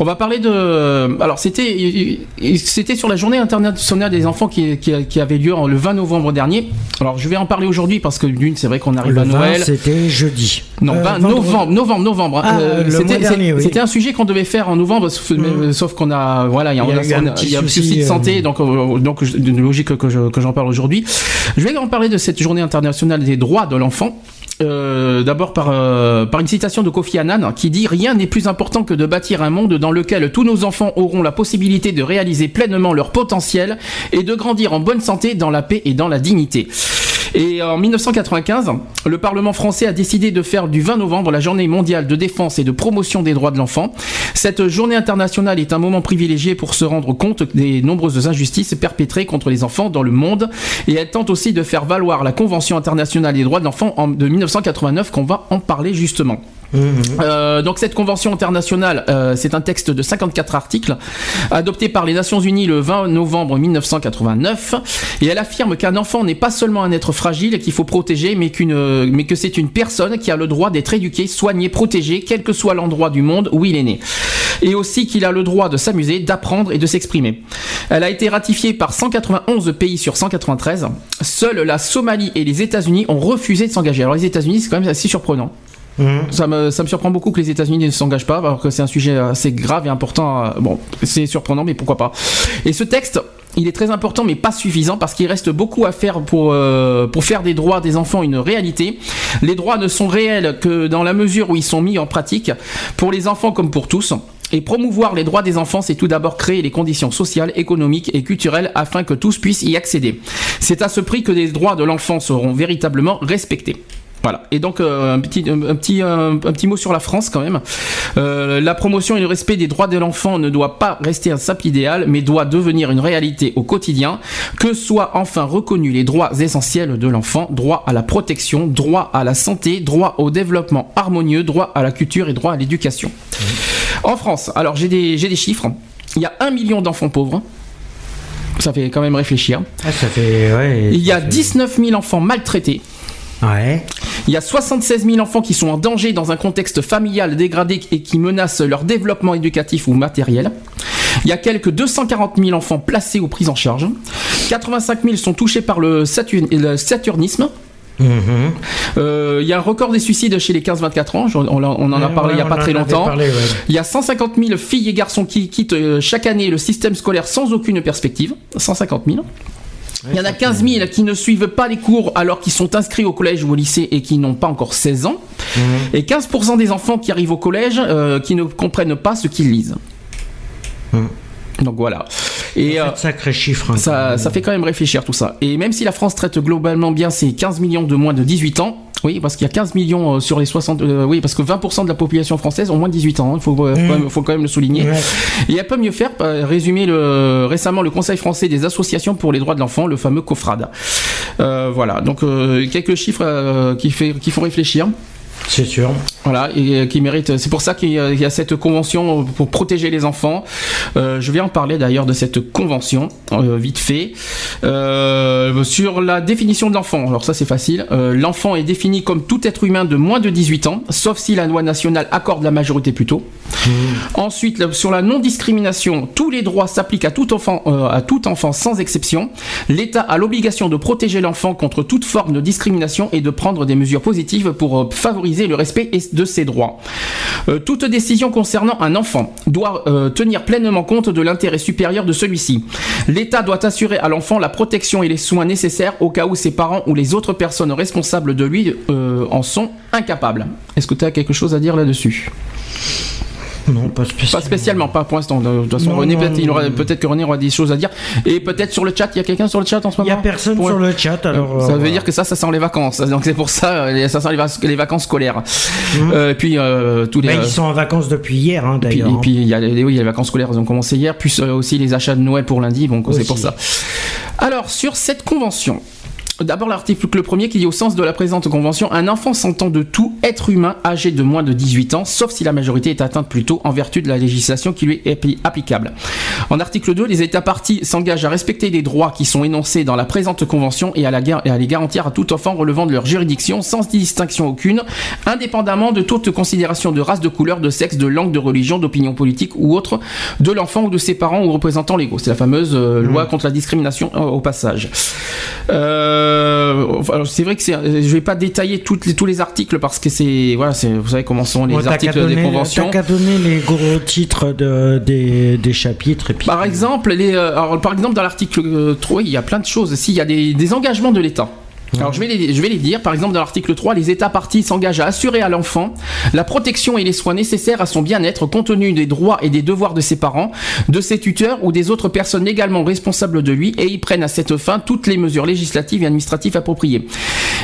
On va parler de. Alors, c'était c'était sur la journée internationale des enfants qui, qui, qui avait lieu le 20 novembre dernier. Alors, je vais en parler aujourd'hui parce que d'une, c'est vrai qu'on arrive Le à 20, Noël. C'était jeudi. Non, Euh, 20 vendredi. novembre, novembre, novembre. Ah, Euh, c'était- oui. Un sujet qu'on devait faire en novembre, sauf, sauf qu'on a, voilà, il y a, Il y a on a- eu un on a- petit il y a un souci, de euh, santé, donc, euh, donc, de logique que je- que j'en parle aujourd'hui. Je vais en parler de cette journée internationale des droits de l'enfant. Euh, D'abord par, euh, par une citation de Kofi Annan qui dit Rien n'est plus important que de bâtir un monde dans lequel tous nos enfants auront la possibilité de réaliser pleinement leur potentiel et de grandir en bonne santé dans la paix et dans la dignité. Et en 1995, le Parlement français a décidé de faire du 20 novembre la journée mondiale de défense et de promotion des droits de l'enfant. Cette journée internationale est un moment privilégié pour se rendre compte des nombreuses injustices perpétrées contre les enfants dans le monde et elle tente aussi de faire valoir la Convention internationale des droits de l'enfant en- de 1989 qu'on va en parler justement. Euh, donc cette convention internationale, euh, c'est un texte de 54 articles adopté par les Nations Unies le 20 novembre 1989 et elle affirme qu'un enfant n'est pas seulement un être fragile qu'il faut protéger mais, qu'une, mais que c'est une personne qui a le droit d'être éduquée, soignée, protégée quel que soit l'endroit du monde où il est né et aussi qu'il a le droit de s'amuser, d'apprendre et de s'exprimer. Elle a été ratifiée par 191 pays sur 193. Seules la Somalie et les États-Unis ont refusé de s'engager. Alors les États-Unis, c'est quand même assez surprenant. Ça me, ça me surprend beaucoup que les États-Unis ne s'engagent pas, alors que c'est un sujet assez grave et important. euh, Bon, c'est surprenant, mais pourquoi pas. Et ce texte, il est très important, mais pas suffisant, parce qu'il reste beaucoup à faire pour, euh, pour faire des droits des enfants une réalité. Les droits ne sont réels que dans la mesure où ils sont mis en pratique, pour les enfants comme pour tous. Et promouvoir les droits des enfants, c'est tout d'abord créer les conditions sociales, économiques et culturelles afin que tous puissent y accéder. C'est à ce prix que les droits de l'enfant seront véritablement respectés. Voilà. Et donc euh, un petit un, petit un, un petit mot sur la France quand même. Euh, la promotion et le respect des droits de l'enfant ne doit pas rester un simple idéal, mais doit devenir une réalité au quotidien. Que soient enfin reconnus les droits essentiels de l'enfant droit à la protection, droit à la santé, droit au développement harmonieux, droit à la culture et droit à l'éducation. En France, alors j'ai des j'ai des chiffres. Il y a un million d'enfants pauvres. Ça fait quand même réfléchir. Ah, ça fait. Ouais, Il y a ça fait- 19 000 enfants maltraités. Ouais. Il y a 76 000 enfants qui sont en danger dans un contexte familial dégradé et qui menacent leur développement éducatif ou matériel. Il y a quelques 240 000 enfants placés ou pris en charge. 85 000 sont touchés par le, saturn- le saturnisme. Euh, il y a un record des suicides chez les 15-24 ans. On, on en a Ouais, parlé il n'y a pas très longtemps. parlé, ouais. Il y a 150 000 filles et garçons qui quittent euh, chaque année le système scolaire sans aucune perspective. 150 000. Il y en a 15 000 qui ne suivent pas les cours alors qu'ils sont inscrits au collège ou au lycée et qui n'ont pas encore 16 ans. Et 15% des enfants qui arrivent au collège euh, qui ne comprennent pas ce qu'ils lisent. Donc voilà. Et euh, Sacré chiffre. hein, ça fait quand même réfléchir tout ça. Et même si la France traite globalement bien ses 15 millions de moins de 18 ans, oui, parce qu'il y a 15 millions euh, sur les 60, euh, oui, parce que 20% de la population française ont moins de 18 ans, il faut, euh, faut quand même- faut quand même le souligner. Ouais. Et elle peut mieux faire, résumer le, récemment le Conseil français des associations pour les droits de l'enfant, le fameux COFRAD. Euh, voilà, donc euh, quelques chiffres euh, qui, fait, qui font réfléchir. C'est sûr. Voilà, et euh, qui mérite. C'est pour ça qu'il y, a- il y a cette convention pour protéger les enfants. Euh, je vais en parler d'ailleurs de cette convention, euh, vite fait. Euh, sur la définition de l'enfant, alors ça c'est facile. L'enfant est défini comme tout être humain de moins de 18 ans, sauf si la loi nationale accorde la majorité plus tôt. Ensuite, là, sur la non-discrimination, tous les droits s'appliquent à tout enfant, à tout enfant sans exception. L'État a l'obligation de protéger l'enfant contre toute forme de discrimination et de prendre des mesures positives pour favoriser le respect et- de ses droits. Euh, toute décision concernant un enfant doit euh, tenir pleinement compte de l'intérêt supérieur de celui-ci. L'État doit assurer à l'enfant la protection et les soins nécessaires au cas où ses parents ou les autres personnes responsables de lui euh, en sont incapables. Est-ce que tu as quelque chose à dire là-dessus? Non, pas spécialement. Pas spécialement, pas pour l'instant. De toute façon, René, peut-être, il peut-être que René aura des choses à dire. Et peut-être sur le chat, il y a quelqu'un sur le chat en ce Il moment n'y a personne Pour- sur le chat, alors. ça euh, veut dire que ça, ça sent les vacances. Donc c'est pour ça, euh, ça sent les, vac- les vacances scolaires. Euh, et puis euh, tous les. bah, euh, ils sont en vacances depuis hier, hein, d'ailleurs. et puis, il y a les, oui, il y a les vacances scolaires, ont commencé hier, puis euh, aussi les achats de Noël pour lundi, donc c'est pour ça. Alors, sur cette convention, D'abord l'article le premier qui dit au sens de la présente convention, un enfant s'entend de tout être humain âgé de moins de 18 ans, sauf si la majorité est atteinte plus tôt en vertu de la législation qui lui est appli- applicable. En article 2, les États partis s'engagent à respecter les droits qui sont énoncés dans la présente convention et à, la gar- et à les garantir à tout enfant relevant de leur juridiction sans distinction aucune, indépendamment de toute considération de race, de couleur, de sexe, de langue, de religion, d'opinion politique ou autre, de l'enfant ou de ses parents ou représentants légaux. C'est la fameuse euh, loi contre la discrimination euh, au passage. Euh, c'est vrai que c'est, je vais pas détailler toutes les- tous les articles parce que c'est, voilà, c'est, vous savez comment sont les articles donner- des conventions. T'as qu'à donner les gros titres de, des, des chapitres et puis. Par exemple, les, euh, alors, par exemple, dans l'article euh, 3, il y a plein de choses. S'il y a des, des engagements de l'État. Alors je vais, les, je vais les dire. Par exemple, dans l'article 3, les États partis s'engagent à assurer à l'enfant la protection et les soins nécessaires à son bien-être compte tenu des droits et des devoirs de ses parents, de ses tuteurs ou des autres personnes légalement responsables de lui et ils prennent à cette fin toutes les mesures législatives et administratives appropriées.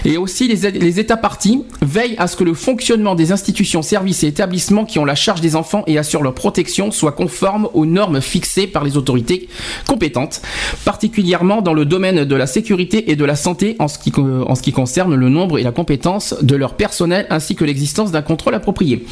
Et aussi, les, les États partis veillent à ce que le fonctionnement des institutions, services et établissements qui ont la charge des enfants et assurent leur protection soit conforme aux normes fixées par les autorités compétentes, particulièrement dans le domaine de la sécurité et de la santé en ce qui, en ce qui concerne le nombre et la compétence de leur personnel ainsi que l'existence d'un contrôle approprié.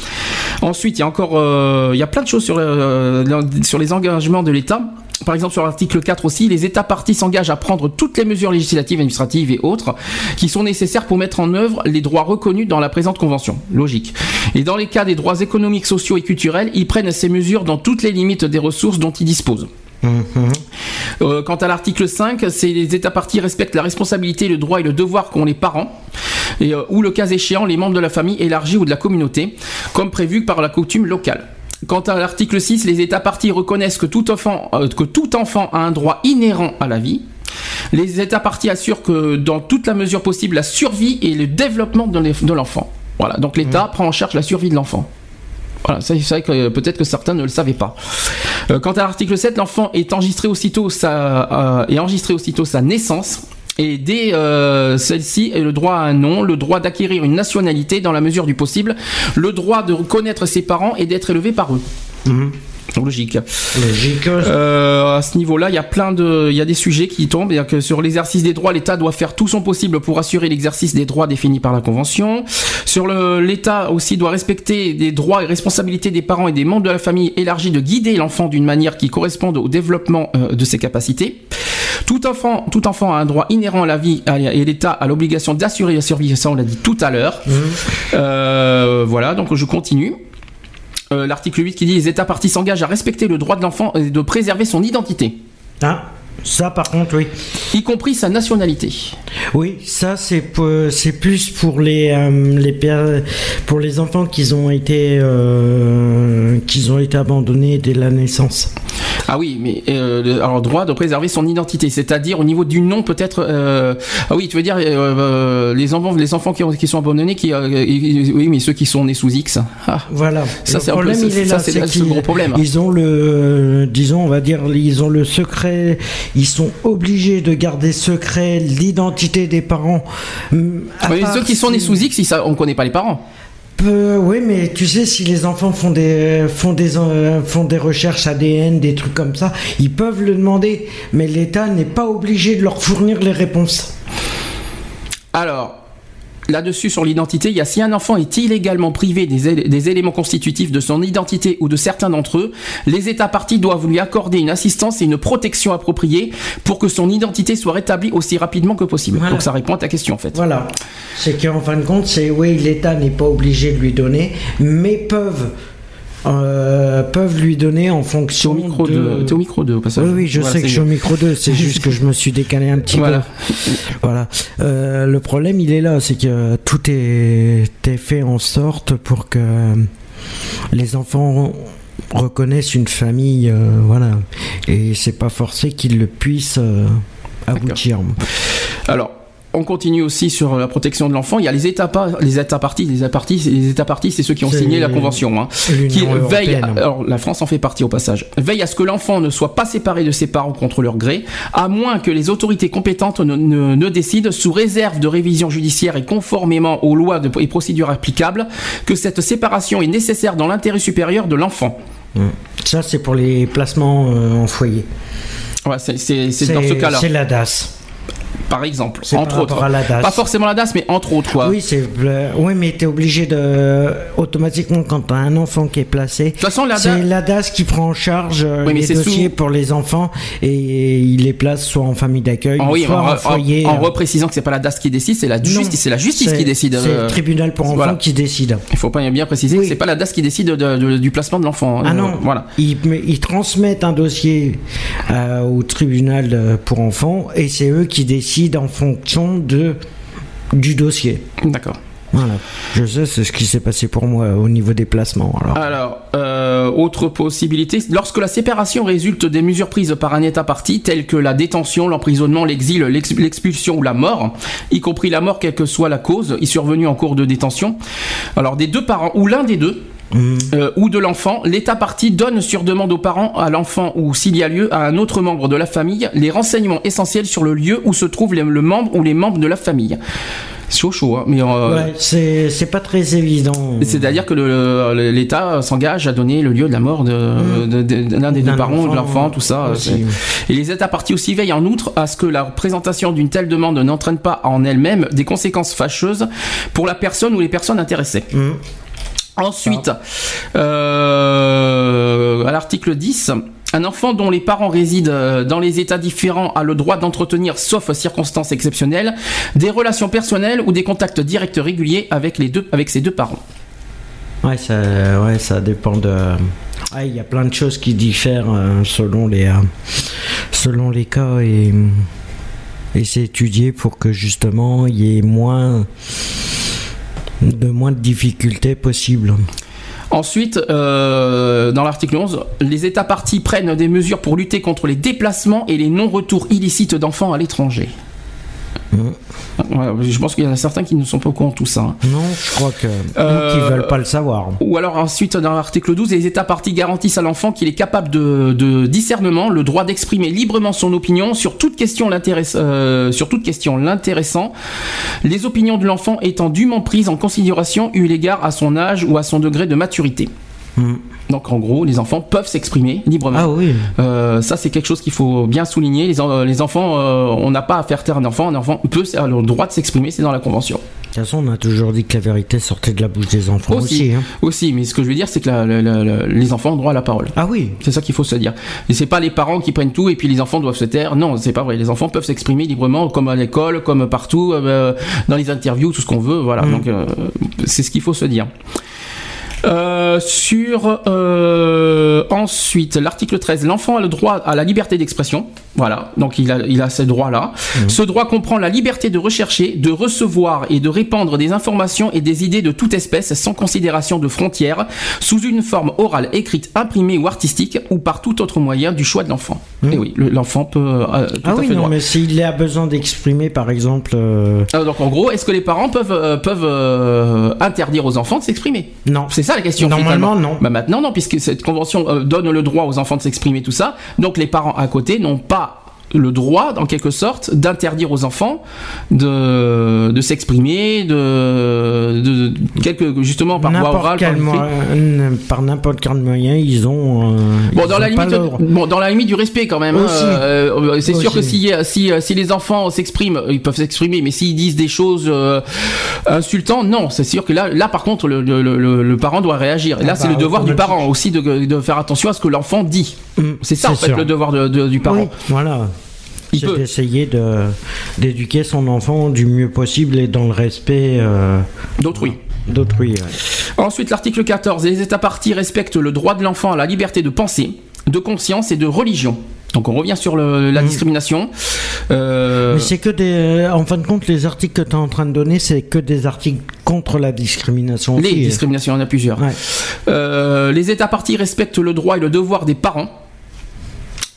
Ensuite, il y a encore euh, il y a plein de choses sur, euh, sur les engagements de l'État. Par exemple, sur l'article 4 aussi, les États partis s'engagent à prendre toutes les mesures législatives, administratives et autres qui sont nécessaires pour mettre en œuvre les droits reconnus dans la présente convention. Logique. Et dans les cas des droits économiques, sociaux et culturels, ils prennent ces mesures dans toutes les limites des ressources dont ils disposent. Euh, quant à l'article 5, c'est les États partis respectent la responsabilité, le droit et le devoir qu'ont les parents, et, euh, ou le cas échéant les membres de la famille élargie ou de la communauté, comme prévu par la coutume locale. Quant à l'article 6, les États partis reconnaissent que tout enfant, euh, que tout enfant a un droit inhérent à la vie. Les États partis assurent que dans toute la mesure possible, la survie et le développement de l'enf- de l'enfant. Voilà, donc l'État prend en charge la survie de l'enfant. Voilà, c'est vrai que euh, peut-être que certains ne le savaient pas. Euh, quant à l'article 7, l'enfant est enregistré aussitôt sa, euh, est enregistré aussitôt sa naissance. Et dès celle-ci, le droit à un nom, le droit d'acquérir une nationalité dans la mesure du possible, le droit de reconnaître ses parents et d'être élevé par eux. Logique. Logique. Euh, à ce niveau-là, il y a plein de, il y a des sujets qui tombent. C'est-à-dire que sur l'exercice des droits, l'État doit faire tout son possible pour assurer l'exercice des droits définis par la Convention. Sur le, l'État aussi doit respecter des droits et responsabilités des parents et des membres de la famille élargis de guider l'enfant d'une manière qui corresponde au développement euh, de ses capacités. Tout enfant, tout enfant a un droit inhérent à la vie et l'État a l'obligation d'assurer la survie. Ça, on l'a dit tout à l'heure. Euh, voilà, donc je continue. Euh, L'article 8 qui dit les États partis s'engagent à respecter le droit de l'enfant et de préserver son identité, Ah, ça par contre, oui. y compris sa nationalité. Oui, ça c'est c'est plus pour les euh, les pour les enfants qui ont été euh, qui ont été abandonnés dès la naissance. Ah oui, mais euh, alors droit de préserver son identité, c'est-à-dire au niveau du nom peut-être. euh, ah oui, tu veux dire les enfants, les enfants qui, ont- qui sont abandonnés, qui oui, mais ceux qui sont nés sous X. Ah, Voilà. Ça, c'est un peu- problème, il est ça, là, c'est gros problème. Ils ont le, disons, on va dire, ils ont le secret. Ils sont obligés de garder secret l'identité des parents. Part ceux qui sont nés sous X, on connaît pas les parents. Oui, mais tu sais, si les enfants font des, font des, euh, font des recherches ADN, des trucs comme ça, ils peuvent le demander, mais l'État n'est pas obligé de leur fournir les réponses. Alors, là-dessus, sur l'identité, il y a si un enfant est illégalement privé des, éléments constitutifs de son identité ou de certains d'entre eux, les États partis doivent lui accorder une assistance et une protection appropriée pour que son identité soit rétablie aussi rapidement que possible. Voilà. Donc ça répond à ta question en fait. Voilà. C'est qu'en fin de compte, c'est oui, l'État n'est pas obligé de lui donner, mais peuvent, euh, peuvent lui donner en fonction au micro de. t'es au micro de, au passage. Oui, oui, je Voilà, sais que je suis au micro 2, c'est juste que je me suis décalé un petit Voilà. peu. Voilà. Euh, le problème, il est là, c'est que tout est, est fait en sorte pour que les enfants reconnaissent une famille, euh, voilà. Et c'est pas forcé qu'ils le puissent euh, aboutir. Alors, on continue aussi sur la protection de l'enfant. Il y a les États, les États partis, les États partis, les États partis, c'est ceux qui ont signé la convention, hein, qui veillent. Alors la France en fait partie au passage. Veille à ce que l'enfant ne soit pas séparé de ses parents contre leur gré, à moins que les autorités compétentes ne, ne, décident, sous réserve de révision judiciaire et conformément aux lois et procédures applicables, que cette séparation est nécessaire dans l'intérêt supérieur de l'enfant. Mmh. Ça, c'est pour les placements euh, en foyer. Ouais, c'est dans ce cas-là. C'est la DAS par exemple, entre autres. Pas forcément la DAS, mais entre autres, quoi. Oui, c'est, oui mais tu es obligé de. Automatiquement, quand tu as un enfant qui est placé, c'est la DAS qui prend en charge euh, les dossiers pour les enfants et il les place soit en famille d'accueil, ah soit en, foyer. En, euh. reprécisant que c'est pas la DAS qui décide, c'est la justice, c'est la justice qui décide. C'est le euh, tribunal pour enfants qui décide. Il faut pas bien préciser que c'est pas la DAS qui décide du placement de l'enfant. Ah non, voilà. Ils, ils transmettent un dossier au tribunal pour enfants et c'est eux qui décident en fonction de, du dossier. D'accord. Voilà. Je sais, c'est ce qui s'est passé pour moi au niveau des placements. Alors, euh, autre possibilité, lorsque la séparation résulte des mesures prises par un État parti, telles que la détention, l'emprisonnement, l'exil, l'expulsion ou la mort, y compris la mort, quelle que soit la cause, y survenue en cours de détention, alors des deux parents ou l'un des deux, mmh. euh, ou de l'enfant, l'État parti donne sur demande aux parents, à l'enfant ou s'il y a lieu à un autre membre de la famille les renseignements essentiels sur le lieu où se trouve le membre ou les membres de la famille. C'est chaud, chaud, hein, mais euh, c'est pas très évident. C'est-à-dire que l'État s'engage à donner le lieu de la mort de, mmh. l'un des deux parents, de l'enfant, tout ça. Et les États partis aussi veillent en outre à ce que la présentation d'une telle demande n'entraîne pas en elle-même des conséquences fâcheuses pour la personne ou les personnes intéressées. Mmh. Ensuite, euh, à l'article 10, un enfant dont les parents résident euh, dans les états différents a le droit d'entretenir, sauf circonstances exceptionnelles, des relations personnelles ou des contacts directs réguliers avec, les deux, avec ses deux parents. Ouais, ça, ouais, ça dépend de. Il y a plein de choses qui diffèrent euh, selon, les, selon les cas et, et c'est étudié pour que justement il y ait moins de moins de difficultés possibles. Ensuite, euh, dans l'article 11, les États partis prennent des mesures pour lutter contre les déplacements et les non-retours illicites d'enfants à l'étranger. Mmh je pense qu'il y en a certains qui ne sont pas au courant de tout ça. Hein. Non, je crois que euh, qui veulent pas le savoir. Ou alors ensuite dans l'article 12, les États partis garantissent à l'enfant qu'il est capable de, discernement, le droit d'exprimer librement son opinion sur toute question euh, sur toute question l'intéressant, les opinions de l'enfant étant dûment prises en considération eu l'égard à son âge ou à son degré de maturité. Hmm. Donc en gros, les enfants peuvent s'exprimer librement. Ah oui. Euh, ça c'est quelque chose qu'il faut bien souligner. Les, les enfants, euh, on n'a pas à faire taire un enfant. Un enfant peut avoir le droit de s'exprimer, c'est dans la convention. De toute façon, on a toujours dit que la vérité sortait de la bouche des enfants aussi. Aussi, hein. mais ce que je veux dire, c'est que les enfants ont droit à la parole. Ah oui. C'est ça qu'il faut se dire. Et c'est pas les parents qui prennent tout et puis les enfants doivent se taire. Non, c'est pas vrai. Les enfants peuvent s'exprimer librement, comme à l'école, comme partout, euh, dans les interviews, tout ce qu'on veut. Voilà. Mm. Donc c'est ce qu'il faut se dire. Euh, sur euh, ensuite l'article 13, l'enfant a le droit à la liberté d'expression. Voilà, donc il a, il a ce droit-là. Mhm. Ce droit comprend la liberté de rechercher, de recevoir et de répandre des informations et des idées de toute espèce sans considération de frontières, sous une forme orale, écrite, imprimée ou artistique, ou par tout autre moyen du choix de l'enfant. Mhm. Et oui, l'enfant peut. Euh, tout ah oui, non, mais s'il a besoin d'exprimer, par exemple. Euh, ah, donc en gros, est-ce que les parents peuvent peuvent interdire aux enfants de s'exprimer? Non. C'est ça la question. Normalement, non. Bah maintenant, non, puisque cette convention euh, donne le droit aux enfants de s'exprimer, tout ça. Donc les parents à côté n'ont pas le droit, en quelque sorte, d'interdire aux enfants de, de s'exprimer, de, de, quelque, justement par voie orale, par, n'importe quel moyen, ils ont. Euh, bon, dans la limite, bon, dans la limite du respect quand même. Hein, euh, c'est sûr que si, si, si les enfants s'expriment, ils peuvent s'exprimer, mais s'ils disent des choses euh, insultantes, non, c'est sûr que là, là par contre, le, le, le, parent doit réagir. Et là, ah c'est le bah, devoir du parent aussi de, de, faire attention à ce que l'enfant dit. Mm, c'est ça en fait le devoir du parent. voilà c'est d'essayer de, d'éduquer son enfant du mieux possible et dans le respect euh, d'autrui. D'autrui. Ensuite, l'article 14. Les États partis respectent le droit de l'enfant à la liberté de pensée, de conscience et de religion. Donc on revient sur la mmh. discrimination. Euh, Mais c'est que des. En fin de compte, les articles que tu es en train de donner, c'est que des articles contre la discrimination. Les discriminations, il y en a plusieurs. Euh, les États partis respectent le droit et le devoir des parents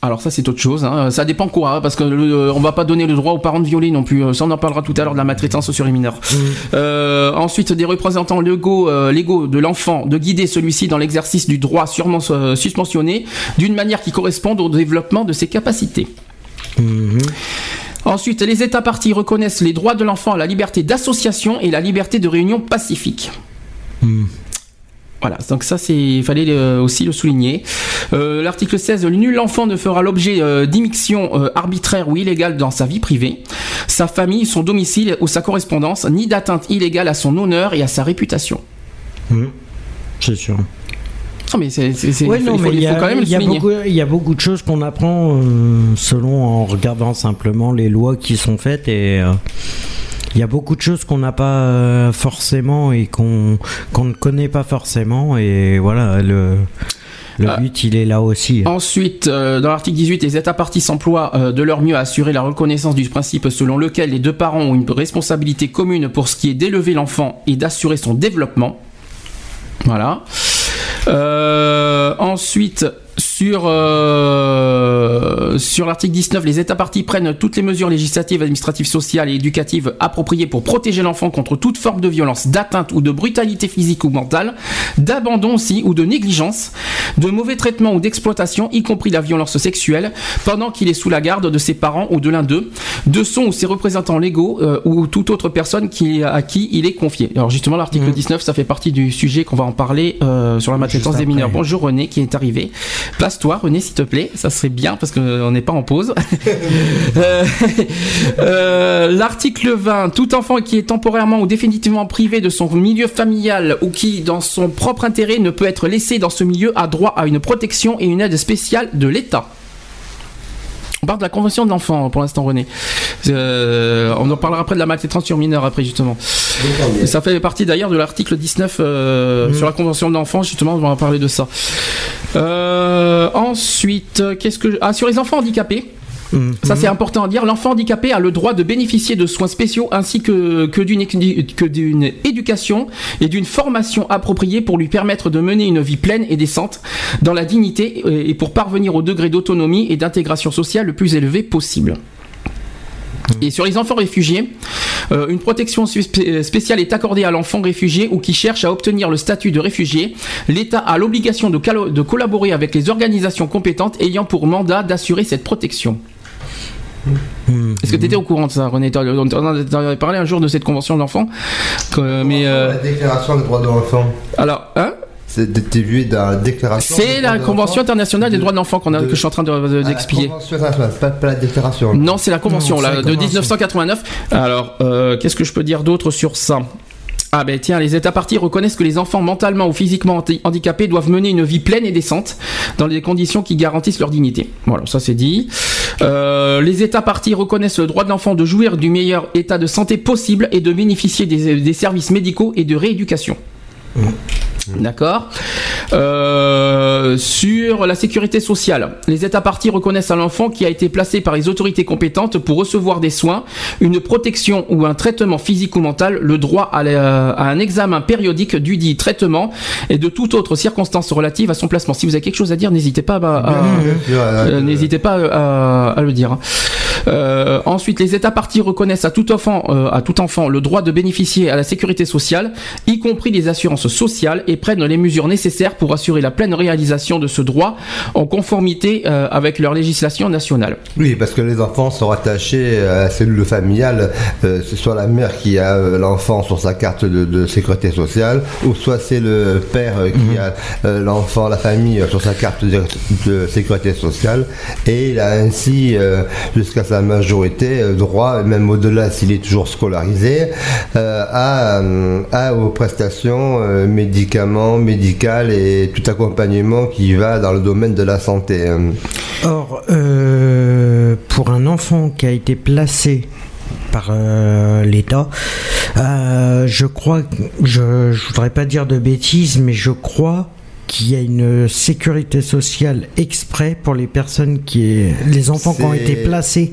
Alors ça c'est autre chose, hein. ça dépend quoi, hein, parce que le, on va pas donner le droit aux parents de violer non plus. Ça on en parlera tout à l'heure de la maltraitance sur les mineurs. Mmh. Euh, ensuite des représentants légaux, euh, légaux de l'enfant de guider celui-ci dans l'exercice du droit sûrement euh, suspensionné d'une manière qui corresponde au développement de ses capacités. Mhm. Ensuite, les États partis reconnaissent les droits de l'enfant, la liberté d'association et la liberté de réunion pacifique. Mhm. Voilà, donc ça, il fallait euh, aussi le souligner. Euh, L'article 16, nul enfant ne fera l'objet euh, d'immixtion euh, arbitraire ou illégale dans sa vie privée, sa famille, son domicile ou sa correspondance, ni d'atteinte illégale à son honneur et à sa réputation. Mhm. C'est sûr. Non, mais c'est, Ouais, il faut, il il quand même le souligner. beaucoup, il y a beaucoup de choses qu'on apprend selon en regardant simplement les lois qui sont faites et il y a beaucoup de choses qu'on n'a pas euh, forcément et qu'on ne connaît pas forcément et voilà le le Ah. but il est là aussi. Ensuite, euh, dans l'article 18, les États partis s'emploient euh, de leur mieux à assurer la reconnaissance du principe selon lequel les deux parents ont une responsabilité commune pour ce qui est d'élever l'enfant et d'assurer son développement. Voilà. Euh, ensuite, sur, euh, sur l'article 19, les États partis prennent toutes les mesures législatives, administratives, sociales et éducatives appropriées pour protéger l'enfant contre toute forme de violence, d'atteinte ou de brutalité physique ou mentale, d'abandon aussi ou de négligence, de mauvais traitement ou d'exploitation, y compris la violence sexuelle, pendant qu'il est sous la garde de ses parents ou de l'un d'eux, de son ou ses représentants légaux euh, ou toute autre personne qui, à qui il est confié. Alors justement, l'article Mhm. 19, ça fait partie du sujet qu'on va en parler euh, sur la maltraitance des mineurs. Bonjour René qui est arrivé. René s'il te plaît, ça serait bien parce qu'on n'est pas en pause. Euh, euh, L'article 20, tout enfant qui est temporairement ou définitivement privé de son milieu familial ou qui, dans son propre intérêt, ne peut être laissé dans ce milieu a droit à une protection et une aide spéciale de l'État. On parle de la Convention de l'enfant pour l'instant, René. Euh, on en parlera après de la maltraitance sur mineurs après, justement. Ça fait partie d'ailleurs de l'article 19 euh, sur la Convention de l'enfant, justement, on va en parler de ça. Euh, ensuite, qu'est-ce que. je- Ah, sur les enfants handicapés. Ça c'est important à dire. L'enfant handicapé a le droit de bénéficier de soins spéciaux ainsi que, d'une éducation et d'une formation appropriée pour lui permettre de mener une vie pleine et décente dans la dignité et pour parvenir au degré d'autonomie et d'intégration sociale le plus élevé possible. Et sur les enfants réfugiés, euh, une protection spé- spéciale est accordée à l'enfant réfugié ou qui cherche à obtenir le statut de réfugié. L'État a l'obligation de collaborer avec les organisations compétentes ayant pour mandat d'assurer cette protection. Mhm. Est-ce que tu étais au courant de ça, René? En avait parlé un jour de cette convention de l'enfant? mais euh, La déclaration des droits de l'enfant. alors, hein? C'est t'es vu dans la déclaration. c'est la Convention internationale des de- droits de l'enfant qu'on a, de- que je suis en train de- de- Ah, d'expliquer. La convention internationale, pas, pas la déclaration. Non, c'est la convention Non, c'est là, la de convention. 1989. Alors, euh, qu'est-ce que je peux dire d'autre sur ça? Ah ben tiens, les États partis reconnaissent que les enfants mentalement ou physiquement handi- handicapés doivent mener une vie pleine et décente dans des conditions qui garantissent leur dignité. Voilà, ça c'est dit. Euh, les États partis reconnaissent le droit de l'enfant de jouir du meilleur état de santé possible et de bénéficier des, des services médicaux et de rééducation. D'accord. Euh, sur la sécurité sociale, les États partis reconnaissent à l'enfant qui a été placé par les autorités compétentes pour recevoir des soins, une protection ou un traitement physique ou mental, le droit à, la- à un examen périodique du dit traitement et de toute autre circonstance relative à son placement. Si vous avez quelque chose à dire, n'hésitez pas à, N'hésitez pas à, à le dire. Euh, ensuite, les États partis reconnaissent à tout enfant, euh, à tout enfant, le droit de bénéficier à la sécurité sociale, y compris les assurances sociales, et prennent les mesures nécessaires pour assurer la pleine réalisation de ce droit en conformité euh, avec leur législation nationale. Oui, parce que les enfants sont rattachés à la cellule familiale, c'est soit la mère qui a l'enfant sur sa carte de, de sécurité sociale, ou soit c'est le père qui a euh, l'enfant, la famille sur sa carte de, de sécurité sociale, et il a ainsi, jusqu'à sa majorité, euh, droit, même au-delà s'il est toujours scolarisé, euh, à, euh, à aux prestations médicaments, médicales et tout accompagnement qui va dans le domaine de la santé. Or, pour un enfant qui a été placé par l'État, je crois, je, je voudrais pas dire de bêtises, mais je crois qu'il y a une sécurité sociale exprès pour les personnes qui les enfants qui ont été placés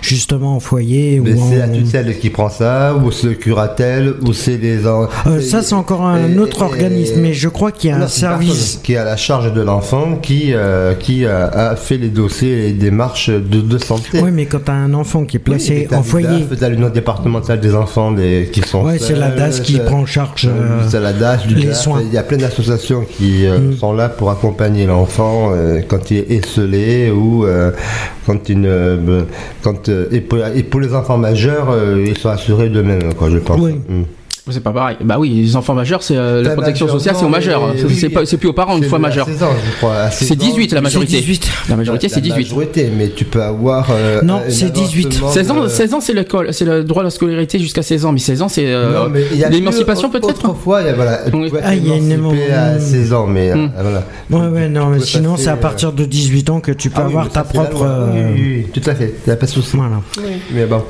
justement en foyer Mais c'est la tutelle qui prend ça, ou c'est le curatelle, ou c'est les... Euh, ça c'est encore un et- autre et- organisme, mais je crois qu'il y a Non, un service. qui est à la charge de l'enfant, qui, euh, qui euh, a fait les dossiers et les démarches de, de santé. Oui, mais quand tu as un enfant qui est placé Oui, en foyer, T'as l'union départementale des enfants des, qui sont Ouais, c'est la DAS qui prend en charge, euh, la DAS, du les soins. Il y a plein d'associations qui euh, Mm. sont là pour accompagner l'enfant euh, quand il est esselé ou euh, quand il ne, quand et, pour, et pour les enfants majeurs, ils sont assurés d'eux-mêmes, quoi, je pense. Oui. Mm. C'est pas pareil. Bah oui, les enfants majeurs, c'est euh, la protection sociale, c'est aux majeurs. C'est- oui, C'est pas- c'est plus aux parents une fois majeur. 16 ans, je crois. à 16 C'est ans, 18 la majorité. 18. La majorité, c'est La 18. majorité, mais tu peux avoir. euh, Non, c'est 18. avancement 16 ans, de- 16 ans c'est l'école, c'est le droit à la scolarité jusqu'à 16 ans, mais 16 ans c'est euh, Non, mais il y a l'émancipation peut-être. Autrefois, il y a, voilà, tu Oui. Ah, il y a une t'émanciper émo- à 16 ans, mais euh, Mm. voilà. Ouais, ouais, non, mais sinon c'est à euh, partir de 18 ans que tu peux Ah avoir ta propre. Oui, euh, tout à fait. Il n'y a pas de souci. Voilà. Mais bon,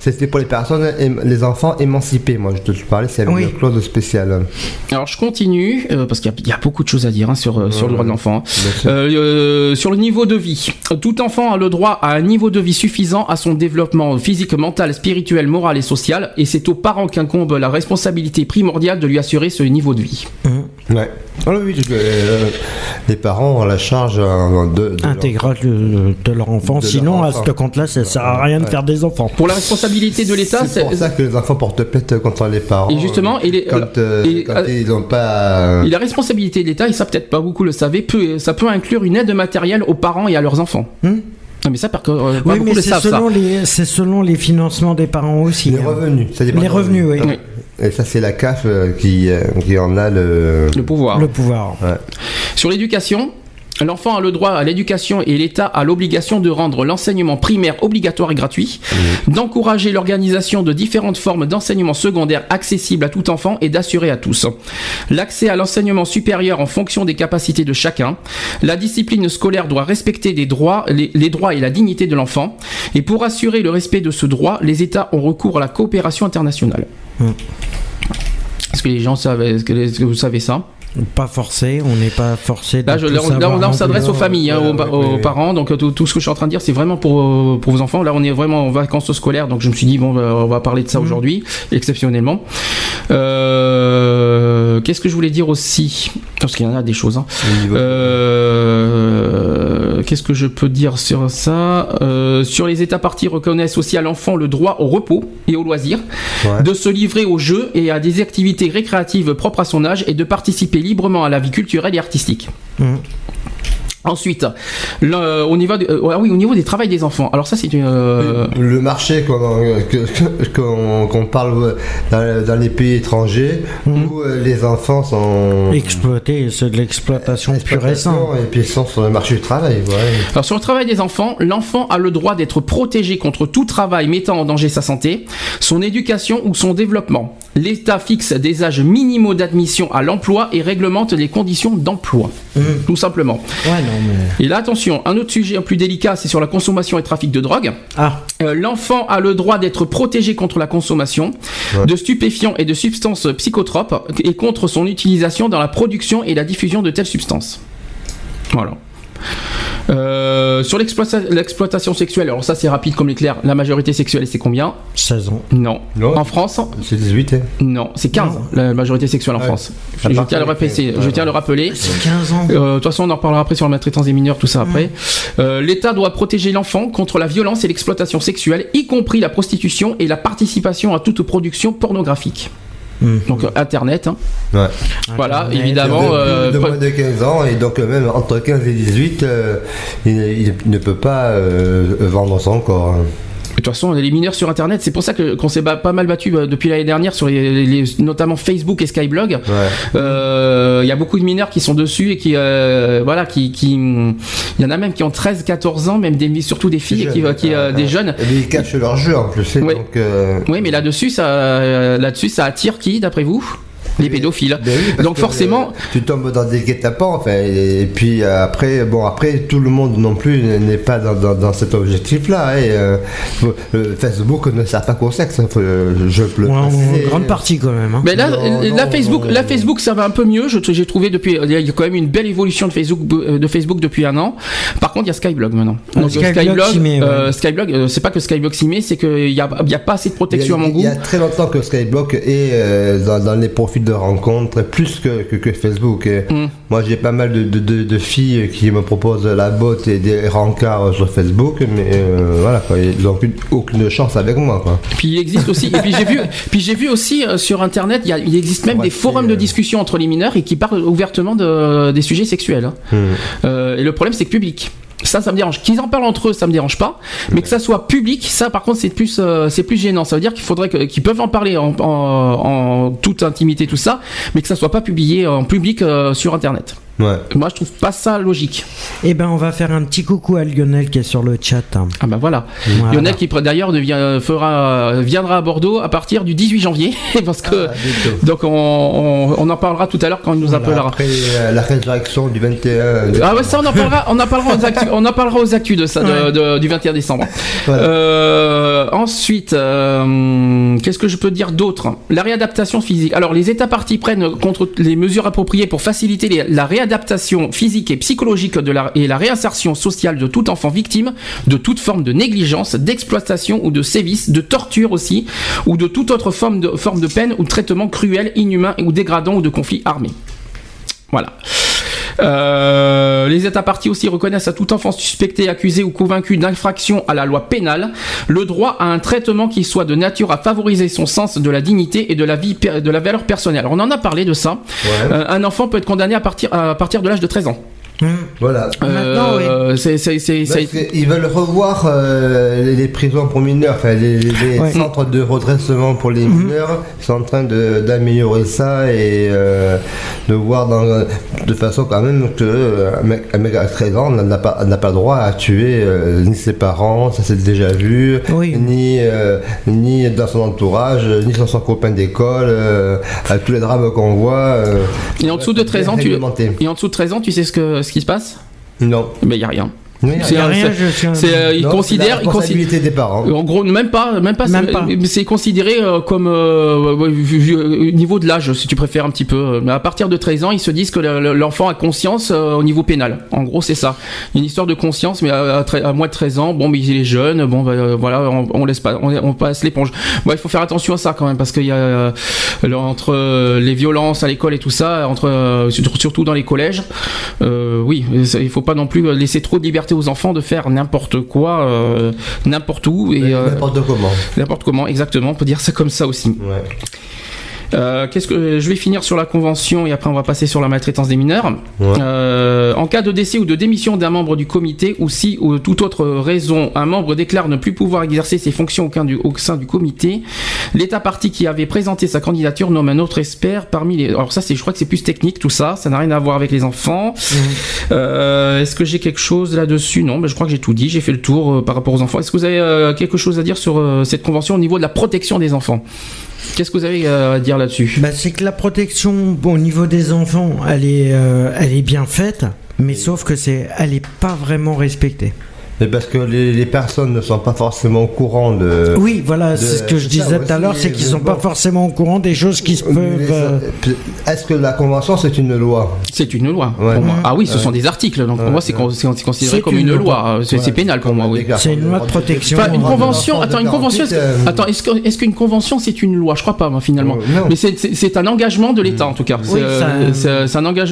c'était pour les personnes, les enfants émancipés. Moi, je te parlais, c'est Oui. une clause spéciale. Alors je continue euh, parce qu'il y, a- il y a beaucoup de choses à dire hein, sur, euh, sur le droit de l'enfant. hein. Euh, euh, sur le niveau de vie, tout enfant a le droit à un niveau de vie suffisant à son développement physique, mental, spirituel, moral et social, et c'est aux parents qu'incombe la responsabilité primordiale de lui assurer ce niveau de vie. Ouais. Ah oui, euh, les parents ont la charge euh, de, de leur- Intégrale de, de leur enfant. de leur Sinon, à ce compte-là, ça sert à rien de faire des enfants. Pour la responsabilité de l'État, C'est pour c'est ça que les enfants portent plainte contre les parents. Et justement, quand, euh, et- quand euh, ils n'ont pas. et la responsabilité de l'État, et ça peut-être pas beaucoup le savaient, peut, ça peut inclure une aide matérielle aux parents et à leurs enfants. Hmm Non, mais ça, par, euh, pas Oui, beaucoup mais le c'est savent ça. selon, les, c'est selon les financements des parents aussi. les hein. revenus. Ça dépend Les revenus, oui. Oui. Et ça, c'est la CAF euh, qui, euh, qui en a le. Le pouvoir. Le pouvoir. Ouais. Sur l'éducation, l'enfant a le droit à l'éducation et l'État a l'obligation de rendre l'enseignement primaire obligatoire et gratuit, d'encourager l'organisation de différentes formes d'enseignement secondaire accessibles à tout enfant et d'assurer à tous l'accès à l'enseignement supérieur en fonction des capacités de chacun. La discipline scolaire doit respecter les droits, les, les droits et la dignité de l'enfant. Et pour assurer le respect de ce droit, les États ont recours à la coopération internationale. Mm. Est-ce que les gens savent, est-ce que, vous savez ça? Pas forcé, on n'est pas forcé Là, je, tout là, on- là, s'adresse aux familles, hein, Voilà, aux, oui. parents. Donc tout, tout ce que je suis en train de dire, c'est vraiment pour, euh, pour vos enfants. Là, on est vraiment en vacances scolaires, donc je me suis dit bon, euh, on va parler de ça Mhm. aujourd'hui, exceptionnellement. Euh, Qu'est-ce que je voulais dire aussi Parce qu'il y en a des choses. hein. Euh, Qu'est-ce que je peux dire sur ça Euh, Sur les États partis reconnaissent aussi à l'enfant le droit au repos et au loisir, Ouais. de se livrer aux jeux et à des activités récréatives propres à son âge et de participer librement à la vie culturelle et artistique. Mhm. Ensuite, le- au, niveau de- euh, ah oui, au niveau des travails des enfants. Alors ça, c'est une... euh, Le marché qu'on parle dans, dans les pays étrangers où euh, les enfants sont Exploité, c'est de l'exploitation pure et simple. et puis ils sont sur le marché du travail. ouais. Alors sur le travail des enfants, l'enfant a le droit d'être protégé contre tout travail mettant en danger sa santé, son éducation ou son développement. L'État fixe des âges minimaux d'admission à l'emploi et réglemente les conditions d'emploi. Tout simplement. Ouais, non, mais. Et là, attention, un autre sujet plus délicat, c'est sur la consommation et trafic de drogue. Ah, Euh, L'enfant a le droit d'être protégé contre la consommation Ouais. de stupéfiants et de substances psychotropes et contre son utilisation dans la production et la diffusion de telles substances. Voilà. Euh, sur l'exploita- l'exploitation sexuelle, alors ça c'est rapide comme l'éclair, la majorité sexuelle c'est combien? 16 ans. Non. Non. En France? C'est 18. hein. Non, c'est 15 la majorité sexuelle en Ouais. France. Je, tiens à le de rappeler, 15, je ouais. tiens à le rappeler. C'est 15 ans. Euh, De toute façon, on en reparlera après sur la maltraitance des mineurs, tout ça après. Euh, L'État doit protéger l'enfant contre la violence et l'exploitation sexuelle, y compris la prostitution et la participation à toute production pornographique. Mhm. Donc euh, Internet, hein. Ouais. voilà, Internet. évidemment. de, euh, de pre- moins de 15 ans et donc euh, même entre 15 et 18, euh, il, il ne peut pas euh, vendre son corps. hein. De toute façon, les mineurs sur Internet, c'est pour ça que qu'on s'est pas mal battu euh, depuis l'année dernière sur les, les- notamment Facebook et Skyblog. Ouais. Euh, Il y a beaucoup de mineurs qui sont dessus et qui, euh, voilà, qui, qui, il y en a même qui ont 13, 14 ans, même des, surtout des filles, qui, Jeunes, qui, euh, des jeunes. Et ils cachent leur jeu en plus. et Oui. Donc, euh, Oui, mais là-dessus, ça, là-dessus, ça attire qui, d'après vous? Les pédophiles. Ben oui, Donc forcément, euh, tu tombes dans des guet-apens, enfin, et, puis euh, après, bon, après, tout le monde non plus n'est pas dans, dans- dans cet objectif-là. Et, euh, Facebook ne sert pas qu'au sexe, hein, je le Ouais, en préciser. grande partie quand même. hein. Mais là, Non, la non, Facebook, non, la non. Facebook, ça va un peu mieux. Je j'ai trouvé depuis, il y a quand même une belle évolution de Facebook, de Facebook depuis un an. Par contre, il y a Skyblog maintenant. Ah, Donc, Skyblog ouais. euh, Skyblog, euh, c'est pas que Skyblog s'y met, c'est qu'il y a, il y a pas assez de Il protection a, à mon il goût. y a très longtemps que Skyblock est euh, dans, dans les profils de rencontres plus que, que, que Facebook. Et Mm. Moi, j'ai pas mal de, de, de- de filles qui me proposent la botte et des rencarts sur Facebook, mais euh, voilà, quoi, ils n'ont aucune, aucune chance avec moi. Quoi. Puis il existe aussi, et puis j'ai vu, puis j'ai vu aussi euh, sur internet, il, y a- il existe même des forums de euh, discussion entre les mineurs et qui parlent ouvertement de, des sujets sexuels. hein. Mm. Et le problème, c'est que public. Ça, ça me dérange. Qu'ils en parlent entre eux, ça me dérange pas. Mais que ça soit public, ça, par contre, c'est plus, euh, c'est plus gênant. Ça veut dire qu'il faudrait qu'ils peuvent en parler en, en- en toute intimité, tout ça, mais que ça soit pas publié en public euh, sur Internet. Ouais. Moi, je trouve pas ça logique. Eh ben, on va faire un petit coucou à Lionel qui est sur le chat. hein. Ah ben voilà. Voilà. Lionel qui d'ailleurs fera, viendra à Bordeaux à partir du 18 janvier, parce que Ah, donc on, on- on en parlera tout à l'heure quand il nous appellera. Après euh, la résurrection du 21. Ah ouais, ça on en parlera, on en parlera aux actus, on en parlera aux actus de ça, de- de- du 21 décembre. Voilà. Euh, ensuite, euh, qu'est-ce que je peux dire d'autre? La réadaptation physique. Alors les États partis prennent contre les mesures appropriées pour faciliter les- la réadaptation physique et psychologique de la, et la réinsertion sociale de tout enfant victime de toute forme de négligence, d'exploitation ou de sévice, de torture aussi, ou de toute autre forme de, forme de peine ou de traitement cruel, inhumain ou dégradant ou de conflit armé. Voilà. Euh, les États partis aussi reconnaissent à tout enfant suspecté, accusé ou convaincu d'infraction à la loi pénale le droit à un traitement qui soit de nature à favoriser son sens de la dignité et de la vie de la valeur personnelle. On en a parlé de ça. Ouais. Euh, un enfant peut être condamné à partir à partir de l'âge de 13 ans. Voilà. Maintenant, Euh, c'est- c'est- c'est- Parce c'est- qu'ils veulent revoir euh, les, les prisons pour mineurs, enfin les, les Ouais. centres de redressement pour les mineurs. Ils sont en train de- d'améliorer ça et euh, de voir dans, de façon quand même que un mec, un mec à 13 ans n'a pas, n'a pas le droit à tuer euh, ni ses parents, ça c'est déjà vu, Oui. ni, euh, ni dans son entourage, ni dans son copain d'école, euh, à tous les drames qu'on voit. euh, et en dessous de 13 ans, tu réglementé. et en dessous de 13 ans, tu sais ce que ce qui se passe? Non. Ben il y a rien. Mais C'est euh, ils considèrent, la ils considèrent- des parents. En gros, même pas, même pas. Même c'est- pas. mais C'est considéré euh, comme euh, niveau de l'âge, si tu préfères un petit peu. Mais à partir de 13 ans, ils se disent que le- le- l'enfant a conscience euh, au niveau pénal. En gros, c'est ça. Une histoire de conscience, mais à, à tre- à moins de 13 ans, bon, mais il est jeune, bon, bah, euh, voilà, on, on laisse pas, on, on passe l'éponge. Bon, il faut faire attention à ça quand même, parce qu'il y a euh, entre euh, les violences à l'école et tout ça, entre euh, surtout dans les collèges. euh, oui, il faut pas non plus laisser trop de liberté aux enfants de faire n'importe quoi, euh, n'importe où et euh, N'importe comment. N'importe comment, exactement, on peut dire ça comme ça aussi. Ouais. Euh, qu'est-ce que je vais finir sur la convention et après on va passer sur la maltraitance des mineurs. Ouais. Euh, en cas de décès ou de démission d'un membre du comité ou si ou toute autre raison un membre déclare ne plus pouvoir exercer ses fonctions au, sein du- au sein du comité, l'État parti qui avait présenté sa candidature nomme un autre expert parmi les. Alors ça c'est, je crois que c'est plus technique tout ça, ça n'a rien à voir avec les enfants. Euh, Est-ce que j'ai quelque chose là-dessus? Non, mais je crois que j'ai tout dit, j'ai fait le tour euh, par rapport aux enfants. Est-ce que vous avez euh, quelque chose à dire sur euh, cette convention au niveau de la protection des enfants? Qu'est-ce que vous avez euh, à dire là-dessus? Bah, c'est que la protection, bon, au niveau des enfants, elle est, euh, elle est bien faite, mais sauf que c'est, elle est pas vraiment respectée. Mais parce que les, les personnes ne sont pas forcément au courant de. Oui, voilà, de- c'est ce que je disais tout à l'heure, c'est qu'ils sont bon. pas forcément au courant des choses qui se peuvent. euh, Est-ce que la convention c'est une loi C'est une loi. Ouais. pour moi. Ah oui, ce Ouais. sont des articles, donc pour Ouais, moi c'est ouais. con- c'est c'est considéré C'est comme une une loi. loi. C'est pénal pour moi, oui. C'est une loi de protection. Enfin, une convention. Attends, une convention. Est-ce que, 48, euh, attends, est-ce que- est-ce qu'une convention c'est une loi? Je crois pas, moi, finalement. Euh. Mais c'est- c'est c'est un engagement de l'État, en tout cas.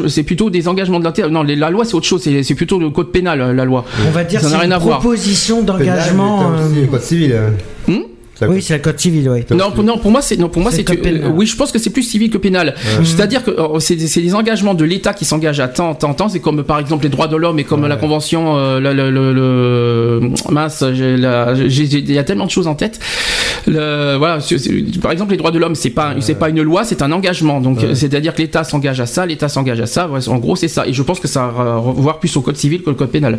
C'est plutôt des engagements de l'État. Non, la loi c'est autre chose. C'est c'est plutôt le code pénal, la loi. On va dire rien une à voir. proposition d'engagement. euh, civil. Hmm Oui, c'est le code civil, oui. Non, pour, non, pour moi, c'est non, pour moi, C'est euh, oui, je pense que c'est plus civil que pénal. C'est-à-dire que euh, c'est des- c'est des engagements de l'État qui s'engagent à tant, tant, tant. C'est comme par exemple les droits de l'homme et comme la convention, euh, le, le, le- le- mince, j'ai la- j'ai- j'ai- il y a tellement de choses en tête. Le- voilà, par exemple les droits de l'homme, c'est pas, c'est pas une loi, c'est un engagement. Donc euh, c'est-à-dire que l'État s'engage à ça, l'État s'engage à ça. Ouais, en gros, c'est ça. Et je pense que ça va voir plus au code civil que le code pénal.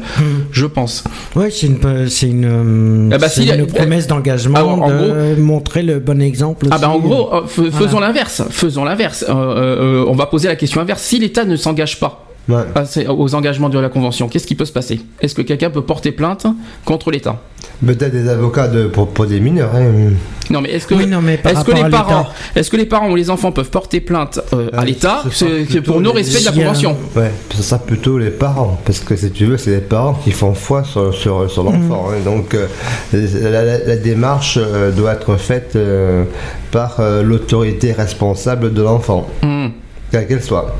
Je pense. Oui, c'est une, c'est une, euh, Ah bah, c'est si, une euh, promesse d'engagement. En de- euh, montrer le bon exemple. Ah bah en gros, euh, f- faisons l'inverse. Faisons l'inverse. Euh, euh, on va poser la question inverse. Si l'État ne s'engage pas Ouais. aux engagements de la Convention, qu'est-ce qui peut se passer? Est-ce que quelqu'un peut porter plainte contre l'État? Peut-être des avocats de, pour, pour des mineurs. hein. Non, mais est-ce que, Oui, non, mais par est-ce que rapport les parents, est-ce que les parents ou les enfants peuvent porter plainte euh, à l'État ce sera c'est- c'est plutôt pour non les- respect de la Convention? Ouais, ce sera plutôt les parents, parce que si tu veux, c'est les parents qui font foi sur, sur, sur l'enfant. hein. Donc euh, la, la- la démarche euh, doit être faite euh, par euh, l'autorité responsable de l'enfant, Hmm, quelle qu'elle soit.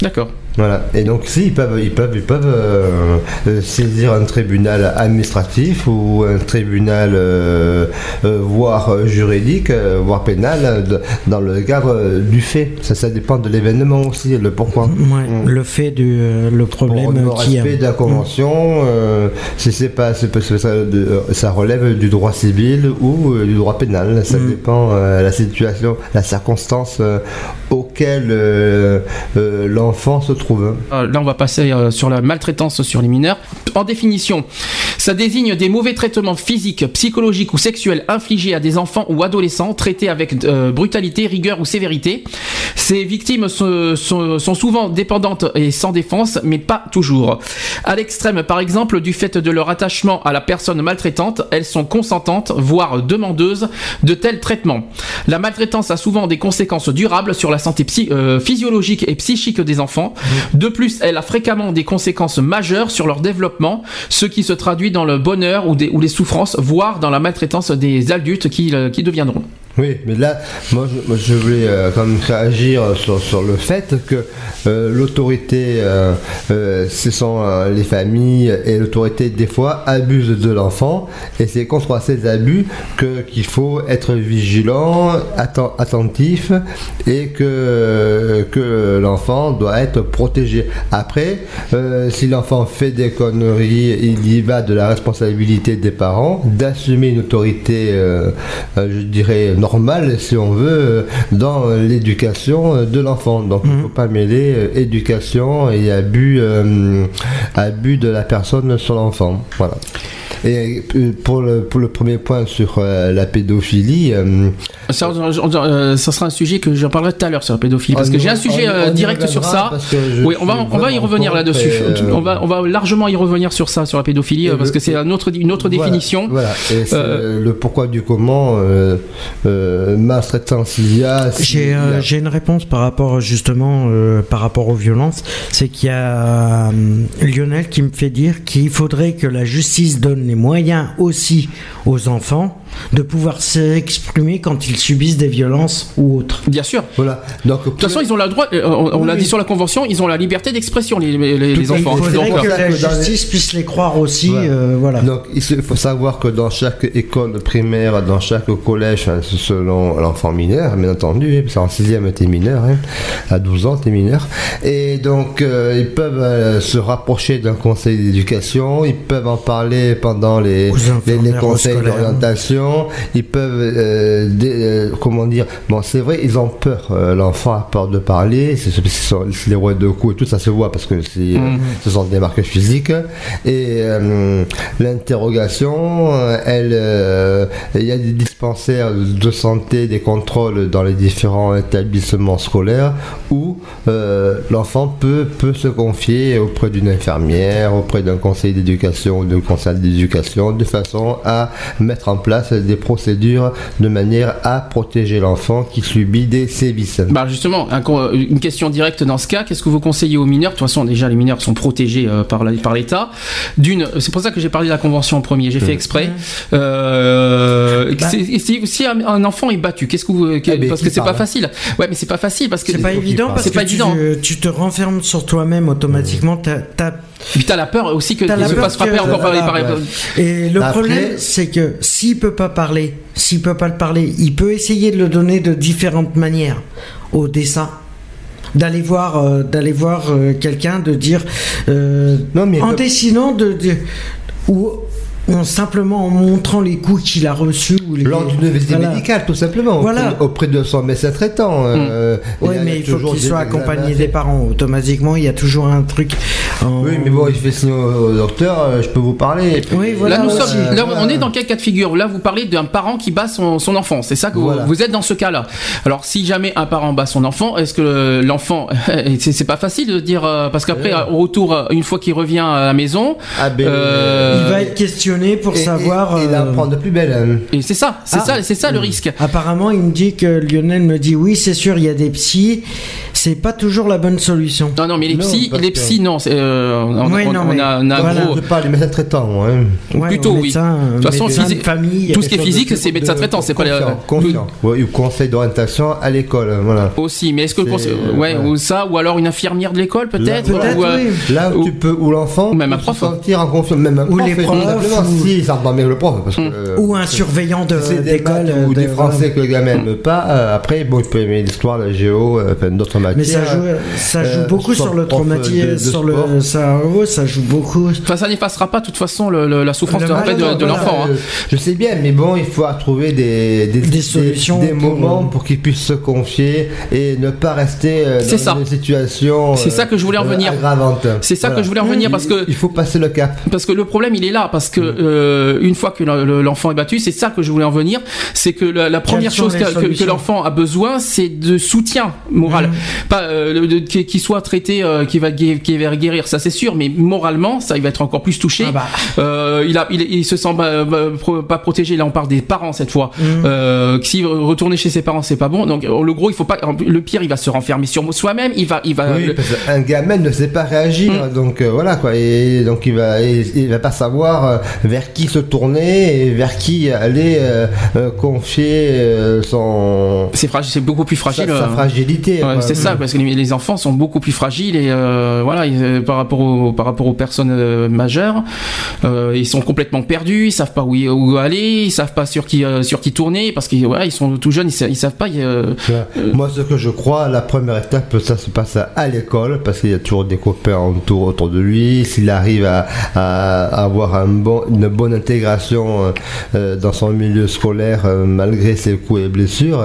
D'accord. Voilà. Et donc, si ils peuvent, ils peuvent, ils peuvent euh, euh, saisir un tribunal administratif ou un tribunal, euh, voire juridique, voire pénal, de- dans le cadre du fait. Ça, ça dépend de l'événement aussi, le pourquoi. Ouais, Mm. le fait du le problème le qui respect de la convention, euh, si c'est pas, c'est parce que ça, de- ça relève du droit civil ou du droit pénal. Ça Mm. dépend euh, la situation, la circonstance auquel l'enfant se trouve. Euh, Là, on va passer euh, sur la maltraitance sur les mineurs. En définition, ça désigne des mauvais traitements physiques, psychologiques ou sexuels infligés à des enfants ou adolescents traités avec euh, brutalité, rigueur ou sévérité. Ces victimes sont, sont souvent dépendantes et sans défense, mais pas toujours. À l'extrême, par exemple, du fait de leur attachement à la personne maltraitante, elles sont consentantes, voire demandeuses de tels traitements. La maltraitance a souvent des conséquences durables sur la santé psy- euh, physiologique et psychique des enfants. De plus, elle a fréquemment des conséquences majeures sur leur développement, ce qui se traduit dans le bonheur ou, les souffrances, voire dans la maltraitance des adultes qui, euh, qui deviendront. Oui, mais là, moi, je, voulais euh, quand même réagir sur, sur le fait que euh, l'autorité, euh, ce sont les familles et l'autorité des fois abusent de l'enfant et c'est contre ces abus que qu'il faut être vigilant, atten- attentif et que que l'enfant doit être protégé. Après, si l'enfant fait des conneries, il y va de la responsabilité des parents d'assumer une autorité, je dirais normale, si on veut, euh, dans l'éducation euh, de l'enfant. Donc, il ne faut pas mêler euh, éducation et abus, abus de la personne sur l'enfant. Voilà. Et euh, pour le, pour le premier point sur euh, la pédophilie, euh, Ça, on- on- euh, ça sera un sujet que j'en parlerai tout à l'heure sur la pédophilie, parce que j'ai un sujet on- on y direct sur ça. Oui, on va, on va y revenir là-dessus. euh, On va, on va largement y revenir sur ça, sur la pédophilie, parce le- que c'est un autre, une autre Voilà, définition. Voilà, et c'est Euh, le pourquoi du comment, euh, euh, s'il J'ai euh, une réponse par rapport justement euh, par rapport aux violences, c'est qu'il y a euh, Lionel qui me fait dire qu'il faudrait que la justice donne les moyens aussi aux enfants de pouvoir s'exprimer quand ils subissent des violences ou autres. Bien sûr. Voilà. Donc, De toute façon, ils ont le droit, euh, on, on Oui, l'a dit sur la convention, ils ont la liberté d'expression, les, les- les enfants. Il faudrait Donc, que la que les- justice puisse les croire aussi, Voilà. euh, voilà. Donc, il faut savoir que dans chaque école primaire, dans chaque collège, selon l'enfant mineur, bien entendu, hein, parce qu'en 6e, t'es mineur, hein, à 12 ans, t'es mineur. Et donc, euh, ils peuvent euh, se rapprocher d'un conseil d'éducation, ils peuvent en parler pendant les, conseils d'orientation, ils peuvent, euh, euh, comment dire, bon, c'est vrai, ils ont peur, euh, l'enfant a peur de parler, c'est les rois de coups et tout, ça se voit parce que c'est, euh, Mhm. ce sont des marques physiques. Et l'interrogation, elle, il y a des dispensaires de santé, des contrôles dans les différents établissements scolaires où l'enfant peut, peut se confier auprès d'une infirmière, auprès d'un conseil d'éducation ou d'un conseil d'éducation, de façon à mettre en place des procédures de manière à protéger l'enfant qui subit des sévices. Bah justement, un co- une question directe dans ce cas, qu'est-ce que vous conseillez aux mineurs? De toute façon, déjà, les mineurs sont protégés euh, par l'État. D'une, c'est pour ça que j'ai parlé de la convention en premier, j'ai fait exprès. Euh, Bah. si, si un, enfant est battu, qu'est-ce que vous... Eh ben, parce que c'est pas facile. Ouais, mais c'est pas facile parce que... C'est pas évident parce C'est que pas tu, évident. tu te renfermes sur toi-même automatiquement. t'as- t'as- Puis t'as la peur aussi que la se fasse frapper encore par les... par les- Voilà, Et le Après- problème, c'est que s'il peut pas parler, s'il peut pas le parler, il peut essayer de le donner de différentes manières au dessin. D'aller voir, euh, d'aller voir euh, quelqu'un, de dire euh, Non, mais en dessinant, de, de- ou ou simplement en montrant les coups qu'il a reçus. Ou les, Lors d'une visite Voilà. médicale, tout simplement, Voilà. auprès, de son médecin traitant. euh, Oui, il y a mais il faut toujours qu'il soit accompagné des parents. Automatiquement, il y a toujours un truc en- Oui, mais bon, il fait signe au, docteur, euh, je peux vous parler. puis- Oui, voilà. là, nous sommes, là, on est dans quel cas de figure Là, vous parlez d'un parent qui bat son, son enfant. C'est ça que vous- Voilà. vous, êtes dans ce cas-là. Alors, si jamais un parent bat son enfant, est-ce que l'enfant, c'est c'est pas facile de dire euh, parce qu'après, au retour, euh, une fois qu'il revient à la maison, Ah, ben, Euh, Il va être questionné pour et- savoir. Et, et euh, d'apprendre de plus belle. hein. et c'est ça, c'est Ah. ça, c'est ça le risque. Apparemment, il me dit que Lionel me dit oui, c'est sûr, il y a des psys. C'est pas toujours la bonne solution. Non, non, mais les Non, psys, parce les que- psys, non. c'est, euh, on, Oui, on- non, on mais a, on a un voilà. gros. Je parle des médecins traitants, hein. Ouais, Plutôt, un oui. médecin, De toute façon, médecin physique- famille. tout ce qui est physique, c'est médecin de- traitant, c'est pas les- confiant. Ouais, ou conseil d'orientation à l'école, voilà. Aussi, mais est-ce que le ouais, ouais. ou ça, ou alors une infirmière de l'école peut-être, ou, euh, oui. Là où Ou- tu peux, où l'enfant ou même un peut prof. se sentir en confiance, même un Ou prof, les profs, ou- si ça pas avec le prof, parce que Mm. euh, Ou un surveillant de- si c'est des d'école. maths ou de- des français que le gamin n'aime pas, euh, après bon il peut aimer l'histoire, la géo, euh, enfin d'autres matières. Mais ça joue, ça joue Euh, beaucoup sur le de- traumatisme, de sur sport. le cerveau, ça joue beaucoup. Enfin, ça n'effacera pas de toute façon le- le- la souffrance Le de, de, de l'enfant. hein. Euh, Je sais bien, mais bon, il faut trouver des, des, Des solutions des, pour- moments pour qu'il puisse se confier et ne pas rester euh, dans ça. une situation C'est ça que je voulais en euh, venir. aggravante. C'est ça Voilà. que je voulais en venir parce que il faut passer le cap. parce que le problème il est là parce que euh, une fois que le- le- l'enfant est battu, c'est ça que je voulais en venir, c'est que la, la première chose que, que- que solutions l'enfant a besoin, c'est de soutien moral, pas euh, qu'il soit traité, euh, qu'il va va guérir, ça c'est sûr, mais moralement, ça il va être encore plus touché. Ah bah. Euh, il a, il, il se sent bah, bah, pro- pas protégé. Là, on parle des parents cette fois. Que si retourner chez ses parents, c'est pas bon. Donc, le gros, il faut pas. Le pire, il va se renfermer sur soi-même. Il va, il va. Oui, le- parce qu'un gamin ne sait pas réagir, Mm. donc euh, voilà quoi. Et donc il va, il, il va pas savoir euh, vers qui se tourner et vers qui aller euh, euh, confier euh, son c'est fragile, c'est beaucoup plus fragile. sa, sa fragilité. Ouais, c'est ça, parce que les, les enfants sont beaucoup plus fragiles et voilà, ils, par rapport aux par rapport aux personnes majeures, ils sont complètement perdus, ils savent pas où, aller, ils savent pas sur qui sur qui tourner parce qu'ils voilà, ils sont tout jeunes, ils, ils savent pas. Moi, ce que je crois, la première étape, ça se passe à, l'école, parce qu'il y a toujours des copains autour, autour de lui. S'il arrive à, à avoir un bon, une bonne intégration euh, euh, dans son milieu scolaire, euh, malgré ses coups et blessures,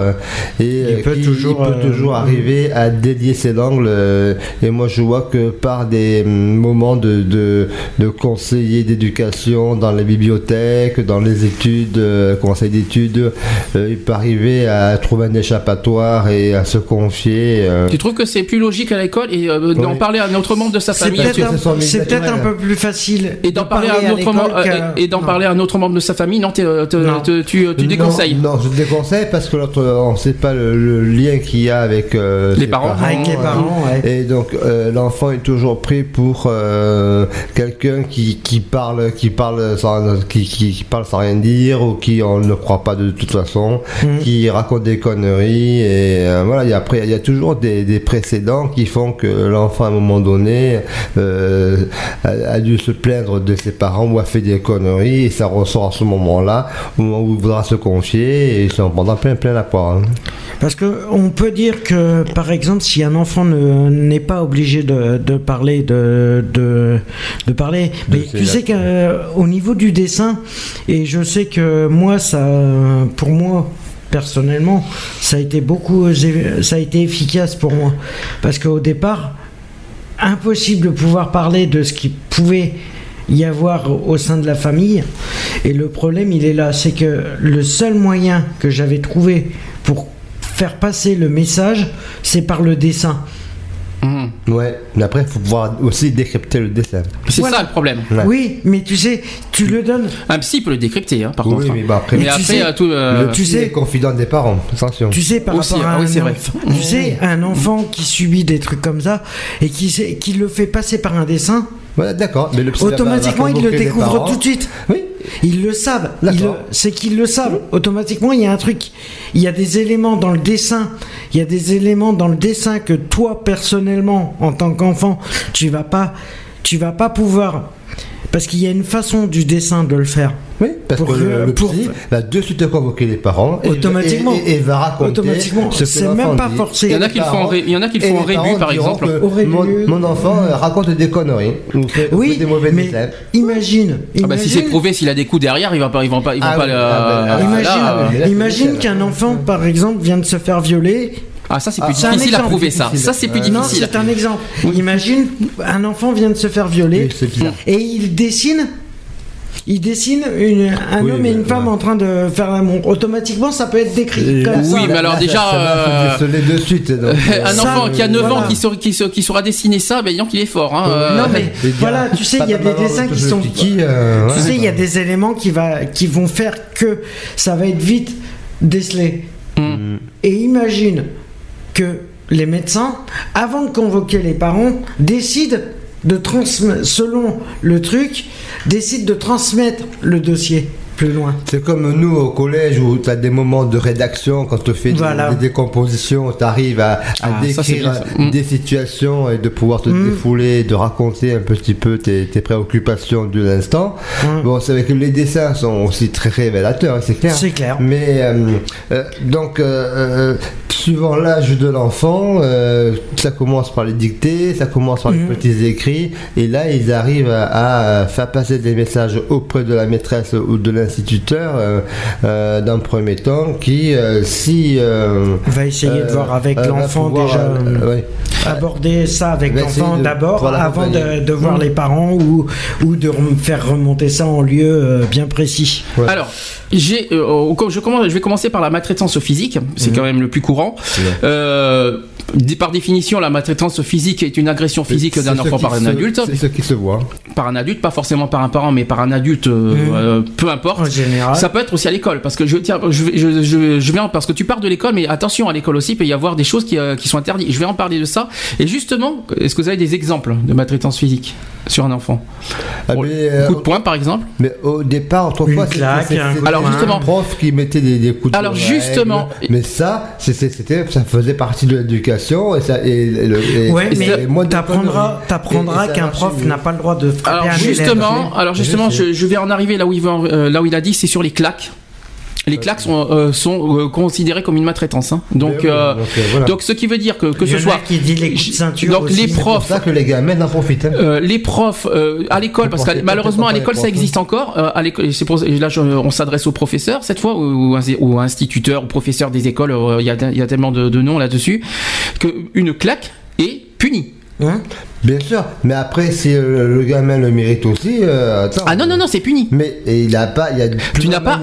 et Il peut qu'il- toujours, il peut euh, toujours arriver à délier ses angles. euh, et moi, je vois que par des hum, moments de, de, de conseiller d'éducation dans les bibliothèques, dans les études, euh, conseil d'études, euh, il peut arriver à trouver un échappatoire et à se confier. euh, Tu trouves que c'est plus logique à l'école et euh, d'en Oui. parler à un autre membre de sa famille? peut-être un, c'est peut-être un peu plus facile et d'en de parler à un autre membre euh, et, et d'en Non. parler à un autre membre de sa famille. Non, euh, te- Non. te- tu tu non, déconseilles? Non, je déconseille parce que l'autre, on ne sait pas le, le lien qu'il y a avec euh, Les parents. Avec les euh, parents, ouais. Et donc euh, l'enfant est toujours pris pour euh, quelqu'un qui, qui parle qui parle sans qui, qui, qui parle sans rien dire ou qui on ne croit pas de toute façon, Mhm. qui raconte des conneries et euh, voilà. Il y a, après il y a toujours des, des précédents qui font que l'enfant à un moment donné euh, a, a dû se plaindre de ses parents ou a fait des conneries et ça ressort à ce moment-là au moment où il voudra se confier et ils sont pendant plein plein la poire. hein. Parce que on peut dire que, par exemple, si un enfant ne- n'est pas obligé de, de parler, de, de, de parler, mais tu sais qu'au niveau du dessin, et je sais que moi, ça, pour moi, personnellement, ça a été beaucoup, ça a été efficace pour moi, parce qu'au départ, impossible de pouvoir parler de ce qui pouvait y avoir au sein de la famille. Et le problème, il est là, c'est que le seul moyen que j'avais trouvé pour faire passer le message, c'est par le dessin. Mhm. Ouais, mais après il faut pouvoir aussi décrypter le dessin. C'est Voilà. ça le problème. Ouais. Oui, mais tu sais, tu le donnes. Un psy peut le décrypter, hein, par Oui, contre. mais bon, après- mais Mais tu après, sais, euh, tout, euh, le tu psy sais- est confident des parents, attention. Tu sais, par Aussi, rapport à ah oui, un c'est vrai. enfant- Tu sais, un enfant qui subit des trucs comme ça et qui, sait- qui le fait passer par un dessin, Voilà, d'accord, mais le automatiquement va il le convoquer les découvre parents. tout de suite. Oui, Ils le savent. Ils C'est qu'ils le savent. Automatiquement, il y a un truc. Il y a des éléments dans le dessin. Il y a des éléments dans le dessin que toi, personnellement, en tant qu'enfant, tu vas pas, tu vas pas pouvoir. Parce qu'il y a une façon du dessin de le faire. Oui, parce Pour que le, le pour- psy va de suite convoquer les parents et, Automatiquement. et, et- et va raconter Automatiquement. ce que C'est l'enfant même pas forcé. Il y en a qui le font en parents- ré- il y en a qui le et font en les rébut, parents par exemple. Mon, mon enfant euh, raconte des conneries ou fait, ou Oui, fait des mauvais mais imagine. Ah bah, si c'est prouvé, s'il a des coups derrière, il va pas, ils vont pas, ils vont Ah pas oui, le- ah bah, ah, là, Imagine, là, qu'un enfant, par exemple, vient de se faire violer Ah, ça, c'est Ah, plus difficile à prouver, ça. Ça, c'est plus Euh, Non, difficile. c'est un exemple. Imagine, un enfant vient de se faire violer Oui, et il dessine. Il dessine une- un Oui, homme et une femme ouais. en train de faire l'amour. Automatiquement, ça peut être décrit comme ça. Oui, mais alors déjà, euh, déceler de suite. donc, euh, un Ça, enfant qui a 9 ans qui, saura, qui, sa- qui saura dessiner ça, ben, disons qu'il est fort. Hein, euh, Non, mais voilà, tu sais, il y a des dessins qui sont. euh, Tu ouais. sais, il y a des éléments qui, va, qui vont faire que ça va être vite décelé. Hmm. Et imagine que les médecins, avant de convoquer les parents, décident de transmettre, selon le truc, décident de transmettre le dossier plus loin. C'est comme nous au collège où tu as des moments de rédaction quand tu fais des- Voilà. des, décompositions, tu arrives à, à Ah, décrire ça. Mm. des situations et de pouvoir te Mm. défouler, de raconter un petit peu tes, tes préoccupations de l'instant. Mm. Bon, c'est vrai que les dessins sont aussi très révélateurs, hein, c'est clair. C'est clair. Mais euh, euh, donc, euh, suivant l'âge de l'enfant, ça commence par les dictées, ça commence par les petits écrits, et là, ils arrivent à, à faire passer des messages auprès de la maîtresse ou de l'instituteur euh, euh, d'un premier temps, qui, euh, si... euh, On va essayer de voir avec euh, l'enfant déjà. euh, ouais. aborder ça avec l'enfant d'abord avant de, voir Mm. les parents ou, ou de rem- faire remonter ça en lieu euh, bien précis. Ouais. Alors, j'ai, euh, je, commence, je vais commencer par la maltraitance physique, c'est quand même le plus courant. Euh, par définition, la maltraitance physique est une agression physique d'un enfant par un se- adulte, C'est ce qui se voit. par un adulte, pas forcément par un parent, mais par un adulte, euh, Mhm. euh, peu importe. En général. Ça peut être aussi à l'école, parce que je tiens, je, je, je, parce que tu pars de l'école, mais attention à l'école aussi, il peut y avoir des choses qui, euh, qui sont interdites. Je vais en parler de ça. Et justement, est-ce que vous avez des exemples de maltraitance physique sur un enfant? Ah, Bon, mais, Coup de poing, par exemple? Mais au départ, autrefois, Une c'était- Alors, poing. justement- profs qui mettaient des, des coups de Alors, règle. justement- Mais ça, c'était- ça faisait partie de l'éducation et ça. Et, le- et- Ouais, et mais t'apprendras, qu'un prof n'a pas le droit de frapper Alors un élève. justement, alors justement, Je vais en arriver là où il, va en- euh, là où il a dit, c'est sur les claques. Les claques sont, euh, sont euh, considérées comme une maltraitance. hein. Donc, oui, euh, donc, voilà. donc ce qui veut dire que que Il y ce soit qui dit les coups de ceinture donc aussi, les c'est C'est pour profs, ça que les gamins en profitent. hein. les profs à l'école, parce que malheureusement à l'école ça existe encore. euh, à l'école, c'est pour et là je- on s'adresse aux professeurs cette fois ou, à instituteurs ou professeurs des écoles. Il y, a, y a tellement de, de noms là-dessus que une claque est punie. Hein? Bien sûr, mais après, si euh, le gamin le mérite aussi, euh, attends. Ah non non non, c'est puni. Mais et il a pas, il y a Tu n'as pas.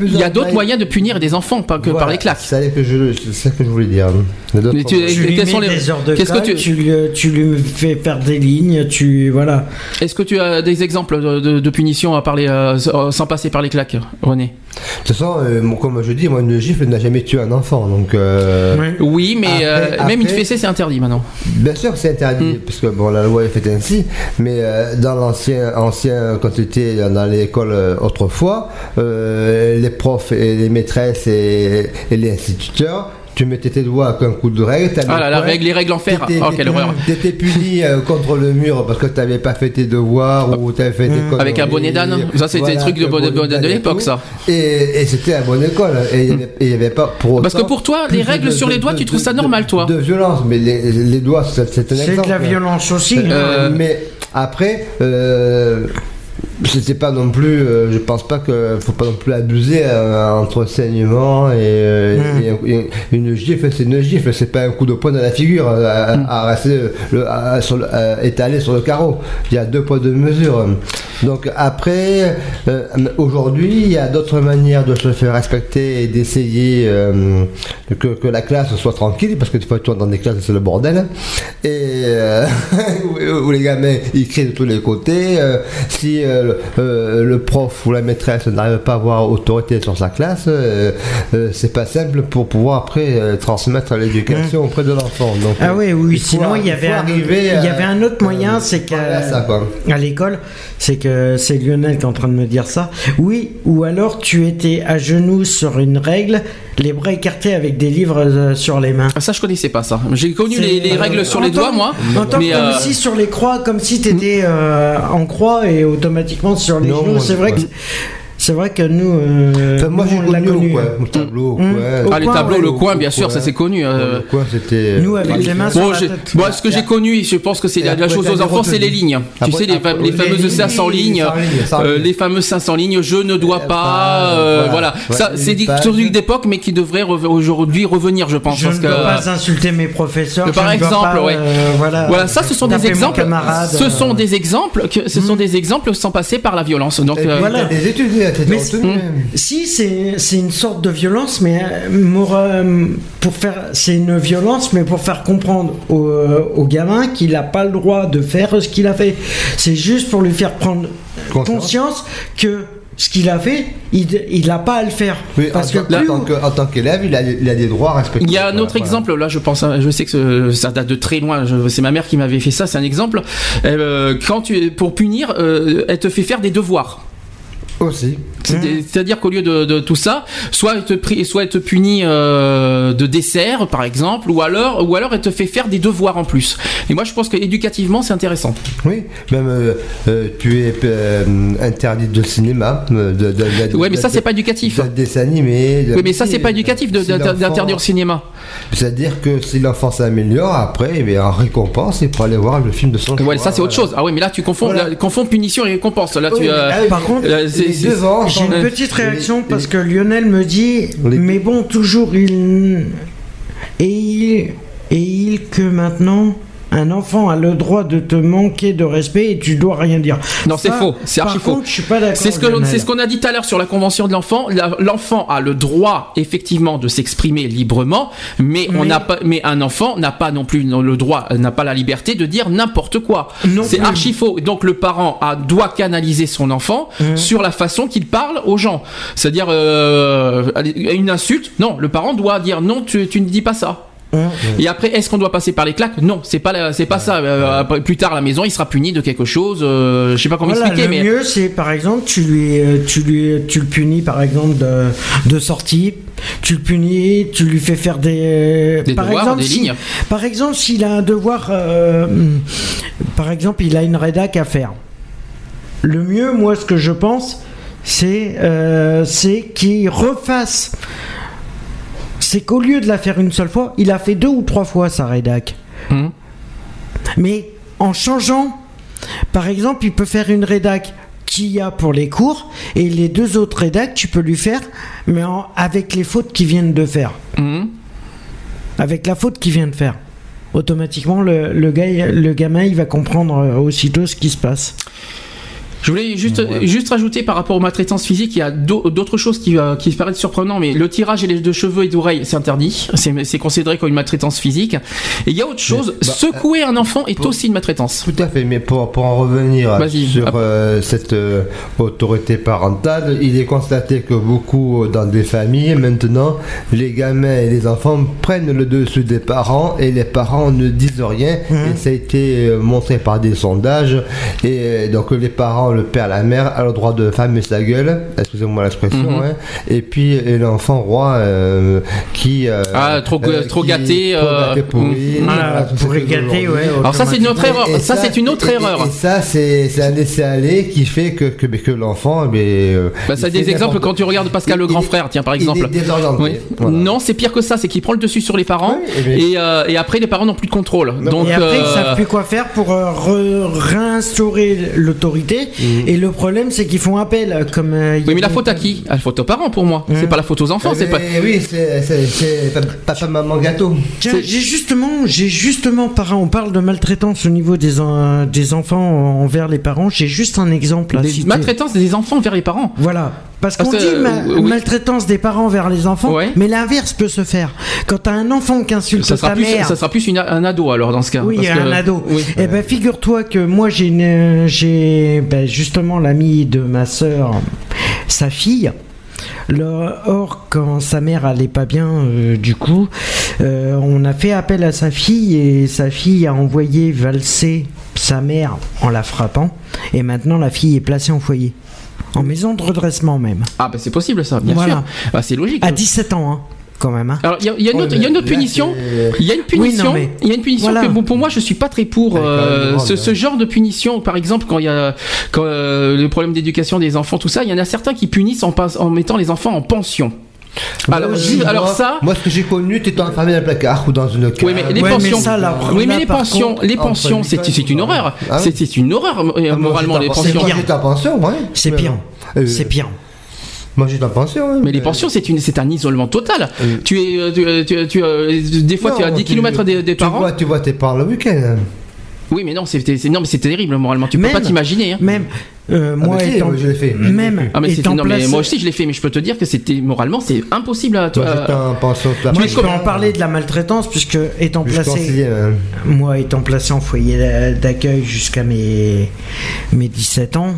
il y a, d'autres moyens de punir des enfants pas que par les claques. C'est ça que je, c'est ça que je voulais dire. Quelles mets sont les- des heures de qu'est-ce que tu- tu... lui, tu lui fais faire des lignes, tu voilà. Est-ce que tu as des exemples de, de, de punitions à parler euh, sans passer par les claques, René? De toute façon, comme je dis, moi, une gifle n'a jamais tué un enfant, donc. euh. Oui, mais Après- euh, même une fessée c'est interdit maintenant. Bien sûr c'est interdit, Mm. parce que bon, la loi est faite ainsi, mais euh, dans l'ancien, ancien, quand tu étais dans l'école euh, autrefois, euh, les profs et les maîtresses et, et les instituteurs, tu mettais tes doigts avec un coup de règle. t'avais Ah là, la règle, les règles en fer. t'étais- Oh, quelle horreur. T'étais puni euh, contre le mur parce que tu n'avais pas fait tes devoirs ou tu avais fait tes Mm. Avec un bonnet d'âne. Ça, c'était des trucs de bonnet d'âne de et l'époque, ça. Et, et c'était à bonne école. Et il n'y avait, pas pour Parce que pour toi, les règles de- sur les doigts, de- tu trouves ça normal, toi De violence, mais les, les doigts, c'est c'est un C'est de la violence aussi. hein. Euh, Mais après, euh, c'était pas non plus. euh, je pense pas que faut pas non plus abuser euh, entre saignement et, euh, et- et une gifle. C'est une gifle, c'est pas un coup de poing dans la figure à, Mm. à rester le- à- sur le- à étalé sur le carreau. Il y a deux poids deux mesures. Donc après, aujourd'hui, il y a d'autres manières de se faire respecter et d'essayer que, que la classe soit tranquille, parce que des fois, tu dans des classes, c'est le bordel. Et où, où les gamins, ils crient de tous les côtés. si le- euh, le prof ou la maîtresse n'arrive pas à avoir autorité sur sa classe, euh, euh, c'est pas simple pour pouvoir après transmettre l'éducation auprès de l'enfant. Donc, Ah oui, oui. il faut- Sinon, il y avait un, arriver il y à- avait un autre moyen, c'est qu'à à l'école, c'est que c'est Lionel qui est en train de me dire ça. Oui, ou alors tu étais à genoux sur une règle, les bras écartés avec des livres euh, sur les mains. Ah, Ça, je connaissais pas ça. J'ai connu les, règles sur les doigts, moi. entends Mais comme euh, si sur les croix, comme si tu étais en croix et automatiquement sur les Non, genoux. C'est vrai ouais. que c'est vrai que nous. euh, Enfin, moi, j'ai connu connu. au tableau, au Mmh. Au Ah, les tableaux, le coin, bien sûr, ça c'est connu. euh, Le coin, c'était. Nous, avec les mains sur la tête. moi, ce que j'ai connu, je pense que c'est la, la chose aux enfants, c'est les lignes. tu sais, les, après, fa- les les fameuses lignes, 500 les lignes, 100 lignes, 100 euh, lignes. les fameuses 500 lignes, je ne dois Euh, pas, euh, voilà. Ça, c'est des trucs d'époque, mais qui devraient aujourd'hui revenir, je pense. Je ne dois pas insulter mes professeurs. Par exemple, ouais. euh, voilà, Voilà, ça, ce sont des exemples. Ce sont euh, des exemples ce sont des exemples sans passer par la violence. Donc, euh, voilà. des études, Mais. Si, c'est c'est une sorte de violence, mais euh, pour, euh, pour faire. C'est une violence, mais pour faire comprendre au, euh, au gamin qu'il n'a pas le droit de faire ce qu'il a fait. C'est juste pour lui faire prendre Conscience. conscience que ce qu'il a fait, il n'a pas à le faire. Oui, Parce en, que tant- en plus- tant que- en tant qu'élève, il a, il a des droits à respecter. Il y a un autre voilà. exemple, là je pense, hein, je sais que ce- ça date de très loin, c'est ma mère qui m'avait fait ça, c'est un exemple. Euh, quand tu, pour punir, euh, elle te fait faire des devoirs. Aussi. C'est- C'est-à-dire qu'au lieu de, de tout ça, soit elle te, pri- soit te punit euh, de dessert, par exemple, ou alors, ou alors elle te fait faire des devoirs en plus. Et moi je pense que éducativement c'est intéressant. Oui, même euh, euh, tu es interdit de cinéma. De, de, de- Ouais, mais ça c'est pas éducatif. de dessin animé. Oui, mais ça c'est pas éducatif d'interdire le cinéma. C'est-à-dire que si l'enfant s'améliore, après, eh bien, en récompense, il pourra aller voir le film de son Ouais, choix, ça c'est autre chose. Ah oui, mais là tu confonds, Voilà. là, confonds punition et récompense. Là tu. Oui, ah par contre, les deux enfants- J'ai une petite réaction parce que Lionel me dit mais bon toujours il et il et il que maintenant un enfant a le droit de te manquer de respect et tu dois rien dire. Non, c'est faux, c'est archi faux. contre, je suis pas d'accord. C'est ce qu'on a dit tout à l'heure sur la convention de l'enfant. L'enfant a le droit effectivement de s'exprimer librement, mais on n'a pas, mais un enfant n'a pas non plus le droit, n'a pas la liberté de dire n'importe quoi. Non C'est archi faux. Donc le parent a, doit canaliser son enfant Mmh. sur la façon qu'il parle aux gens. C'est-à-dire euh, une insulte. Non, le parent doit dire non, tu, tu ne dis pas ça. Et après, est-ce qu'on doit passer par les claques? Non, c'est pas c'est pas ça. Euh, plus tard à la maison, il sera puni de quelque chose. euh, je sais pas comment Voilà, expliquer, le mais mieux, c'est par exemple, tu lui, euh, tu lui, tu le punis par exemple de, de sortie, tu le punis, tu lui fais faire des, Des par devoirs, exemple, des si- lignes. Par exemple, s'il a un devoir, euh, par exemple, il a une rédac à faire. Le mieux, moi, ce que je pense, c'est, euh, c'est qu'il refasse. C'est qu'au lieu de la faire une seule fois, il a fait deux ou trois fois sa rédac. Hum. Mais en changeant, par exemple, il peut faire une rédac qu'il y a pour les cours et les deux autres rédacs, tu peux lui faire, mais en- avec les fautes qu'il vient de faire. Hum. Avec la faute qu'il vient de faire. Automatiquement, le, le, gars, le gamin, il va comprendre euh, aussitôt ce qui se passe. Je voulais juste, juste rajouter par rapport aux maltraitances physiques, il y a d'au- d'autres choses qui, euh, qui paraissent surprenantes, mais le tirage et les de cheveux et d'oreilles, c'est interdit. C'est considéré comme une maltraitance physique. Et il y a autre chose, bah, secouer un enfant est aussi une maltraitance. Tout à fait, mais pour, pour en revenir sur euh, cette euh, autorité parentale, il est constaté que beaucoup euh, dans des familles, maintenant, les gamins et les enfants prennent le dessus des parents et les parents ne disent rien. Et ça a été montré par des sondages. Et donc les parents, le père, la mère, a le droit de fermer sa gueule, excusez-moi l'expression, Mhm. et puis et l'enfant roi euh, qui... euh, Ah, trop- trop qui- gâté, trop euh, gâté pourri, mhm. Voilà, tout pour ce que égater, aujourd'hui. ouais. Alors ça c'est une autre Et- erreur. et Ça, c'est une autre et- erreur. Et, ça, c'est c'est un laisser-aller qui fait que, que, que l'enfant. eh bien, euh, Bah, ça a des exemples quand tu regardes Pascal il- le grand il- frère, tiens par il est exemple. Oui. voilà. Non, c'est pire que ça, c'est qu'il prend le dessus sur les parents Oui, eh bien- et, euh, et après les parents n'ont plus de contrôle. Donc et après, ils euh, savent plus quoi faire pour euh, re- réinstaurer l'autorité. Et le problème, c'est qu'ils font appel. Comme, euh, il y oui, mais la faute à qui? La faute aux parents pour moi. C'est Mhm. pas la faute aux enfants. Eh C'est pas. Oui, c'est- c'est c'est pa- papa, maman, gâteau. J'ai justement, j'ai justement, on parle de maltraitance au niveau des, en- des enfants envers les parents. J'ai juste un exemple à Des citer. maltraitances des enfants envers les parents? Voilà. Parce Parce qu'on dit ma- euh, oui. maltraitance des parents vers les enfants, Ouais. mais l'inverse peut se faire. Quand t'as un enfant qui insulte Ça sera ta plus, mère, ça sera plus une- un ado alors dans ce cas. oui, parce que- un ado. Oui. Eh ben, figure-toi que moi, j'ai j'ai, ben, justement l'amie de ma sœur, sa fille. Le- or, quand sa mère allait pas bien, euh, du coup, euh, on a fait appel à sa fille et sa fille a envoyé valser sa mère en la frappant. Et maintenant, la fille est placée en foyer. En maison de redressement même. Ah bah c'est possible ça, bien Voilà. sûr. Bah, c'est logique. À 17 ans, hein. quand même. Hein. Alors il y a, il y a une Ouais, autre, il y a une mais autre là, punition. Il y a une punition. mais- Il y a une punition Voilà. que bon, pour moi je suis pas très pour euh, ce, hein. ce genre de punition. Par exemple quand il y a quand, euh, le problème d'éducation des enfants, tout ça, il y en a certains qui punissent en mettant les enfants en pension. Alors, moi, alors ça. Moi, ce que j'ai connu, t'étais enfermé dans un placard ou dans une cave. Oui, mais les Ouais, mais pensions. ça, là, oui, mais là, les pensions, contre, les pensions, c'est l'école, c'est une horreur. Ah oui. C'est c'est une horreur euh, Ah, moralement les en- pensions. En pension, ouais. C'est Mais pire. bon. Euh, C'est pire. Moi, j'étais en pension. ouais. Mais les pensions, c'est une, c'est un isolement total. Euh. Tu es, euh, tu, tu, tu, euh, des fois, tu es à Non, 10 km des, des tu parents. Vois, tu vois tes parents le week-end. Oui, mais non, c'est c'est- non, mais c'est terrible moralement. Tu peux Même- pas t'imaginer. hein. Même euh, Ah, moi si, étant je l'ai fait. même Ah mais c'était étant non mais placé- moi aussi je l'ai fait mais je peux te dire que c'était moralement c'est impossible à toi. Moi, je peux en parler de la maltraitance puisque étant Je placé, hein. moi étant placé en foyer d'a- d'accueil jusqu'à mes mes 17 ans,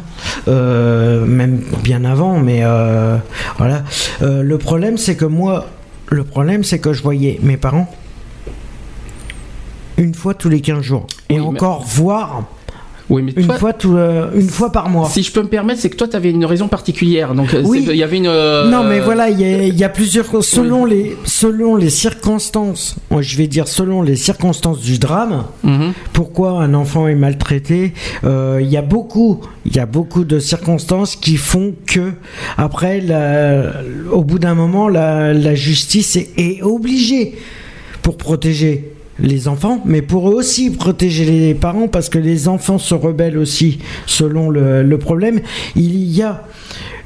euh, même bien avant, mais euh, voilà. Euh, le problème c'est que moi, le problème c'est que je voyais mes parents une fois tous les 15 jours et Oui, mais- encore voir Oui mais une toi, fois tout, euh, une fois par mois. si je peux me permettre c'est que toi tu avais une raison particulière donc euh, Oui. il y avait une euh, Non, mais voilà, il y, a- il y a plusieurs selon les selon les circonstances. Je vais dire selon les circonstances du drame. mhm. Pourquoi un enfant est maltraité euh, Il y a beaucoup, y a beaucoup de circonstances qui font que après, la- au bout d'un moment, la, la justice est, est obligée pour protéger les enfants, mais pour eux aussi protéger les parents parce que les enfants se rebellent aussi selon le, le problème. Il y a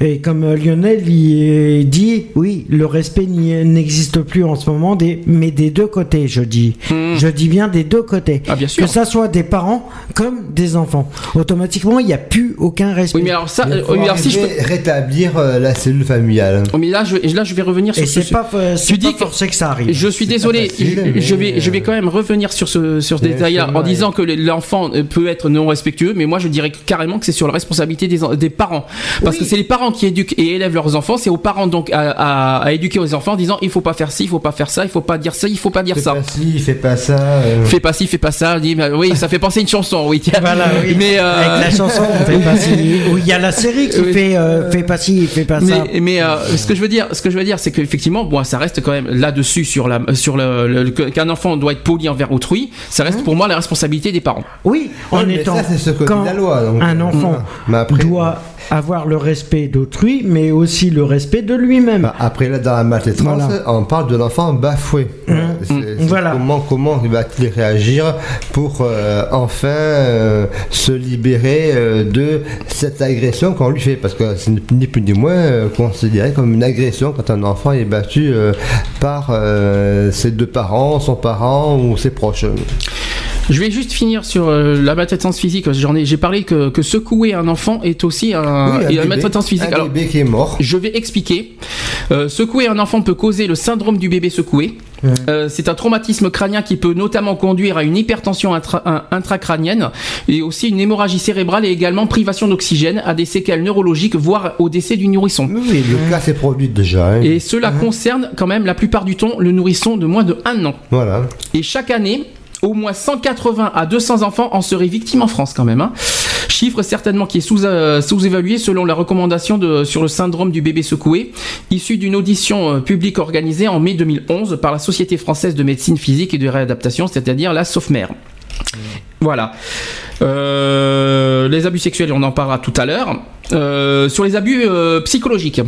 et comme euh, Lionel il dit, oui, le respect n'existe plus en ce moment, des, mais des deux côtés, je dis. Mhm. Je dis bien des deux côtés. Ah bien sûr. Que ça soit des parents comme des enfants. Automatiquement, il n'y a plus aucun respect. Oui mais alors ça euh, oui, alors si je peux rétablir euh, la cellule familiale. Oh, mais là je là je vais revenir sur Et ce pas, euh, tu dis pas que- forcé que ça arrive. Je suis désolé, facile, je, je vais, je vais euh, quand même revenir sur ce, sur ce détail-là en disant que l'enfant euh, peut être non respectueux, mais moi je dirais carrément que c'est sur la responsabilité des, des parents. Parce que c'est les parents qui éduquent et élèvent leurs enfants, c'est aux parents donc à, à- à éduquer aux enfants en disant il faut pas faire ci, il faut pas faire ça, il faut pas dire ça, il faut pas dire Fais ça. pas ci, fais pas ça. euh. Fais pas ci, fais pas ça. Dis, bah, oui, ça fait penser à une chanson, oui. tiens. Voilà, oui. Mais, euh, Avec la chanson, on fait pas ci. Il y a la série qui Oui. fait euh, fais pas ci, fais pas ça. mais, mais euh, ce que je veux dire, ce que je veux dire, c'est qu'effectivement, bon, ça reste quand même là-dessus sur la, sur le, qu'un enfant doit être poli envers autrui. Ça reste pour moi la responsabilité des parents. Oui, en Ouais, mais étant ça, c'est ce que dit quand la loi, donc, un enfant mais après- doit avoir le respect d'autrui, mais aussi le respect de lui-même. Bah, après, là, dans la maltraitance, Voilà. on parle de l'enfant bafoué. C'est Voilà. Comment, comment va-t-il réagir pour euh, enfin euh, se libérer euh, de cette agression qu'on lui fait? Parce que c'est ni plus ni moins considéré comme une agression quand un enfant est battu par ses deux parents, son parent ou ses proches. Je vais juste finir sur euh, la maltraitance physique. J'en ai, j'ai parlé que, que secouer un enfant est aussi un, Oui, un et bébé- maltraitance physique. Un Alors, bébé qui est mort. Je vais expliquer. Euh, secouer un enfant peut causer le syndrome du bébé secoué. Euh, c'est un traumatisme crânien qui peut notamment conduire à une hypertension intra- un- intracrânienne et aussi une hémorragie cérébrale et également privation d'oxygène, à des séquelles neurologiques, voire au décès du nourrisson. Oui, le cas s'est produit déjà. hein. Et cela concerne quand même la plupart du temps le nourrisson de moins de 1 an. Voilà. Et chaque année, au moins 180 à 200 enfants en seraient victimes en France quand même. hein. Chiffre certainement qui est sous, euh, sous-évalué selon la recommandation de, sur le syndrome du bébé secoué, issu d'une audition euh, publique organisée en mai 2011 par la Société française de médecine physique et de réadaptation, c'est-à-dire la SOFMER. Voilà. Euh, les abus sexuels, on en parlera tout à l'heure. Sur les abus psychologiques.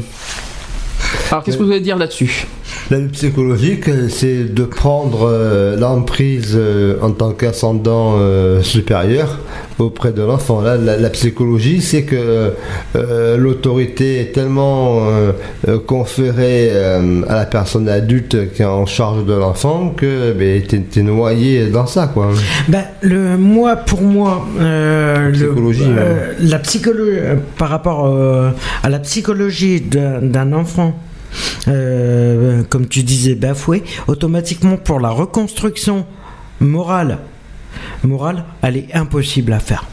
Alors, qu'est-ce que vous voulez dire là-dessus? La lutte psychologique, c'est de prendre euh, l'emprise euh, en tant qu'ascendant euh, supérieur auprès de l'enfant. La, la psychologie, c'est que l'autorité est tellement conférée à la personne adulte qui est en charge de l'enfant que ben, t'es, t'es noyé dans ça, quoi. Ben, le, moi, pour moi, Psychologie, euh, la psychologie, par rapport à la psychologie d'un enfant, euh, comme tu disais, bafoué, automatiquement pour la reconstruction morale, morale, elle est impossible à faire.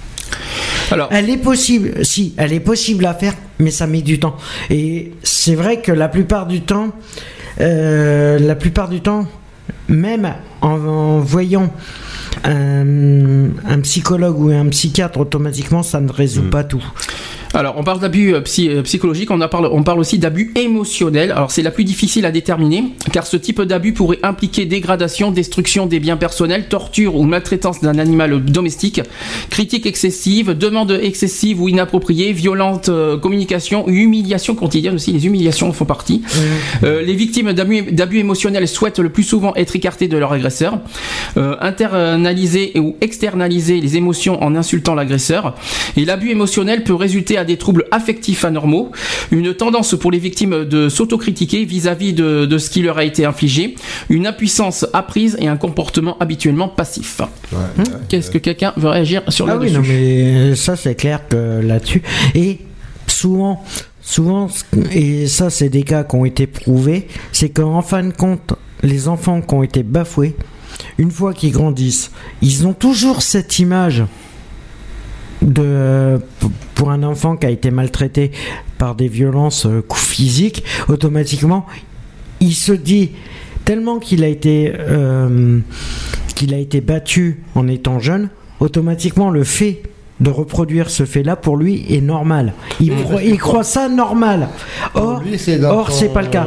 Alors, Elle est possible, si, elle est possible à faire, mais ça met du temps. Et c'est vrai que la plupart du temps, euh, la plupart du temps, même en, en voyant un, un psychologue ou un psychiatre, automatiquement, ça ne résout pas tout. Alors, on parle d'abus euh, psy- euh, psychologiques, on, a parle, on parle aussi d'abus émotionnels. Alors, c'est la plus difficile à déterminer, car ce type d'abus pourrait impliquer dégradation, destruction des biens personnels, torture ou maltraitance d'un animal domestique, critique excessive, demande excessive ou inappropriée, violente euh, communication, humiliation quotidienne aussi, les humiliations en font partie. Euh, les victimes d'abus émotionnels souhaitent le plus souvent être écartées de leur agresseur, euh, internaliser ou externaliser les émotions en insultant l'agresseur. Et l'abus émotionnel peut résulter à des troubles affectifs anormaux, une tendance pour les victimes de s'autocritiquer vis-à-vis de, de ce qui leur a été infligé, une impuissance apprise et un comportement habituellement passif. Qu'est-ce que quelqu'un veut réagir sur Ah oui, là-dessus non, mais ça, c'est clair que là-dessus. Et souvent, souvent, et ça, c'est des cas qui ont été prouvés, c'est qu'en fin de compte, les enfants qui ont été bafoués, une fois qu'ils grandissent, ils ont toujours cette image de pour un enfant qui a été maltraité par des violences euh, physiques automatiquement il se dit tellement qu'il a été euh, qu'il a été battu en étant jeune automatiquement le fait de reproduire ce fait là pour lui est normal. Il, croit, il croit ça normal. Or, c'est pas le cas.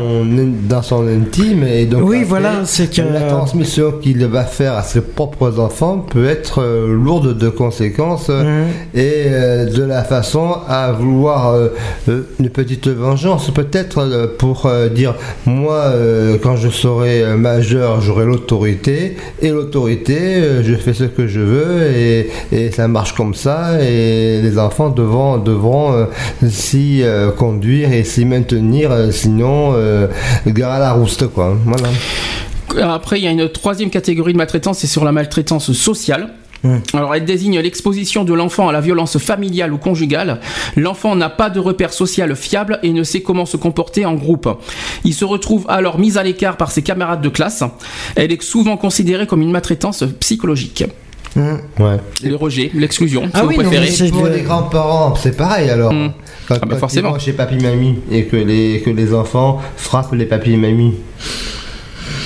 Dans son intime et donc Oui, après, voilà, c'est que- la transmission qu'il va faire à ses propres enfants peut être euh, lourde de conséquences euh, Mhm. et euh, de la façon à vouloir euh, une petite vengeance peut-être pour dire moi quand je serai majeur j'aurai l'autorité et l'autorité je fais ce que je veux et, et ça marche comme ça et les enfants devront, devront euh, s'y euh, conduire et s'y maintenir euh, sinon gare à la rouste quoi voilà Après, il y a une troisième catégorie de maltraitance, c'est sur la maltraitance sociale. Hmm. Alors, elle désigne l'exposition de l'enfant à la violence familiale ou conjugale. L'enfant n'a pas de repère social fiable et ne sait comment se comporter en groupe. Il se retrouve alors mis à l'écart par ses camarades de classe. Elle est souvent considérée comme une maltraitance psychologique. Ouais Le rejet, l'exclusion, si Ah vous oui, non, préférez. pour les grands-parents c'est pareil alors Mm. quand, Ah bah quand forcément. chez papy mamie et que les, que les enfants frappent les papy et mamie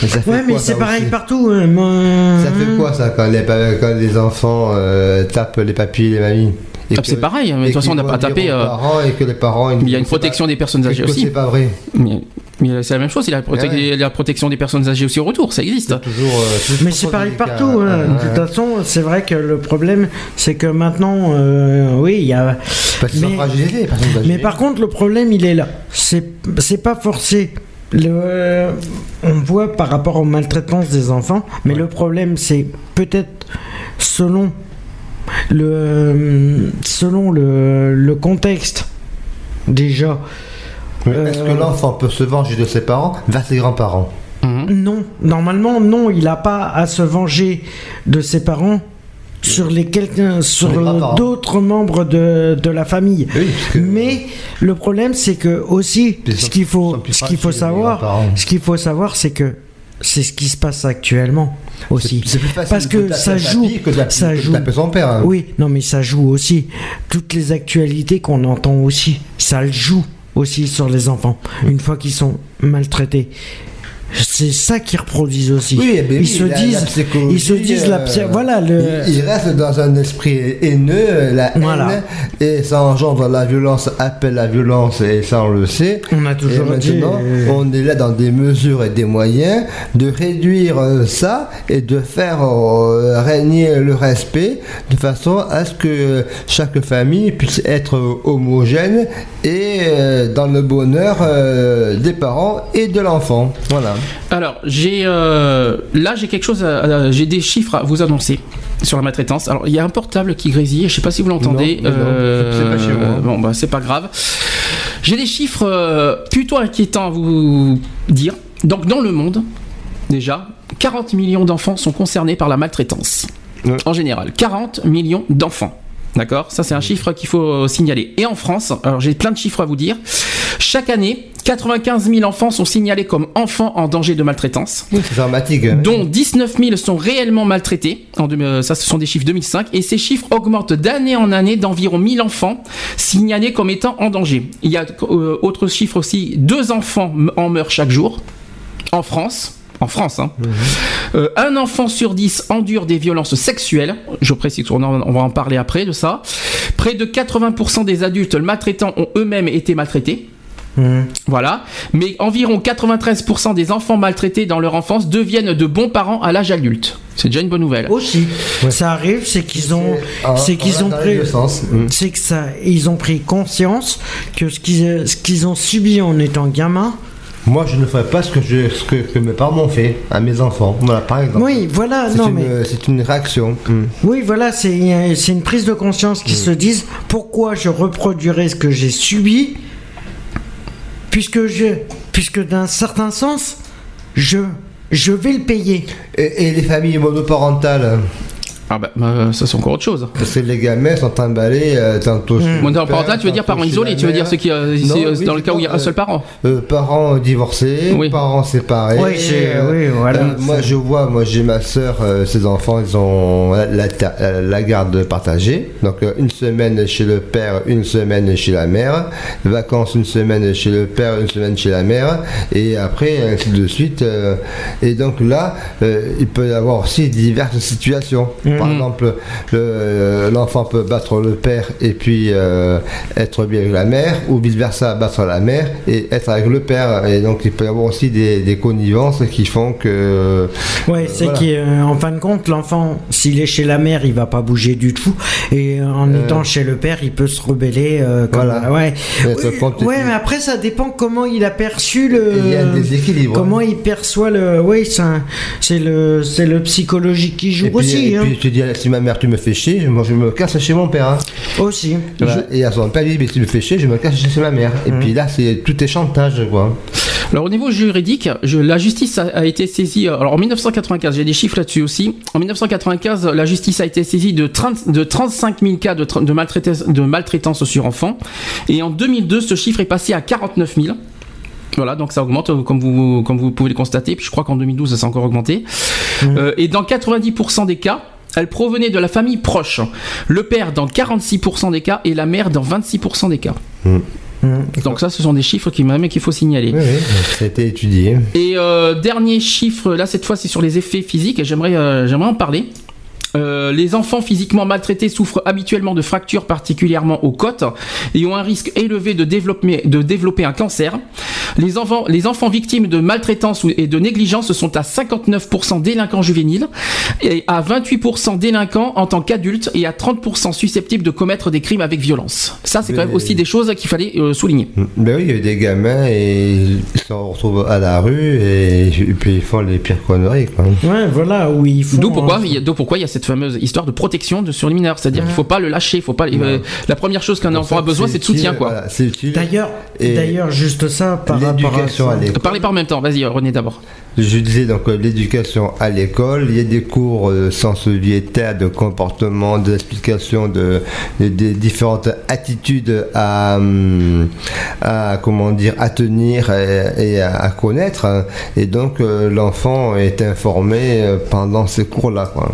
Mais ça fait ouais mais quoi, c'est pareil partout hein, moi- Ça fait quoi ça quand les, quand les enfants euh, tapent les papis et les mamies? Ah, que- c'est pareil, mais de toute façon, on n'a pas tapé, euh, parents et que les parents. Il y a une pas- protection des personnes âgées aussi. C'est pas vrai. Mais, mais c'est la même chose, il y a la, prote- Ouais. la protection des personnes âgées aussi au retour, ça existe. C'est toujours. euh, toujours Mais c'est pareil partout. hein. De toute façon, c'est vrai que le problème, c'est que maintenant, euh, oui, il y a. Parce Mais- âgées. Mais par contre, le problème, il est là. C'est c'est pas forcé. Le, on voit par rapport aux maltraitances des enfants, mais le problème, c'est peut-être selon le selon le, le contexte déjà. Mais Est-ce que l'enfant peut se venger de ses parents vers ses grands-parents Mhm. Non, normalement, non, il n'a pas à se venger de ses parents sur les quelqu'un sur d'autres membres de, de la famille. Oui, parce que- Mais le problème, c'est que aussi, ce qu'il faut, ce qu'il faut savoir, ce qu'il faut savoir, c'est que c'est ce qui se passe actuellement aussi. C'est plus facile Parce que ça joue, que ça joue. son père. hein. Oui, non, mais ça joue aussi. Toutes les actualités qu'on entend aussi, ça le joue aussi sur les enfants. Une fois qu'ils sont maltraités. C'est ça qu'ils reproduisent aussi. Oui, eh ben ils, oui, se la- la disent, psychologie, ils se disent, la voilà le. Il, il reste dans un esprit haineux, la Voilà. haine, et ça engendre la violence, appelle la violence, et ça on le sait. On a Et toujours dit. maintenant, euh, on est là dans des mesures et des moyens de réduire euh, ça et de faire euh, régner le respect de façon à ce que chaque famille puisse être homogène et dans le bonheur des parents et de l'enfant. Voilà. Alors, j'ai euh, là j'ai quelque chose, j'ai des chiffres à vous annoncer sur la maltraitance. Alors, il y a un portable qui grésille, je sais pas si vous l'entendez. C'est pas chez moi. Bon, bah c'est pas grave. J'ai des chiffres euh, plutôt inquiétants à vous dire. Donc, dans le monde, déjà, 40 millions d'enfants sont concernés par la maltraitance. Ouais. En général, 40 millions d'enfants. D'accord Ça, c'est un chiffre qu'il faut euh, signaler. Et en France, alors j'ai plein de chiffres à vous dire. Chaque année, 95 000 enfants sont signalés comme enfants en danger de maltraitance, Oui, c'est dramatique. hein. dont 19 000 sont réellement maltraités. En euh, ça, ce sont des chiffres 2005. Et ces chiffres augmentent d'année en année d'environ 1000 enfants signalés comme étant en danger. Il y a euh, autre chiffre aussi, deux enfants en meurent chaque jour en France. En France. Hein. Euh, un enfant sur dix endure des violences sexuelles. Je précise qu'on on va en parler après de ça. Près de 80% des adultes maltraitants ont eux-mêmes été maltraités. Voilà. Mais environ 93% des enfants maltraités dans leur enfance deviennent de bons parents à l'âge adulte. C'est déjà une bonne nouvelle. Aussi, ça arrive, c'est qu'ils ont, c'est qu'ils ont pris. Mm. c'est que ça, ils ont pris conscience que ce qu'ils, ce qu'ils ont subi en étant gamin. Moi, je ne ferai pas ce que, je, ce que, que mes parents m'ont fait à mes enfants. Voilà, par exemple. Oui, voilà, C'est non une, mais. c'est une réaction. Mm. Oui, voilà, c'est c'est une prise de conscience qui se disent pourquoi je reproduirais ce que j'ai subi, puisque je, puisque d'un certain sens, je, je vais le payer. Et, et les familles monoparentales Ah bah, euh, ça c'est encore autre chose. Parce que les gamins sont emballés euh, tantôt chez le Monoparental, père, tu veux dire parents isolés, tu veux dire ceux qui, euh, Non, euh, oui, dans le cas où il y a un euh, seul parent. Euh, parents divorcés, Oui. parents séparés. Oui, oui, voilà. Euh, moi, je vois, moi, j'ai ma soeur, ses enfants, ils ont la, la ta- euh, la garde partagée. Donc, euh, une semaine chez le père, une semaine chez la mère. Vacances, une semaine chez le père, une semaine chez la mère. Et après, ainsi de suite. euh, et donc là, euh, il peut y avoir aussi diverses situations. Par Mhm. exemple, le- euh, l'enfant peut battre le père et puis euh, être bien avec la mère, ou vice-versa, battre la mère et être avec le père. Et donc, il peut y avoir aussi des, des connivences qui font que. Ouais, c'est voilà. qu'en fin de compte, l'enfant, s'il est chez la mère, il va pas bouger du tout, et en Euh. étant chez le père, il peut se rebeller. euh, comme- Voilà. Ouais. Oui, ouais, mais après, ça dépend comment il a perçu le. Il y a un déséquilibre. Comment il perçoit le. Oui, c'est le, le psychologique qui joue Et puis, aussi. et hein. puis tu dis, si ma mère tu me fais chier, moi je me casse chez mon père. hein. Aussi. Voilà. Et à son père, il dit, mais si tu me fais chier, je me casse chez ma mère. Et puis là, c'est tout est chantage, quoi. Alors au niveau juridique, je- la justice a, a été saisie. euh, Alors en 1995, j'ai des chiffres là-dessus aussi. En 1995, la justice a été saisie de, 30 de 35 000 cas de, tra- de, maltraitance, de maltraitance sur enfants. Et en 2002, ce chiffre est passé à 49 000. Voilà, donc ça augmente euh, comme vous comme vous pouvez le constater. Puis je crois qu'en 2012, ça s'est encore augmenté. Euh, et dans 90% des cas, elle provenait de la famille proche. Le père dans 46% des cas et la mère dans 26% des cas. Donc ça, ce sont des chiffres qui même qu'il faut signaler. Oui, oui, ça a été étudié. Et euh, dernier chiffre, là cette fois c'est sur les effets physiques et j'aimerais euh, j'aimerais en parler. Euh, les enfants physiquement maltraités souffrent habituellement de fractures particulièrement aux côtes et ont un risque élevé de développer, de développer un cancer. Les enfants, les enfants victimes de maltraitance et de négligence sont à 59% délinquants juvéniles et à 28% délinquants en tant qu'adultes et à 30% susceptibles de commettre des crimes avec violence. Ça c'est quand même aussi des choses qu'il fallait euh, souligner. Ben oui, il y a eu des gamins et ils se retrouvent à la rue et, et puis ils font les pires conneries, quoi. Ouais, voilà, où il faut. D'où pourquoi, il y a- d'où pourquoi il y a cette fameuse histoire de protection de sur les mineurs, c'est-à-dire qu'il faut pas le lâcher, il faut pas. euh, la première chose qu'un enfant a besoin, c'est de soutien, quoi. Voilà, c'est utile. D'ailleurs, d'ailleurs, juste ça par rapport à L'éducation ça. à l'école. Parlez par même temps, vas-y René d'abord. Je disais donc euh, l'éducation à l'école, il y a des cours de sens viétaire, de comportement, d'explication de, de- des différentes attitudes à, hum, à comment dire à tenir et, et à, à connaître. Et donc euh, l'enfant est informé euh, pendant ces cours-là. quoi.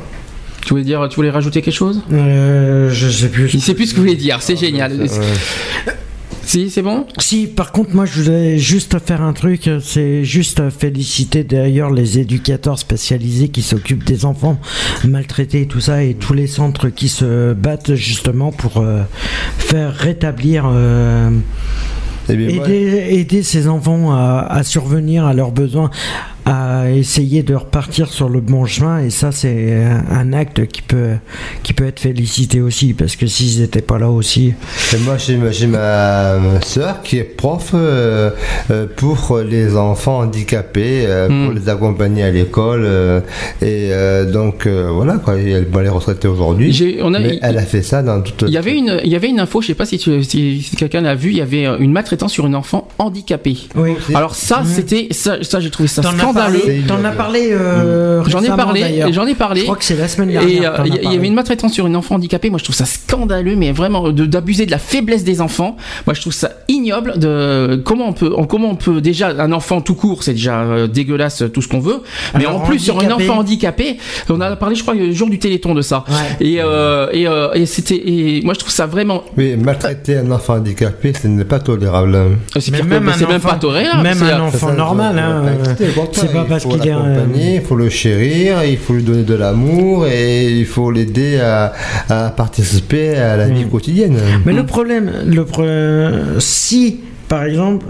Tu voulais dire, tu voulais rajouter quelque chose? Euh, je sais plus. Il sait plus ce que vous voulez dire, c'est génial. Ouais. Si, c'est bon? Si, par contre, moi, je voulais juste faire un truc, c'est juste féliciter d'ailleurs les éducateurs spécialisés qui s'occupent des enfants maltraités et tout ça, et tous les centres qui se battent justement pour euh, faire rétablir, euh, Eh bien, aider, aider ces enfants à, à survenir à leurs besoins, à essayer de repartir sur le bon chemin, et ça, c'est un, acte qui peut, qui peut être félicité aussi, parce que s'ils n'étaient pas là aussi. Et moi, j'ai ma, ma soeur qui est prof euh, euh, pour les enfants handicapés, euh, pour les accompagner à l'école. euh, et euh, donc, euh, voilà, quoi. Elle, bon, elle est retraitée aujourd'hui. Mais elle a fait ça dans toute. Il y avait une, il y avait une info, je sais pas si, tu- si, si quelqu'un l'a vu, il y avait une maltraitance sur un enfant handicapé. Oui. Alors ça, c'était, ça, ça j'ai trouvé ça as scandaleux. t'en as parlé euh, J'en ai récemment, parlé, j'en ai parlé. Je crois que c'est la semaine dernière. Et euh, il y, avait une maltraitance sur une enfant handicapée. Moi, je trouve ça scandaleux, mais vraiment d'abuser de la faiblesse des enfants. Moi, je trouve ça ignoble. De comment on peut, on- comment on peut déjà un enfant tout court, c'est déjà euh, dégueulasse tout ce qu'on veut. Mais Alors, en plus sur un enfant handicapé, on a parlé, je crois, le jour du Téléthon de ça. Ouais. Et euh, et, euh, et c'était, moi, je trouve ça vraiment. Oui, maltraiter un enfant handicapé, ce n'est pas tolérable. C'est même même enfant- pas tolérable. Même un enfant normal, hein, c'est pas parce il faut qu'il est un- l'accompagner, il faut le chérir, il faut lui donner de l'amour et il faut l'aider à, à participer à la vie quotidienne. Mais le problème, le pro- si par exemple,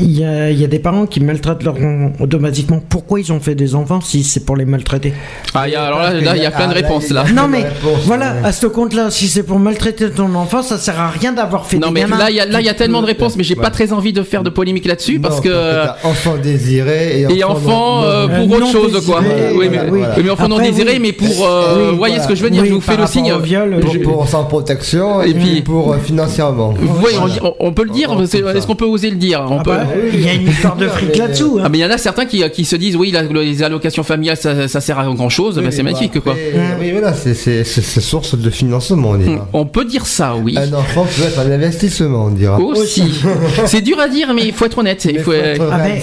il y, a, il y a des parents qui maltraitent leurs enfants automatiquement, pourquoi ils ont fait des enfants si c'est pour les maltraiter? Ah, il y a- alors là, là, il y a plein de Ah, réponses là. Non mais réponse, voilà, ouais. à ce compte-là, si c'est pour maltraiter ton enfant, ça sert à rien d'avoir fait Non des mais gamins. là il y a là il y a tellement de réponses mais j'ai Ouais. pas très envie de faire de polémique là-dessus Non, parce que enfant désiré et et enfant non- euh, pour autre non chose quoi. Oui mais, voilà, oui, mais enfant non désiré oui. mais pour euh, Oui, vous voyez voilà. ce que je veux dire, Oui, je vous fais le signe. viol, pour, sans protection et, puis- pour euh, financièrement. Vous voyez, on, peut le dire, est-ce qu'on peut oser le dire? On Ah peut- bah, Il y a une histoire de fric là-dessous. hein. Ah mais il y en a certains qui, qui se disent oui la- les allocations familiales ça, ça sert à grand chose, Oui, bah, c'est mais magnifique quoi. après, Oui, voilà, c'est- source de financement, on dira. On peut dire ça oui. Un enfant peut être un investissement, on dira. Aussi. c'est dur à dire mais il faut être honnête. Il Mais faut, faut être Ah, mais,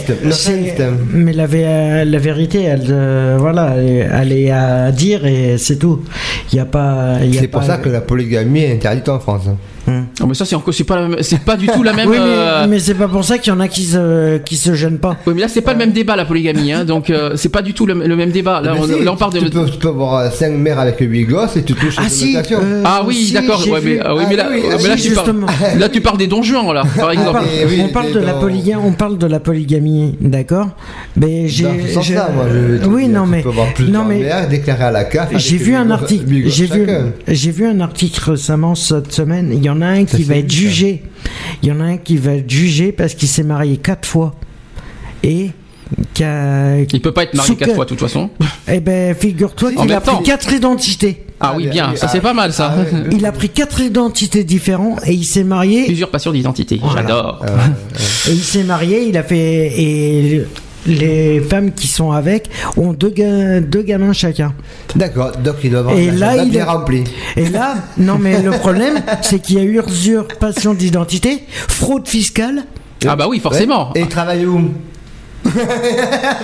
mais la, vé- la vérité, elle, euh, voilà, elle, est- à dire et c'est tout. Il n'y a pas. y C'est pour ça que la polygamie est interdite en France. Oh, mais ça c'est encore c'est pas la même- c'est pas du tout la même. Oui, mais, euh, mais c'est pas pour ça qu'il y en a qui se, qui se gênent pas. Oui, mais là c'est pas le même débat la polygamie, hein, donc euh, c'est pas du tout le, le même débat. Là, Mais on, si, là, on parle de. Tu peux, tu peux avoir 5 mères avec 8 gosses et tu touches Ah si euh, Ah oui, si, d'accord. Ouais, mais, ah oui, mais là, Ah oui, ah, ah mais là, tu parles, justement. là tu parles des donjons là, par On exemple. parle, mais oui, on parle de la polygamie, on parle de la polygamie, d'accord Mais j'ai, oui, non tu mais, peux avoir plusieurs non mais, mères déclarées à la CAF. j'ai vu un article, j'ai vu un article récemment cette semaine. Il y en a un qui va être jugé. Il y en a un qui va être jugé parce qu'il s'est marié quatre fois et Il peut pas être marié quatre que- fois de toute façon. eh ben, figure-toi En qu'il a pris quatre identités. Ah oui, Ah, bien, ça ah, c'est pas mal ça. ah. Il a pris quatre identités différentes et il s'est marié. Usurpation d'identité, Voilà. j'adore. Euh, euh, Et il s'est marié, il a fait. Et les femmes qui sont avec ont deux, ga- deux gamins chacun. D'accord, donc il doit avoir Et un là, il bien est- rempli. Et là, non mais le problème, c'est qu'il y a eu usurpation d'identité, fraude fiscale. Ah bah oui, forcément. Ouais. Et il travaille où?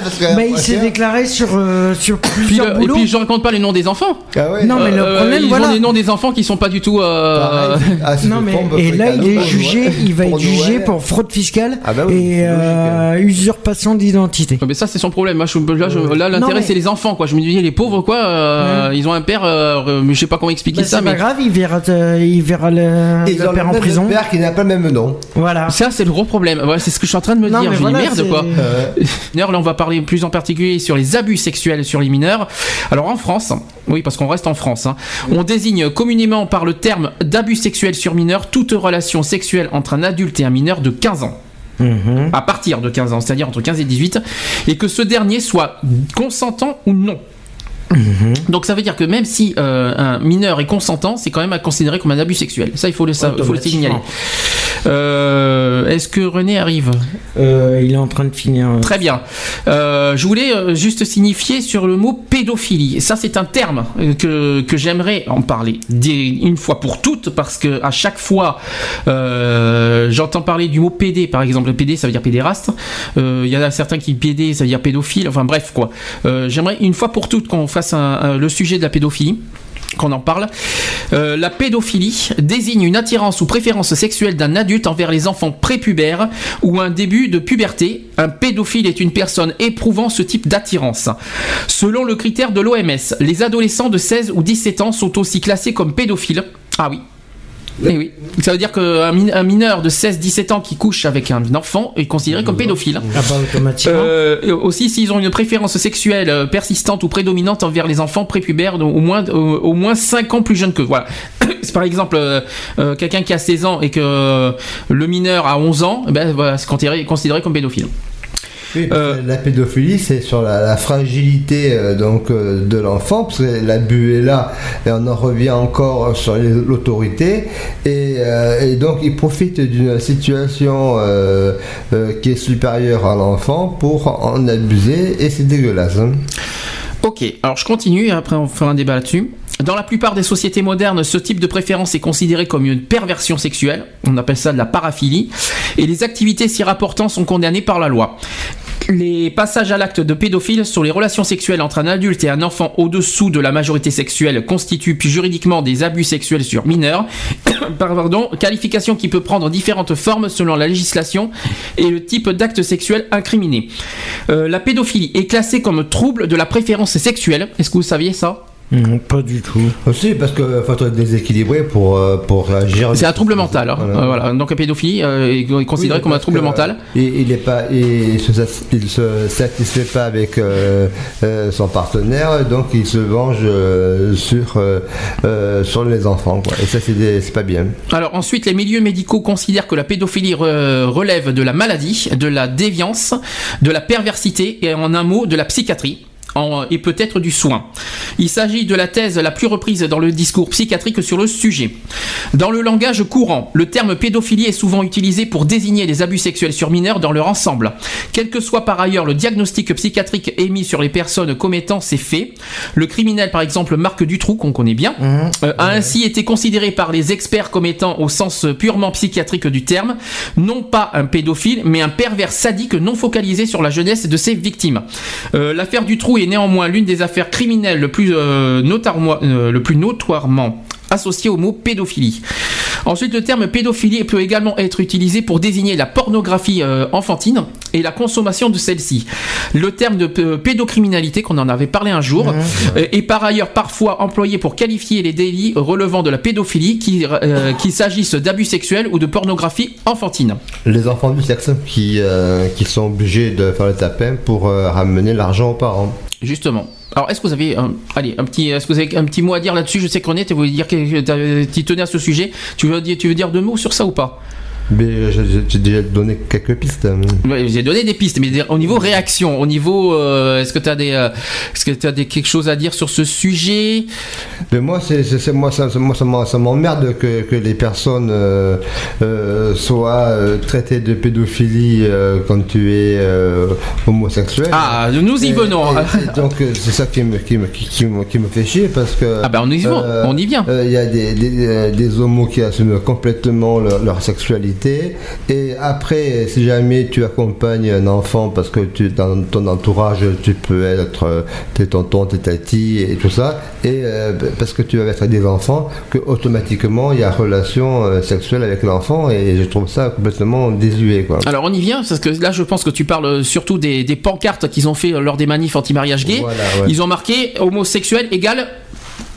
Parce que Mais il s'est déclaré sur, euh, sur Puis, plusieurs le- et boulots. puis je raconte pas les noms des enfants. Ah ouais. Non, mais le Euh, problème, ils voilà. ont les noms des enfants qui sont pas du tout. euh, Pareil, ah, c'est Non le mais pompe et là il est jugé, il va Pour être jugé Noël. pour fraude fiscale Ah bah oui, et euh, usurpation d'identité. Mais ça c'est son problème. Moi, je, là, je- là, Non, l'intérêt mais- c'est les enfants quoi. Je me dis les pauvres quoi. euh, Ils ont un père, euh, je sais pas comment expliquer Bah, ça, c'est pas mais grave, il verra, euh, il verra le, Ils le ont père en prison. père qui n'a pas le même nom. Voilà. ça c'est le gros problème. Voilà, c'est ce que je suis en train de me Non, dire. mais Je me dis voilà, merde c'est- quoi. Euh, D'ailleurs, là, on va parler plus en particulier sur les abus sexuels sur les mineurs. Alors, en France, oui, parce qu'on reste en France, hein, on désigne communément par le terme d'abus sexuels sur mineurs toute relation sexuelle entre un adulte et un mineur de 15 ans. Mhm. À partir de 15 ans, c'est-à-dire entre 15 et 18, et que ce dernier soit consentant ou non. Donc ça veut dire que même si euh, un mineur est consentant, c'est quand même à considérer comme un abus sexuel. Ça, il faut le, faut le signaler. Euh, Est-ce que René arrive Euh, il est en train de finir. euh, Très bien. Euh, je voulais juste signifier sur le mot pédophilie. Ça, c'est un terme que, que j'aimerais en parler une fois pour toutes parce que à chaque fois, j'entends parler du mot pédé, par exemple. Pédé, ça veut dire pédéraste. Il y en a certains qui pédé, ça veut dire pédophile. Enfin bref, quoi. J'aimerais une fois pour toutes qu'on fasse un- un- le sujet de la pédophilie qu'on en parle. Euh, la pédophilie désigne une attirance ou préférence sexuelle d'un adulte envers les enfants prépubères ou un début de puberté. Un pédophile est une personne éprouvant ce type d'attirance. Selon le critère de l'OMS, les adolescents de 16 ou 17 ans sont aussi classés comme pédophiles. Ah oui. Eh oui. Ça veut dire qu'un min- un mineur de 16-17 ans qui couche avec un enfant est considéré comme pédophile. Ah bah, automatiquement. Euh, aussi s'ils ont une préférence sexuelle euh, persistante ou prédominante envers les enfants prépubères donc au moins au, au moins 5 ans plus jeunes que voilà. C'est par exemple euh, quelqu'un qui a 16 ans et que le mineur a 11 ans, eh ben voilà, c'est considéré, considéré comme pédophile. La pédophilie, c'est sur la, fragilité euh, donc euh, de l'enfant, parce que l'abus est là, et on en revient encore sur l'autorité, et, euh, et donc il profite d'une situation qui est supérieure à l'enfant pour en abuser, et c'est dégueulasse. hein. Ok, alors je continue et après on fera un débat là-dessus. Dans la plupart des sociétés modernes, ce type de préférence est considéré comme une perversion sexuelle. On appelle ça de la paraphilie. Et les activités s'y rapportant sont condamnées par la loi. Les passages à l'acte de pédophile sur les relations sexuelles entre un adulte et un enfant au-dessous de la majorité sexuelle constituent juridiquement des abus sexuels sur mineurs. Pardon, qualification qui peut prendre différentes formes selon la législation et le type d'acte sexuel incriminé. Euh, la pédophilie est classée comme trouble de la préférence sexuelle. Est-ce que vous saviez ça? Non, pas du tout. Aussi, parce qu'il faut être déséquilibré pour, euh, pour réagir. C'est un trouble mental. hein. Voilà. Euh, voilà. Donc la pédophilie euh, est considérée Oui, comme un trouble que, mental. Il, il pas, il se, il se satisfait pas avec euh, euh, son partenaire, donc il se venge euh, sur, euh, euh, sur les enfants. Quoi. Et ça, c'est pas bien. Alors ensuite, les milieux médicaux considèrent que la pédophilie re- relève de la maladie, de la déviance, de la perversité et en un mot de la psychiatrie. En- et peut-être du soin. Il s'agit de la thèse la plus reprise dans le discours psychiatrique sur le sujet. Dans le langage courant, le terme pédophilie est souvent utilisé pour désigner les abus sexuels sur mineurs dans leur ensemble. Quel que soit par ailleurs le diagnostic psychiatrique émis sur les personnes commettant ces faits, le criminel par exemple Marc Dutroux, qu'on connaît bien, euh, a ainsi été considéré par les experts comme étant au sens purement psychiatrique du terme, non pas un pédophile, mais un pervers sadique non focalisé sur la jeunesse de ses victimes. Euh, L'affaire Dutroux est néanmoins l'une des affaires criminelles le plus, euh, euh, le plus notoirement associé au mot pédophilie. Ensuite, le terme pédophilie peut également être utilisé pour désigner la pornographie euh, enfantine et la consommation de celle-ci. Le terme de p- pédocriminalité, qu'on en avait parlé un jour, euh, est par ailleurs parfois employé pour qualifier les délits relevant de la pédophilie, qu'il euh, s'agisse d'abus sexuels ou de pornographie enfantine. Les enfants du sexe qui, euh, qui sont obligés de faire le tapin pour euh, ramener l'argent aux parents. Justement. Alors, est-ce que vous avez, un, allez, un petit, est-ce que vous avez un petit mot à dire là-dessus? Je sais qu'on est, vous voulez dire que tu tenais à ce sujet. Tu veux dire, tu veux dire deux mots sur ça ou pas? Mais j'ai déjà donné quelques pistes. Ouais, J'ai donné des pistes, mais au niveau réaction, au niveau, euh, est-ce que tu as des, euh, est-ce que tu as des quelque chose à dire sur ce sujet? Mais moi, c'est, moi, ça, moi, ça m'emmerde que, que les personnes euh, euh, soient euh, traitées de pédophilie euh, quand tu es euh, homosexuel. Ah, nous y Et- venons. et- donc, euh, c'est ça qui me, qui, me, qui, qui me, qui me fait chier parce que. Ah ben on y vient, euh, on y vient. Il y a des, des, euh, des homos qui assument complètement leur, leur sexualité. Et après, si jamais tu accompagnes un enfant parce que tu, dans ton entourage, tu peux être euh, tes tontons, tes tatis et tout ça, et euh, parce que tu vas être des enfants, que automatiquement il y a relation euh, sexuelle avec l'enfant. Et je trouve ça complètement désuet. Quoi. Alors on y vient parce que là je pense que tu parles surtout des, des pancartes qu'ils ont fait lors des manifs anti-mariage gay. Voilà, ouais. Ils ont marqué homosexuel égale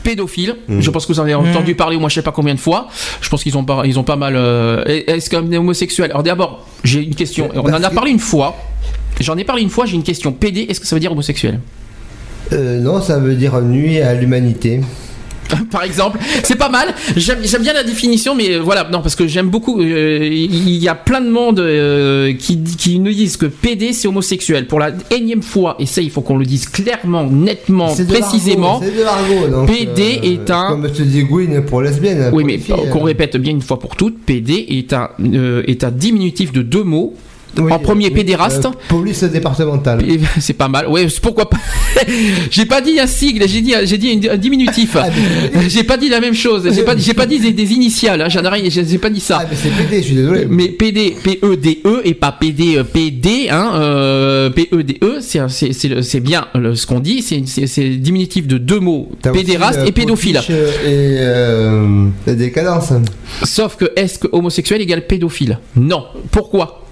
pédophile. Mhm. Je pense que vous en avez entendu parler au moins je sais pas combien de fois. Je pense qu'ils ont pas ils ont pas mal. euh, Est-ce qu'un homosexuel Alors d'abord j'ai une question. On en a parlé une fois. J'en ai parlé une fois. J'ai une question. PD. Est-ce que ça veut dire homosexuel? Euh, non, ça veut dire nuit à l'humanité. par exemple. C'est pas mal. J'aime bien la définition, mais euh, voilà, non, parce que j'aime beaucoup. euh, Il y a plein de monde euh, qui, qui nous disent que PD c'est homosexuel. Pour la énième fois, et ça, il faut qu'on le dise clairement, nettement, précisément. de donc, PD est un- Comme je te dis, Gwyn pour lesbienne. Oui, pour mais qu'on répète bien une fois pour toutes, PD est un, est un diminutif de deux mots. Oui, en premier, oui, pédéraste. euh, police départementale. Et C'est pas mal. Ouais, pourquoi pas J'ai pas dit un sigle, j'ai dit, j'ai dit un diminutif. Ah, J'ai pas dit la même chose. J'ai pas, j'ai pas dit des, des initiales. Hein. J'en ai rien. J'ai pas dit ça. Ah, mais c'est PD, je suis désolé. Mais PD, P-E-D-E et pas PD, euh, PD, hein, euh, P-E-D-E, c'est, un- c'est, c'est, c'est bien ce qu'on dit, c'est, c'est, diminutif de deux mots, aussi, pédéraste euh, et pédophile. Et, euh, et décadence. Sauf que est-ce que homosexuel égale pédophile? Non. Pourquoi?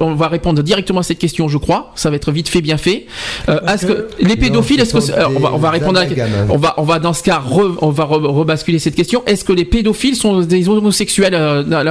On va répondre directement à cette question, je crois. Ça va être vite fait, bien fait. Euh, est-ce que, que- les pédophiles, est-ce que alors, on va, on va des répondre à la- amalgames. on va, on va dans ce cas, re- on va re- rebasculer cette question. Est-ce que les pédophiles sont des homosexuels euh, euh,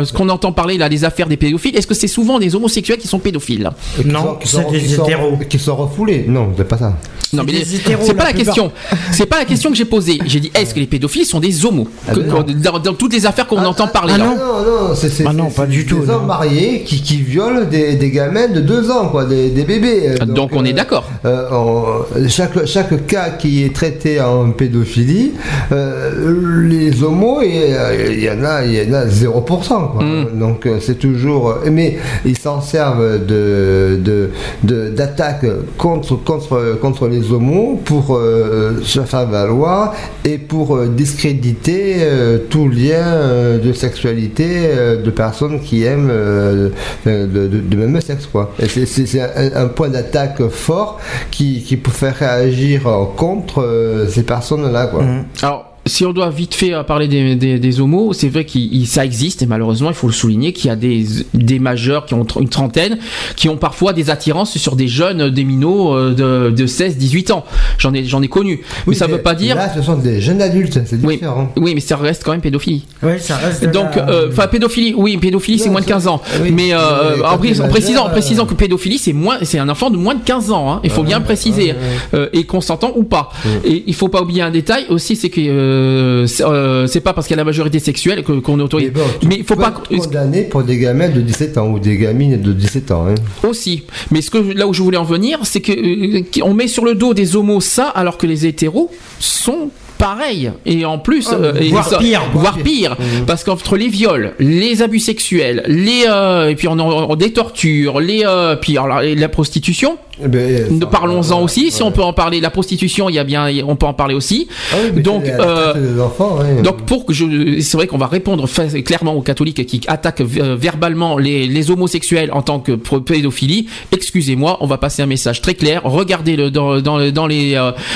euh, Ce qu'on entend parler là, les affaires des pédophiles, est-ce que c'est souvent des homosexuels qui sont pédophiles qui Non, c'est sont- des qui sont- hétéros. Qui sont refoulés. Non, c'est pas ça. Non, mais c'est pas la question. C'est pas la question que j'ai posée. J'ai dit est-ce que les pédophiles sont des homos? Ah Que- dans, dans toutes les affaires qu'on Ah, entend ah, parler ah, là. non, non, non, c'est non, c'est- pas du tout, Des hommes mariés qui, qui violent des, des gamins de 2 ans, quoi, des, des bébés. Euh, Donc, on est d'accord. euh, chaque, chaque cas qui est traité en pédophilie, euh, les homos, euh, il y en a, il y en a 0%. Quoi. Mm. Donc euh, c'est toujours. euh, Mais ils s'en servent de, d'attaques contre, contre, contre les homos pour euh, se faire valoir et pour euh, discréditer euh, tout lien euh, de sexualité euh, de personnes qui aiment euh, de, de- de même sexe, quoi. Et c'est- un, un point d'attaque fort qui, qui peut faire réagir euh, contre euh, ces personnes-là, quoi. Mhm. Si on doit vite fait euh, parler des, des, des homos, c'est vrai que ça existe et malheureusement, il faut le souligner qu'il y a des, des majeurs qui ont une trentaine qui ont parfois des attirances sur des jeunes, euh, des minots euh, de, de 16, 18 ans. J'en ai, j'en ai connu. mais ça veut pas dire. Là, ce sont des jeunes adultes, c'est Oui, différent. oui, mais ça reste quand même pédophilie. Oui, ça reste. Donc, la- euh, enfin, pédophilie, oui, pédophilie, c'est moins de ça- 15 ans. oui, mais euh, mais en, pré- précisant, en précisant que pédophilie, c'est moins, c'est un enfant de moins de 15 ans. Hein, il faut bien préciser, euh, et consentant ou pas. Et il faut pas oublier un détail aussi, c'est que euh, c'est euh, c'est pas parce qu'il y a la majorité sexuelle que- qu'on autorise. bon, tu mais il faut pas être condamné pour des gamins de 17 ans ou des gamines de 17 ans. hein. aussi. Mais ce que là où je voulais en venir, c'est que euh, on met sur le dos des homos ça, alors que les hétéros sont pareils et en plus Ah, euh, voire pire, voire voire pire parce qu'entre les viols les abus sexuels les euh, et puis on a on- des tortures les euh, puis alors, la prostitution Eh ben, ça- parlons-en ouais, aussi si on peut en parler la prostitution il y a bien on peut en parler aussi Ah oui, donc, euh, traite des enfants, ouais. donc pour que je, c'est vrai qu'on va répondre clairement aux catholiques qui attaquent verbalement les, les homosexuels en tant que pédophilie. Excusez-moi, on va passer un message très clair. Regardez le dans, dans, le- dans les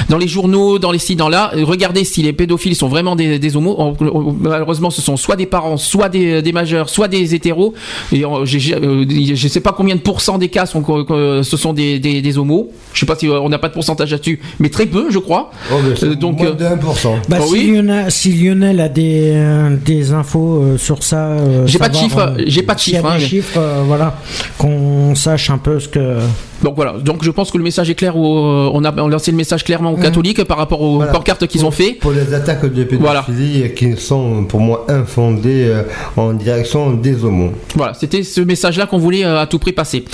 dans les journaux, dans les sites, dans là. Regardez si les pédophiles sont vraiment des, des homos. Malheureusement, ce sont soit des parents, soit des, des majeurs, soit des hétéros. Et euh, euh, je sais pas combien de pourcents des cas sont que- que ce sont des, des, des homos. Je sais pas si euh, on n'a pas de pourcentage là-dessus, mais très peu, je crois. Oh, euh, donc, moins euh, de 1%. Bah, Ah si, oui. Lionel, si Lionel a des, euh, des infos euh, sur ça, euh, J'ai pas de chiffres, j'ai pas de chiffres, hein. chiffres, euh, voilà, qu'on sache un peu ce que. Donc voilà, donc je pense que le message est clair. Euh, on a on a lancé le message clairement aux catholiques par rapport aux Voilà. pancartes qu'ils ont fait. Pour les attaques de pédophilie Voilà. qui sont pour moi infondées euh, en direction des homos. Voilà, c'était ce message-là qu'on voulait euh, à tout prix passer.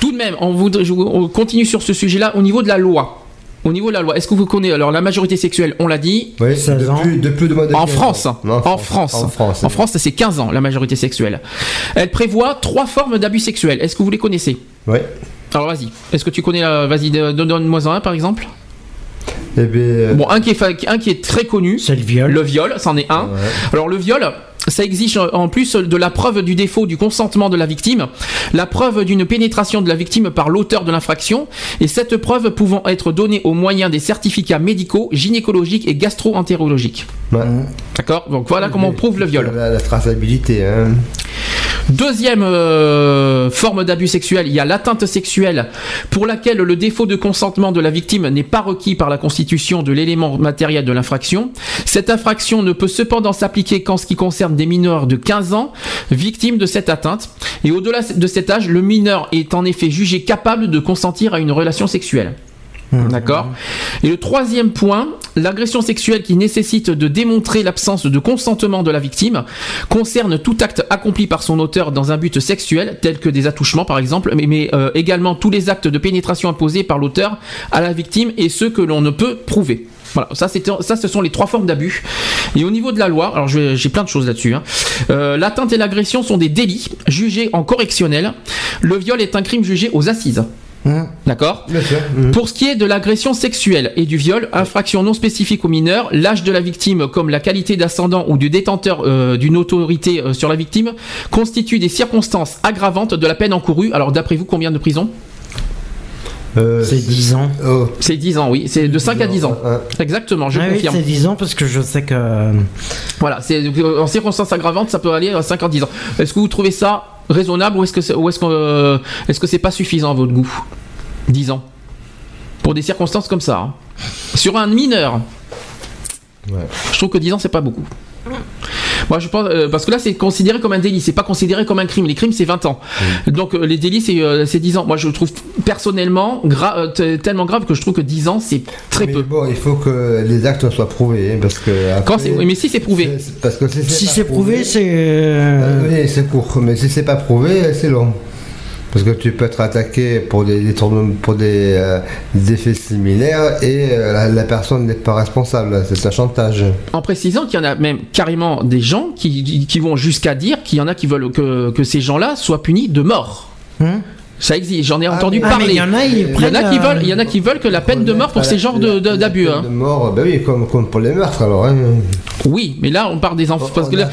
Tout de même, on, voudrait, je- on continue sur ce sujet-là au niveau de la loi. Au niveau de la loi, est-ce que vous connaissez alors la majorité sexuelle On l'a dit. Oui, 16 ans. depuis, depuis de En 15 France, ans. en France, En France. en France, c'est 15 ans la majorité sexuelle. Elle prévoit trois formes d'abus sexuels. Est-ce que vous les connaissez? Oui. Alors vas-y. Est-ce que tu connais la Vas-y, donne- donne-moi un par exemple. Eh bien, euh, Bon, un qui est, fa- un qui est très connu. C'est le viol. Le viol, c'en est un. Ouais. Alors le viol, ça exige en plus de la preuve du défaut du consentement de la victime, la preuve d'une pénétration de la victime par l'auteur de l'infraction, et cette preuve pouvant être donnée au moyen des certificats médicaux, gynécologiques et gastro-entérologiques. ouais. D'accord? Donc voilà comment on prouve le viol. La, la traçabilité. Hein. Deuxième euh, forme d'abus sexuel, il y a l'atteinte sexuelle pour laquelle le défaut de consentement de la victime n'est pas requis par la constitution de l'élément matériel de l'infraction. Cette infraction ne peut cependant s'appliquer qu'en ce qui concerne des mineurs de 15 ans victimes de cette atteinte. Et au-delà de cet âge, le mineur est en effet jugé capable de consentir à une relation sexuelle. D'accord? Et le troisième point, l'agression sexuelle qui nécessite de démontrer l'absence de consentement de la victime concerne tout acte accompli par son auteur dans un but sexuel, tel que des attouchements par exemple, mais, euh, également tous les actes de pénétration imposés par l'auteur à la victime et ceux que l'on ne peut prouver. Voilà, ça, ça ce sont les trois formes d'abus. Et au niveau de la loi, alors j'ai plein de choses là-dessus. hein. Euh, l'atteinte et l'agression sont des délits jugés en correctionnel. Le viol est un crime jugé aux assises. Hum. D'accord Bien sûr. Mhm. pour ce qui est de l'agression sexuelle et du viol, infraction non spécifique aux mineurs, l'âge de la victime comme la qualité d'ascendant ou du détenteur euh, d'une autorité euh, sur la victime constituent des circonstances aggravantes de la peine encourue. Alors d'après vous, combien de prison Euh, C'est 10 ans. oh, C'est 10 ans, oui. C'est de 5 à 10 ans. hein. Exactement, je Ah oui, confirme. c'est 10 ans parce que je sais que. Voilà, c'est euh, en circonstances aggravantes, ça peut aller à 5 à 10 ans. Est-ce que vous trouvez ça raisonnable ou est-ce que c'est, ou est-ce que euh, est-ce que c'est pas suffisant à votre goût 10 ans? Pour des circonstances comme ça. hein. Sur un mineur, Ouais. je trouve que 10 ans c'est pas beaucoup. Moi je pense euh, parce que là c'est considéré comme un délit, c'est pas considéré comme un crime. Les crimes c'est 20 ans. Donc euh, les délits c'est euh, c'est 10 ans. Moi je le trouve personnellement gra- euh, tellement grave que je trouve que 10 ans c'est très mais peu. bon, il faut que les actes soient prouvés, hein, parce que Quand après, mais si c'est prouvé. parce que si c'est Si c'est prouvé, c'est. euh, Euh, oui, c'est court, mais si c'est pas prouvé, c'est long. Parce que tu peux être attaqué pour des, des tournements- pour des, euh, des effets similaires et euh, la, la personne n'est pas responsable, c'est un chantage. En précisant qu'il y en a même carrément des gens qui, qui vont jusqu'à dire qu'il y en a qui veulent que, que ces gens-là soient punis de mort. hum. Ça existe, j'en ai Ah, entendu mais- Ah, parler. il y en a, ils Il y en prennent. a qui euh, veulent, il y en a qui veulent que la peine de mort pour ces genres d'abus. La hein. peine de mort, ben oui, comme, comme pour les meurtres alors. hein. Oui, mais là on parle des enfants. Parce que là,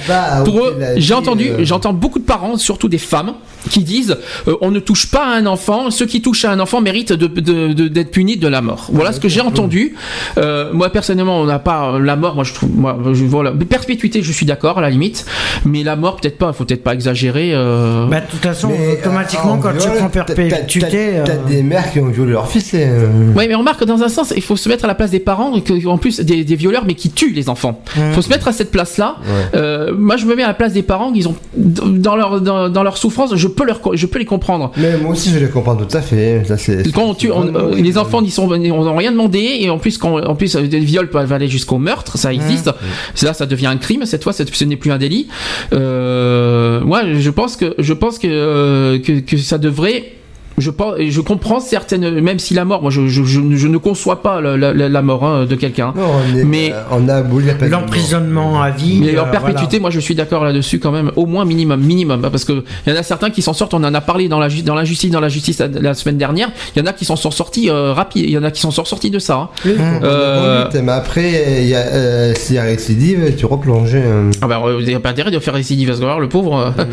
pour eux, j'ai entendu, euh. j'entends beaucoup de parents, surtout des femmes, qui disent euh, on ne touche pas à un enfant, ceux qui touchent à un enfant méritent d'être de, de, d'être punis de la mort. Voilà ce que j'ai entendu. Euh, moi personnellement, on n'a pas la mort. Moi je trouve, moi je voilà, perpétuité, je suis d'accord à la limite, mais la mort peut-être pas. Faut peut-être pas exagérer. Euh... Bah, de toute façon, Mais, automatiquement, euh, quand tu prends perpétuité. T'as euh, des mères qui ont violé leur fils. et, euh, Oui, mais on remarque que dans un sens, il faut se mettre à la place des parents, et en plus des, des violeurs, mais qui tuent les enfants. Il faut se mettre à cette place-là. Ouais. Euh, moi, je me mets à la place des parents, ils ont dans leur dans, dans leur souffrance, je peux leur je peux les comprendre. Mais moi aussi, je les comprends tout à fait. Ça, c'est, Quand on les enfants n'y sont, on n'ont rien demandé et en plus, quand, en plus, des viols peuvent aller jusqu'au meurtre, ça existe. C'est Là, ça devient un crime. Cette fois, ce n'est plus un délit. Euh, moi, je pense que, je pense que, euh, que, que ça devrait. Je pense, je comprends certaines, même si la mort, moi, je, je, je, je ne conçois pas la, la, la mort hein, de quelqu'un. Non, on, est, Mais- euh, on a. L'emprisonnement à vie. Mais en euh, perpétuité, moi je suis d'accord là-dessus quand même, au moins minimum, minimum, parce que il y en a certains qui s'en sortent. On en a parlé dans la ju- dans la justice, dans la justice la, la semaine dernière. Il y en a qui s'en sont sortis euh, rapide. Il y en a qui s'en sont sortis de ça. hein. Oui, Euh, conduite, Mais après, il y a, euh, s'il y a récidive, tu replonges. euh, Ah bah, vous n'avez pas intérêt de faire récidive à ce moment-là, le pauvre.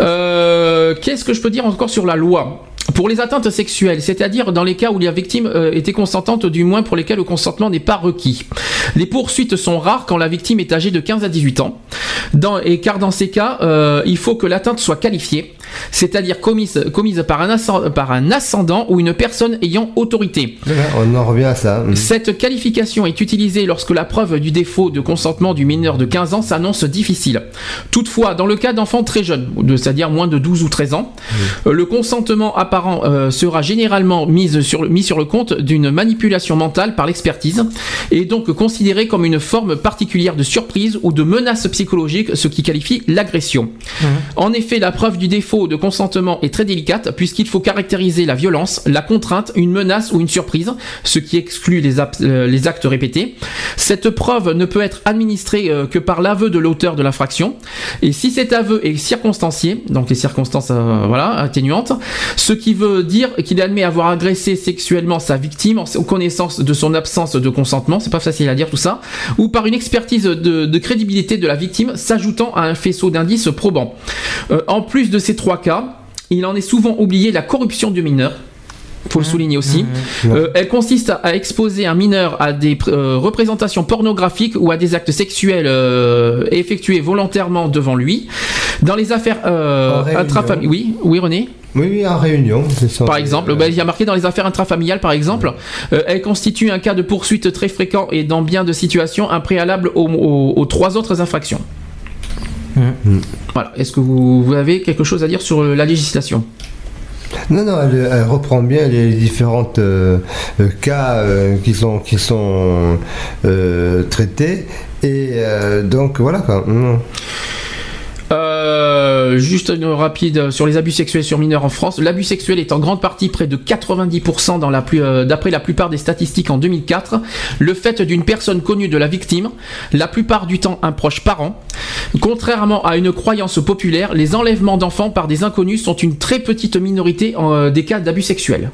Euh, Qu'est-ce que je peux dire encore sur la loi? Pour les atteintes sexuelles, c'est-à-dire dans les cas où la victime euh, était consentante, du moins pour lesquels le consentement n'est pas requis. Les poursuites sont rares quand la victime est âgée de 15 à 18 ans, dans, et car dans ces cas, euh, il faut que l'atteinte soit qualifiée, c'est-à-dire commise, commise par, un ascend- par un ascendant ou une personne ayant autorité. voilà, on en revient à ça. Mm. Cette qualification est utilisée lorsque la preuve du défaut de consentement du mineur de 15 ans s'annonce difficile. Toutefois, dans le cas d'enfants très jeunes, c'est-à-dire moins de 12 ou 13 ans, euh, le consentement euh, sera généralement mis sur, le- mis sur le compte d'une manipulation mentale par l'expertise et donc considéré comme une forme particulière de surprise ou de menace psychologique, ce qui qualifie l'agression. En effet, la preuve du défaut de consentement est très délicate puisqu'il faut caractériser la violence, la contrainte, une menace ou une surprise, ce qui exclut les, euh, les actes répétés. Cette preuve ne peut être administrée euh, que par l'aveu de l'auteur de l'infraction. Et si cet aveu est circonstancié, donc les circonstances voilà atténuantes, ce qui veut dire qu'il admet avoir agressé sexuellement sa victime en connaissance de son absence de consentement, c'est pas facile à dire tout ça, ou par une expertise de, de crédibilité de la victime s'ajoutant à un faisceau d'indices probants. Euh, en plus de ces trois cas, il en est souvent oublié la corruption du mineur. Faut le souligner aussi. Euh, elle consiste à exposer un mineur à des euh, représentations pornographiques ou à des actes sexuels euh, effectués volontairement devant lui. Dans les affaires intrafamiliales, oui, oui René? Oui, oui, en réunion. c'est ça. Par exemple, bah, il y a marqué dans les affaires intrafamiliales, par exemple, elle constitue un cas de poursuite très fréquent et dans bien de situations un préalable aux, aux- aux trois autres infractions. Mhm. Voilà. Est-ce que vous, vous avez quelque chose à dire sur la législation? Non, non, elle, reprend bien les différents euh, euh, cas euh, qui sont, qui sont traités. Et donc voilà quoi. Euh, juste une rapide sur les abus sexuels sur mineurs en France. L'abus sexuel est en grande partie près de 90% dans la plus, euh, d'après la plupart des statistiques en 2004. Le fait d'une personne connue de la victime, la plupart du temps un proche parent. Contrairement à une croyance populaire, les enlèvements d'enfants par des inconnus sont une très petite minorité euh, des cas d'abus sexuels.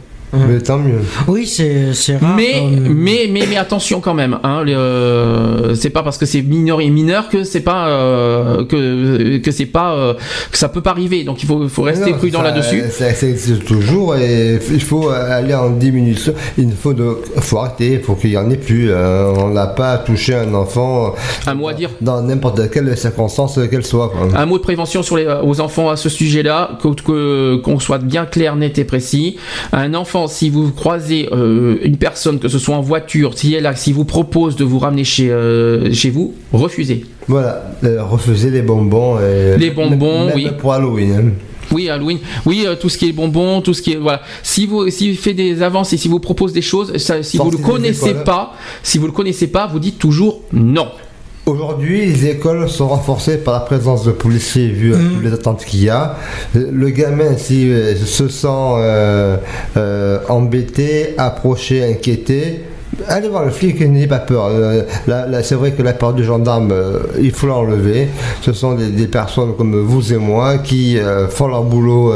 Mais tant mieux. Oui, c'est c'est rare. Mais, comme- mais, mais, mais attention quand même. Hein, euh, c'est pas parce que c'est mineur et mineur que c'est pas euh, que que c'est pas euh, que ça peut pas arriver. Donc il faut, faut rester Non, prudent là-dessus. Existe toujours et il faut aller en diminution. Il faut, de, faut arrêter, il faut qu'il n'y en ait plus. Euh, on n'a pas touché un enfant Un mot à dire. dans n'importe quelle circonstance qu'elle soit. quoi. Un mot de prévention sur les, aux enfants à ce sujet-là, que- que- qu'on soit bien clair, net et précis. Un enfant, si vous croisez euh, une personne, que ce soit en voiture, si elle si vous propose de vous ramener chez, euh, chez vous, refusez. Voilà, euh, refuser les bonbons. Et Les bonbons, même oui. Pour Halloween. hein. Oui, Halloween. Oui, euh, tout ce qui est bonbons, tout ce qui est voilà. Si vous si fait des avances et si vous propose des choses, ça, si vous le connaissez pas, si vous le connaissez pas, vous dites toujours non. Aujourd'hui, les écoles sont renforcées par la présence de policiers vu toutes les attentes qu'il y a. Le gamin, s'il euh, se sent euh, euh, embêté, approché, inquiété, allez voir le flic n'ayez pas peur. Euh, là, c'est vrai que la peur du gendarme, euh, il faut l'enlever. Ce sont des, personnes comme vous et moi qui euh, font leur boulot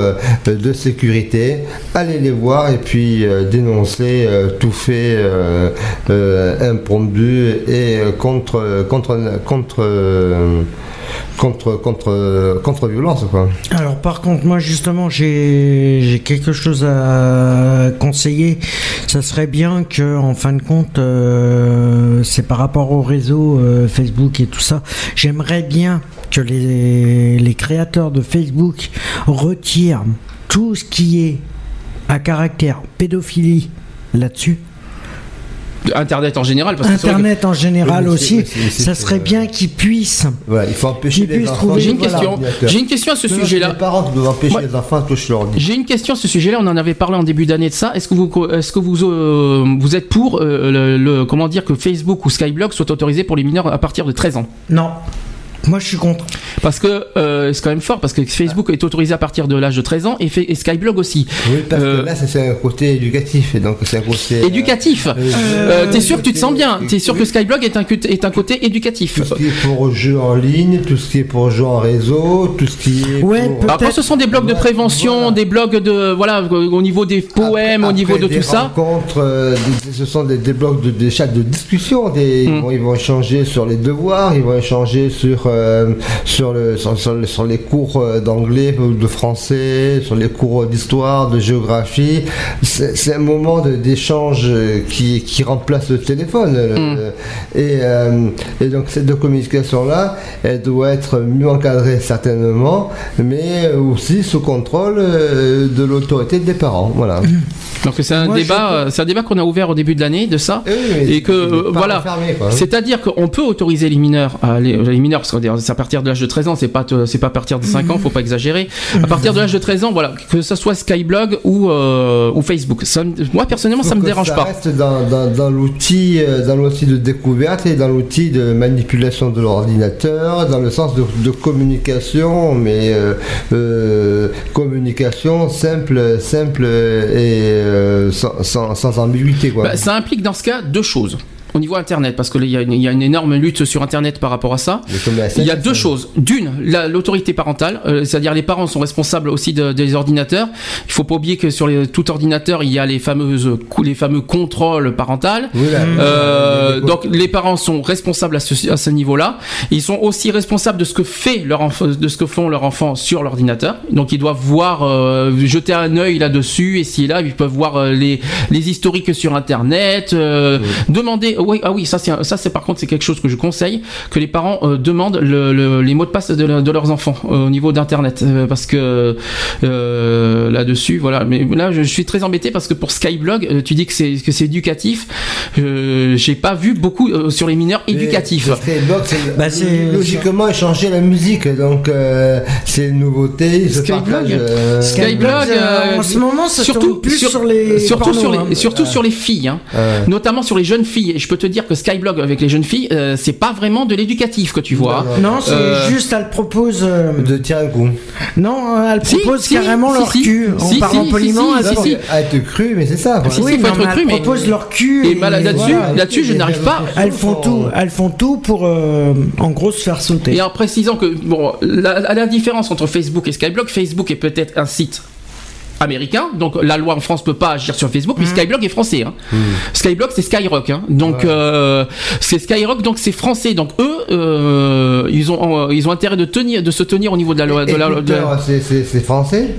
de sécurité. Allez les voir et puis dénoncer tout fait impromptu et contre contre contre contre contre contre violence quoi. Alors par contre moi justement j'ai quelque chose à conseiller. Ça serait bien que en fin de compte euh, c'est par rapport au réseau euh, Facebook et tout ça. J'aimerais bien que les, les créateurs de Facebook retirent tout ce qui est à caractère pédophilie là-dessus. Internet en général. Parce que c'est vrai que- Internet en général Oui, aussi, ça serait bien qu'ils puissent. Voilà, il faut empêcher les enfants. trouver- J'ai une question. ordinateur. J'ai une question à ce sujet-là. Les parents qui doivent empêcher Moi- les enfants de toucher l'ordi. J'ai une question à ce sujet-là. On en avait parlé en début d'année de ça. Est-ce que vous, est-ce que vous, euh, vous êtes pour euh, le, le- comment dire que Facebook ou Skyblog soient autorisés pour les mineurs à partir de 13 ans? Non. Moi je suis contre. Parce que euh, c'est quand même fort parce que Facebook est autorisé à partir de l'âge de 13 ans et, fait- et Skyblog aussi. Oui, parce Euh, que là, c'est- un côté éducatif, et donc c'est un côté. Éducatif. euh, Euh, T'es sûr que tu te sens bien. T'es sûr que Skyblog est un, côté- est un côté éducatif Tout ce qui est pour jeux en ligne, tout ce qui est pour jeux en réseau, tout ce qui est. Ouais, pour- quand ce sont des blogs de prévention, voilà. des blogs de voilà au niveau des poèmes, Après- au niveau après de tout ça. euh, des- ce sont des, des blocs de des chats de discussion. Des, ils, Mm. vont, ils vont échanger sur les devoirs, ils vont échanger sur euh, sur, le, sur, sur le- sur les cours euh, d'anglais ou de français, sur les cours d'histoire, de géographie. C'est un moment d'échange euh, qui, qui remplace le téléphone. euh, Et, euh, et donc cette de communication là, elle doit être mieux encadrée certainement, mais aussi sous contrôle euh, de l'autorité des parents. Voilà. Donc c'est un Moi, débat, euh, c'est un débat qu'on a ouvert au début de l'année de ça. Oui, Et que, euh, voilà. C'est-à-dire qu'on peut autoriser les mineurs, à aller- les mineurs, parce que c'est à partir de l'âge de 13 ans, c'est pas, c'est pas à partir de 5 ans, faut pas exagérer. À partir de l'âge de 13 ans, voilà, que ce soit Skyblog ou, euh, ou Facebook. Ça moi personnellement, ça me dérange ça pas. reste dans, dans, dans l'outil, euh, dans l'outil de découverte et dans l'outil de manipulation de l'ordinateur, dans le sens de, de communication, mais euh, euh, communication simple, simple et sans, sans, sans ambiguïté, quoi. Bah, ça implique dans ce cas deux choses. Au niveau Internet, parce qu'il y, a une- il y a une énorme lutte sur Internet par rapport à ça. Il y a deux ça- choses. D'une, la- l'autorité parentale, euh, c'est-à-dire les parents sont responsables aussi de- des ordinateurs. Il faut pas oublier que sur les, tout ordinateur, il y a les fameuses les fameux contrôles parentales. Oui, là, Euh, donc les parents sont responsables à ce, à ce niveau-là. Ils sont aussi responsables de ce que fait leur enfant, de ce que font leurs enfants sur l'ordinateur. Donc ils doivent voir, euh, jeter un œil là-dessus et si là ils peuvent voir euh, les, les historiques sur Internet, euh, demander. Oui, ah oui, ça c'est un- ça c'est par contre c'est quelque chose que je conseille que les parents euh, demandent le- le- les mots de passe de, le- de leurs enfants euh, au niveau d'Internet euh, parce que euh, là-dessus voilà. Mais là je, je suis très embêté parce que pour Skyblog, euh, tu dis que c'est que c'est éducatif. Euh, J'ai pas vu beaucoup euh, sur les mineurs éducatifs. Skyblog, c'est Bah, c'est- logiquement échanger la musique, donc euh, c'est une nouveauté. Skyblog. euh, Skyblog, euh, en ce moment, ça surtout plus sur, sur les surtout pornos, sur les hein. surtout sur les filles hein. euh, notamment sur les jeunes filles et je peux te dire que Skyblog avec les jeunes filles euh, c'est pas vraiment de l'éducatif que tu vois Non, Non, c'est Euh, juste, elle propose. euh, de tirer un coup. Non, elle propose si, carrément si, leur si. cul. En Si, parlant si, poliment, si, elle être cru, mais c'est ça. quoi. Si, Oui, si, faut non, être mais cru, elles mais- proposent leur cul. Et mal- là-dessus, voilà. je n'arrive pas. Elles font tout, elles font tout pour, en gros, se faire sauter. Et en précisant que bon, la, la différence entre Facebook et Skyblog, Facebook est peut-être un site américain, donc la loi en France peut pas agir sur Facebook, mais Skyblog est français. Hein. Skyblog c'est Skyrock, hein. donc Ouais. euh, c'est Skyrock, donc c'est français, donc eux euh, ils ont euh, ils ont intérêt de tenir de se tenir au niveau de la loi de la, de c'est français?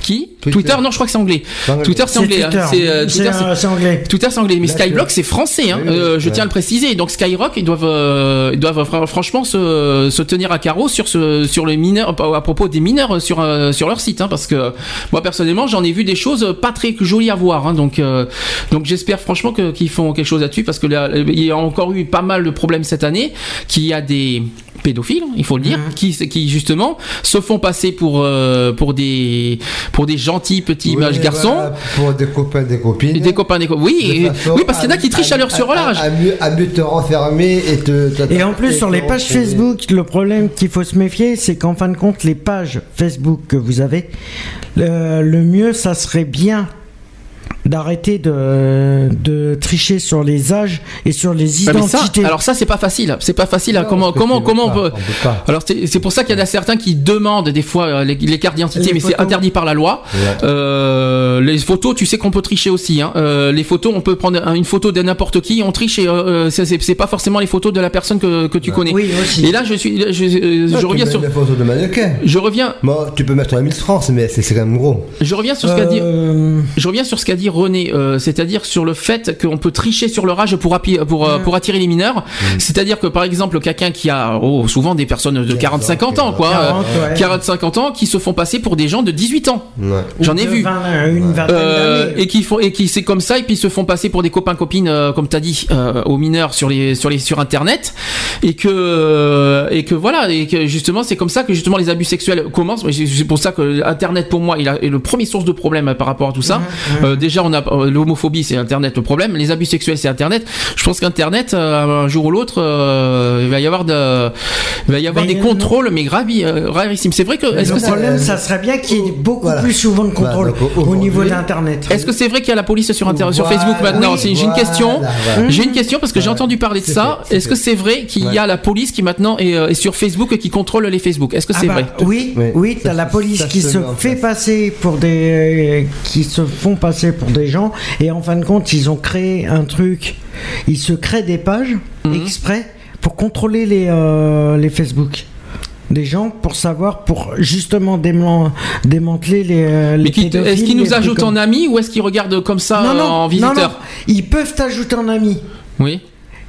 Qui? Twitter. Twitter. non je crois que c'est anglais. Twitter c'est anglais. Twitter. c'est euh, anglais. Twitter c'est anglais, mais. Skyblock c'est français, hein. Oui, oui, Euh, je ouais. tiens à le préciser. Donc Skyrock, ils doivent, euh, ils doivent fran- franchement se, se tenir à carreau sur ce, sur les mineurs, à propos des mineurs sur euh, sur leur site, hein, parce que moi personnellement j'en ai vu des choses pas très jolies à voir, hein, donc euh, donc j'espère franchement que qu'ils font quelque chose là-dessus, parce que là il y a encore eu pas mal de problèmes cette année, qu'il y a des pédophiles, il faut le dire, Mhm. qui, qui justement se font passer pour euh, pour des pour des gentils petits Oui, mages garçons. voilà, Pour des copains, des copines. Des copains, des co- Oui, et- oui, parce qu'il y en a qui trichent à leur surlage. À, mieux, à mieux te renfermer et te. te- Et en plus, sur les pages renfermer. Facebook, le problème qu'il faut se méfier, c'est qu'en fin de compte, les pages Facebook que vous avez, le, le mieux, ça serait bien d'arrêter de, de tricher sur les âges et sur les Ah, ça, identités. alors ça c'est pas facile, c'est pas facile. hein. Non, comment comment comment on pas, peut on peut pas. Alors c'est c'est pour ça qu'il y en a certains qui demandent des fois euh, les, les cartes d'identité, Les mais c'est photos. interdit par la loi. Ouais. Euh, les photos, tu sais qu'on peut tricher aussi. Hein. Euh, les photos, on peut prendre un- une photo de n'importe qui, on triche et euh, c'est- pas forcément les photos de la personne que, que tu connais. Oui, aussi. Et là je suis, je, euh, Ah, je tu reviens sur, des photos de mannequin. je reviens, Moi, tu peux mettre la Miss France, mais c'est c'est quand même gros. je reviens sur ce qu'a dit. Je reviens sur ce qu'a dit René, euh, c'est-à-dire sur le fait qu'on peut tricher sur leur âge pour, pour, euh, pour attirer les mineurs. C'est-à-dire que par exemple, quelqu'un qui a oh, souvent des personnes de 40-50 ans, quoi, 40, euh. 40-50 ans, qui se font passer pour des gens de 18 ans. Ouais. J'en ai vu. 20, une vingtaine Euh, d'années. et qui font et qui c'est comme ça et puis ils se font passer pour des copains copines euh, comme t'as dit aux mineurs sur les sur les sur internet et que et que voilà et que justement c'est comme ça que justement les abus sexuels commencent Mais c'est pour ça que internet pour moi il a, est le premier source de problème par rapport à tout ça Euh, déjà on a euh, l'homophobie c'est internet le problème les abus sexuels c'est internet je pense qu'internet euh, un jour ou l'autre euh, il va y avoir de il va y avoir Mais des non. contrôles mais gravi euh, gravissimes c'est vrai que est-ce le que problème, ça serait bien qu'il y ait beaucoup voilà. plus souvent de contrôle Voilà, donc, au aujourd'hui- niveau d'Internet. Est-ce que c'est vrai qu'il y a la police sur, inter- sur Facebook maintenant? Oui, J'ai une question. voilà. J'ai une question parce que j'ai entendu parler de ça. Est-ce que c'est vrai qu'il y a la police qui maintenant est, est sur Facebook et qui contrôle les Facebook? Est-ce que Ah c'est bah, vrai? Oui, Oui. t'as la police qui se fait passer pour des, qui se font passer pour des gens, et en fin de compte, ils ont créé un truc. Ils se créent des pages Mhm. exprès pour contrôler les euh, les Facebook des gens pour savoir pour justement déman- démanteler les, euh, les qui- est-ce qu'ils nous ajoutent comme- en amis ou est-ce qu'ils regardent comme ça non, euh, non, en non, visiteur non. ils peuvent t'ajouter en ami Oui.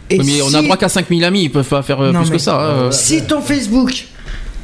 et mais on a droit qu'à 5000 amis. Ils peuvent pas faire euh, Non, plus mais- que ça. hein. Si ton Facebook,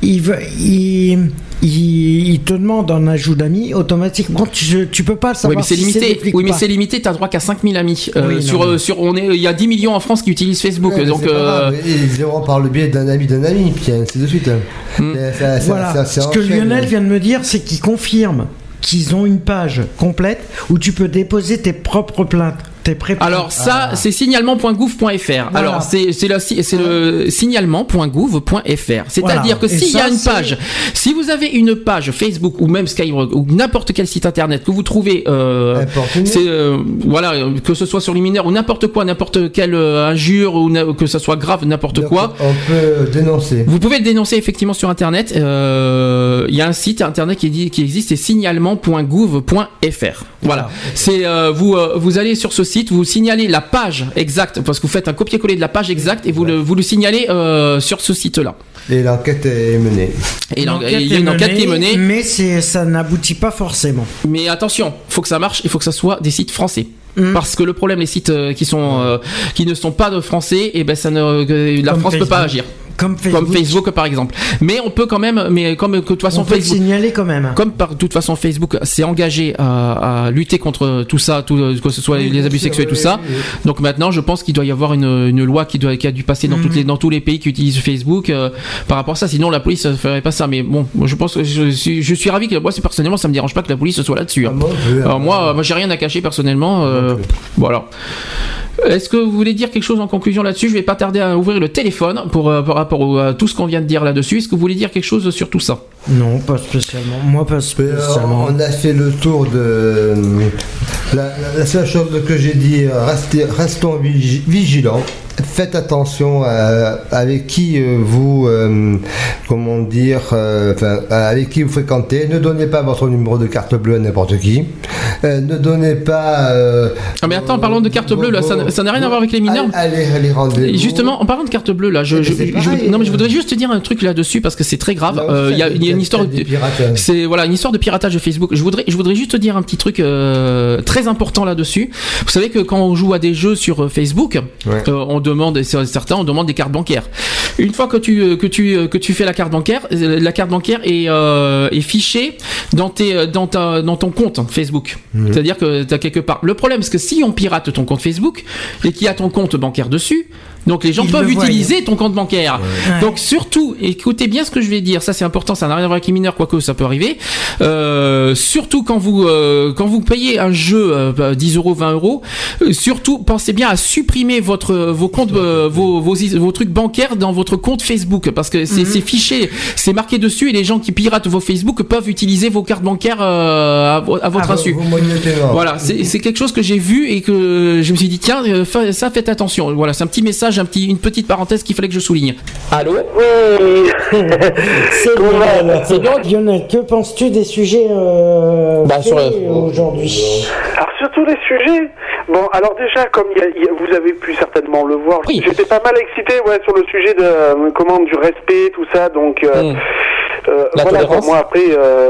il, veut, il, il, il te demande un ajout d'amis, automatiquement, tu, tu peux pas Oui, savoir mais c'est si limité. Oui, ou mais c'est limité. T'as droit qu'à 5000 amis. Euh, Oui, non, sur, mais- euh, sur, on est, il y a 10 millions en France qui utilisent Facebook. Ouais, mais donc, c'est pas euh, grave, par le biais d'un ami d'un ami, puis ainsi de suite. Hmm. C'est- ça- ça- Voilà. ça- ça Ce que. Lionel vient de me dire, c'est qu'il confirme qu'ils ont une page complète où tu peux déposer tes propres plaintes. Tes Alors ça, c'est signalement.gouv.fr. Alors c'est c'est le c'est le signalement.gouv.fr. C'est-à-dire Voilà. que s'il y a une page, si vous avez une page Facebook ou même Skyrock ou n'importe quel site internet que vous trouvez, euh, c'est euh, voilà que ce soit sur les mineurs ou n'importe quoi, n'importe quelle euh, injure ou que ça soit grave, n'importe quoi. On peut dénoncer. Vous pouvez le dénoncer effectivement sur internet. Euh, Il y a un site internet qui, dit- qui existe, c'est signalement.gouv.fr. Voilà. C'est vous vous allez sur ce site, vous signalez la page exacte parce que vous faites un copier-coller de la page exacte et vous le vous le signalez euh, sur ce site-là. Et l'enquête est menée. Et il y a une est enquête qui est menée. Mais c'est- ça n'aboutit pas forcément. Mais attention, faut que ça marche, il faut que ça soit des sites français. Mm. Parce que le problème, les sites euh, qui sont euh, qui ne sont pas de français, et ben ça ne que la Comme France peut pas agir. Comme Facebook. Comme Facebook par exemple. Mais on peut quand même, mais comme que de toute façon On peut le Facebook. signaler quand même. Comme par de toute façon Facebook s'est engagé à, à lutter contre tout ça, tout, que ce soit Oui, les abus sexuels, oui, tout ça. Donc maintenant, je pense qu'il doit y avoir une, une loi qui, doit, qui a dû passer dans, toutes les, dans tous les pays qui utilisent Facebook euh, par rapport à ça. Sinon, la police ne ferait pas ça. Mais bon, je pense que je, suis- je suis ravi que moi, personnellement, ça me dérange pas que la police soit là-dessus. hein. Ah, moi, je- Alors moi, moi, j'ai rien à cacher personnellement. euh, voilà. Est-ce que vous voulez dire quelque chose en conclusion là-dessus? Je vais pas tarder à ouvrir le téléphone pour euh, par rapport au- à tout ce qu'on vient de dire là-dessus. Est-ce que vous voulez dire quelque chose sur tout ça? Non, pas spécialement. Moi, pas Euh, spécialement. on a fait le tour de. La, la- la seule chose que j'ai dit, euh, restez, restons vigi- vigilants. Faites attention à, avec qui euh, vous, euh, comment dire, euh, enfin, avec qui vous fréquentez. Ne donnez pas votre numéro de carte bleue à n'importe qui. Euh, ne donnez pas. Ah mais attends, parlons de carte bleue là, ça n'a- rien à voir avec les mineurs. Allez, allez, rendez Et Justement, en parlant de carte bleue, là, je, non mais je voudrais juste te dire un truc là-dessus parce que c'est très grave. Il y, a- il y a une histoire. C'est voilà une histoire de piratage de Facebook. Je voudrais, je voudrais juste te dire un petit truc très important là-dessus. Vous savez que quand on joue à des jeux sur Facebook, Ouais. on demande, et certains, on demande des cartes bancaires. Une fois que tu euh, que tu euh, que tu fais la carte bancaire, euh, la carte bancaire est euh, est fichée dans tes dans ta dans ton compte Facebook. C'est-à-dire que tu as quelque part. Le problème, c'est que si on pirate ton compte Facebook et qu'il y a ton compte bancaire dessus, Donc les gens Ils peuvent voient, utiliser ton compte bancaire. Ouais. Donc surtout, écoutez bien ce que je vais dire. Ça c'est important. Ça n'a rien à voir avec les mineurs, quoique ça peut arriver. Euh, surtout quand vous euh, quand vous payez un jeu euh, 10 euros, 20 euros. surtout, pensez bien à supprimer votre vos comptes, vos, vos vos trucs bancaires dans votre compte Facebook parce que c'est c'est fiché, c'est marqué dessus et les gens qui piratent vos Facebook peuvent utiliser vos cartes bancaires à, vo- à votre Ah, insu. Voilà, c'est quelque chose que j'ai vu et que je me suis dit tiens, ça faites attention. Voilà, c'est un petit message, un petit, une petite parenthèse qu'il fallait que je souligne. Allô Oui. C'est Lionel. C'est bien. Lionel, que penses-tu des sujets euh, Bah, le- aujourd'hui? Alors sur tous les sujets, bon alors déjà comme il y a- il y a- vous avez pu certainement le voir, Oui. j'étais pas mal excité ouais sur le sujet de euh, comment du respect tout ça donc euh, Mm. euh, voilà tolérance. moi après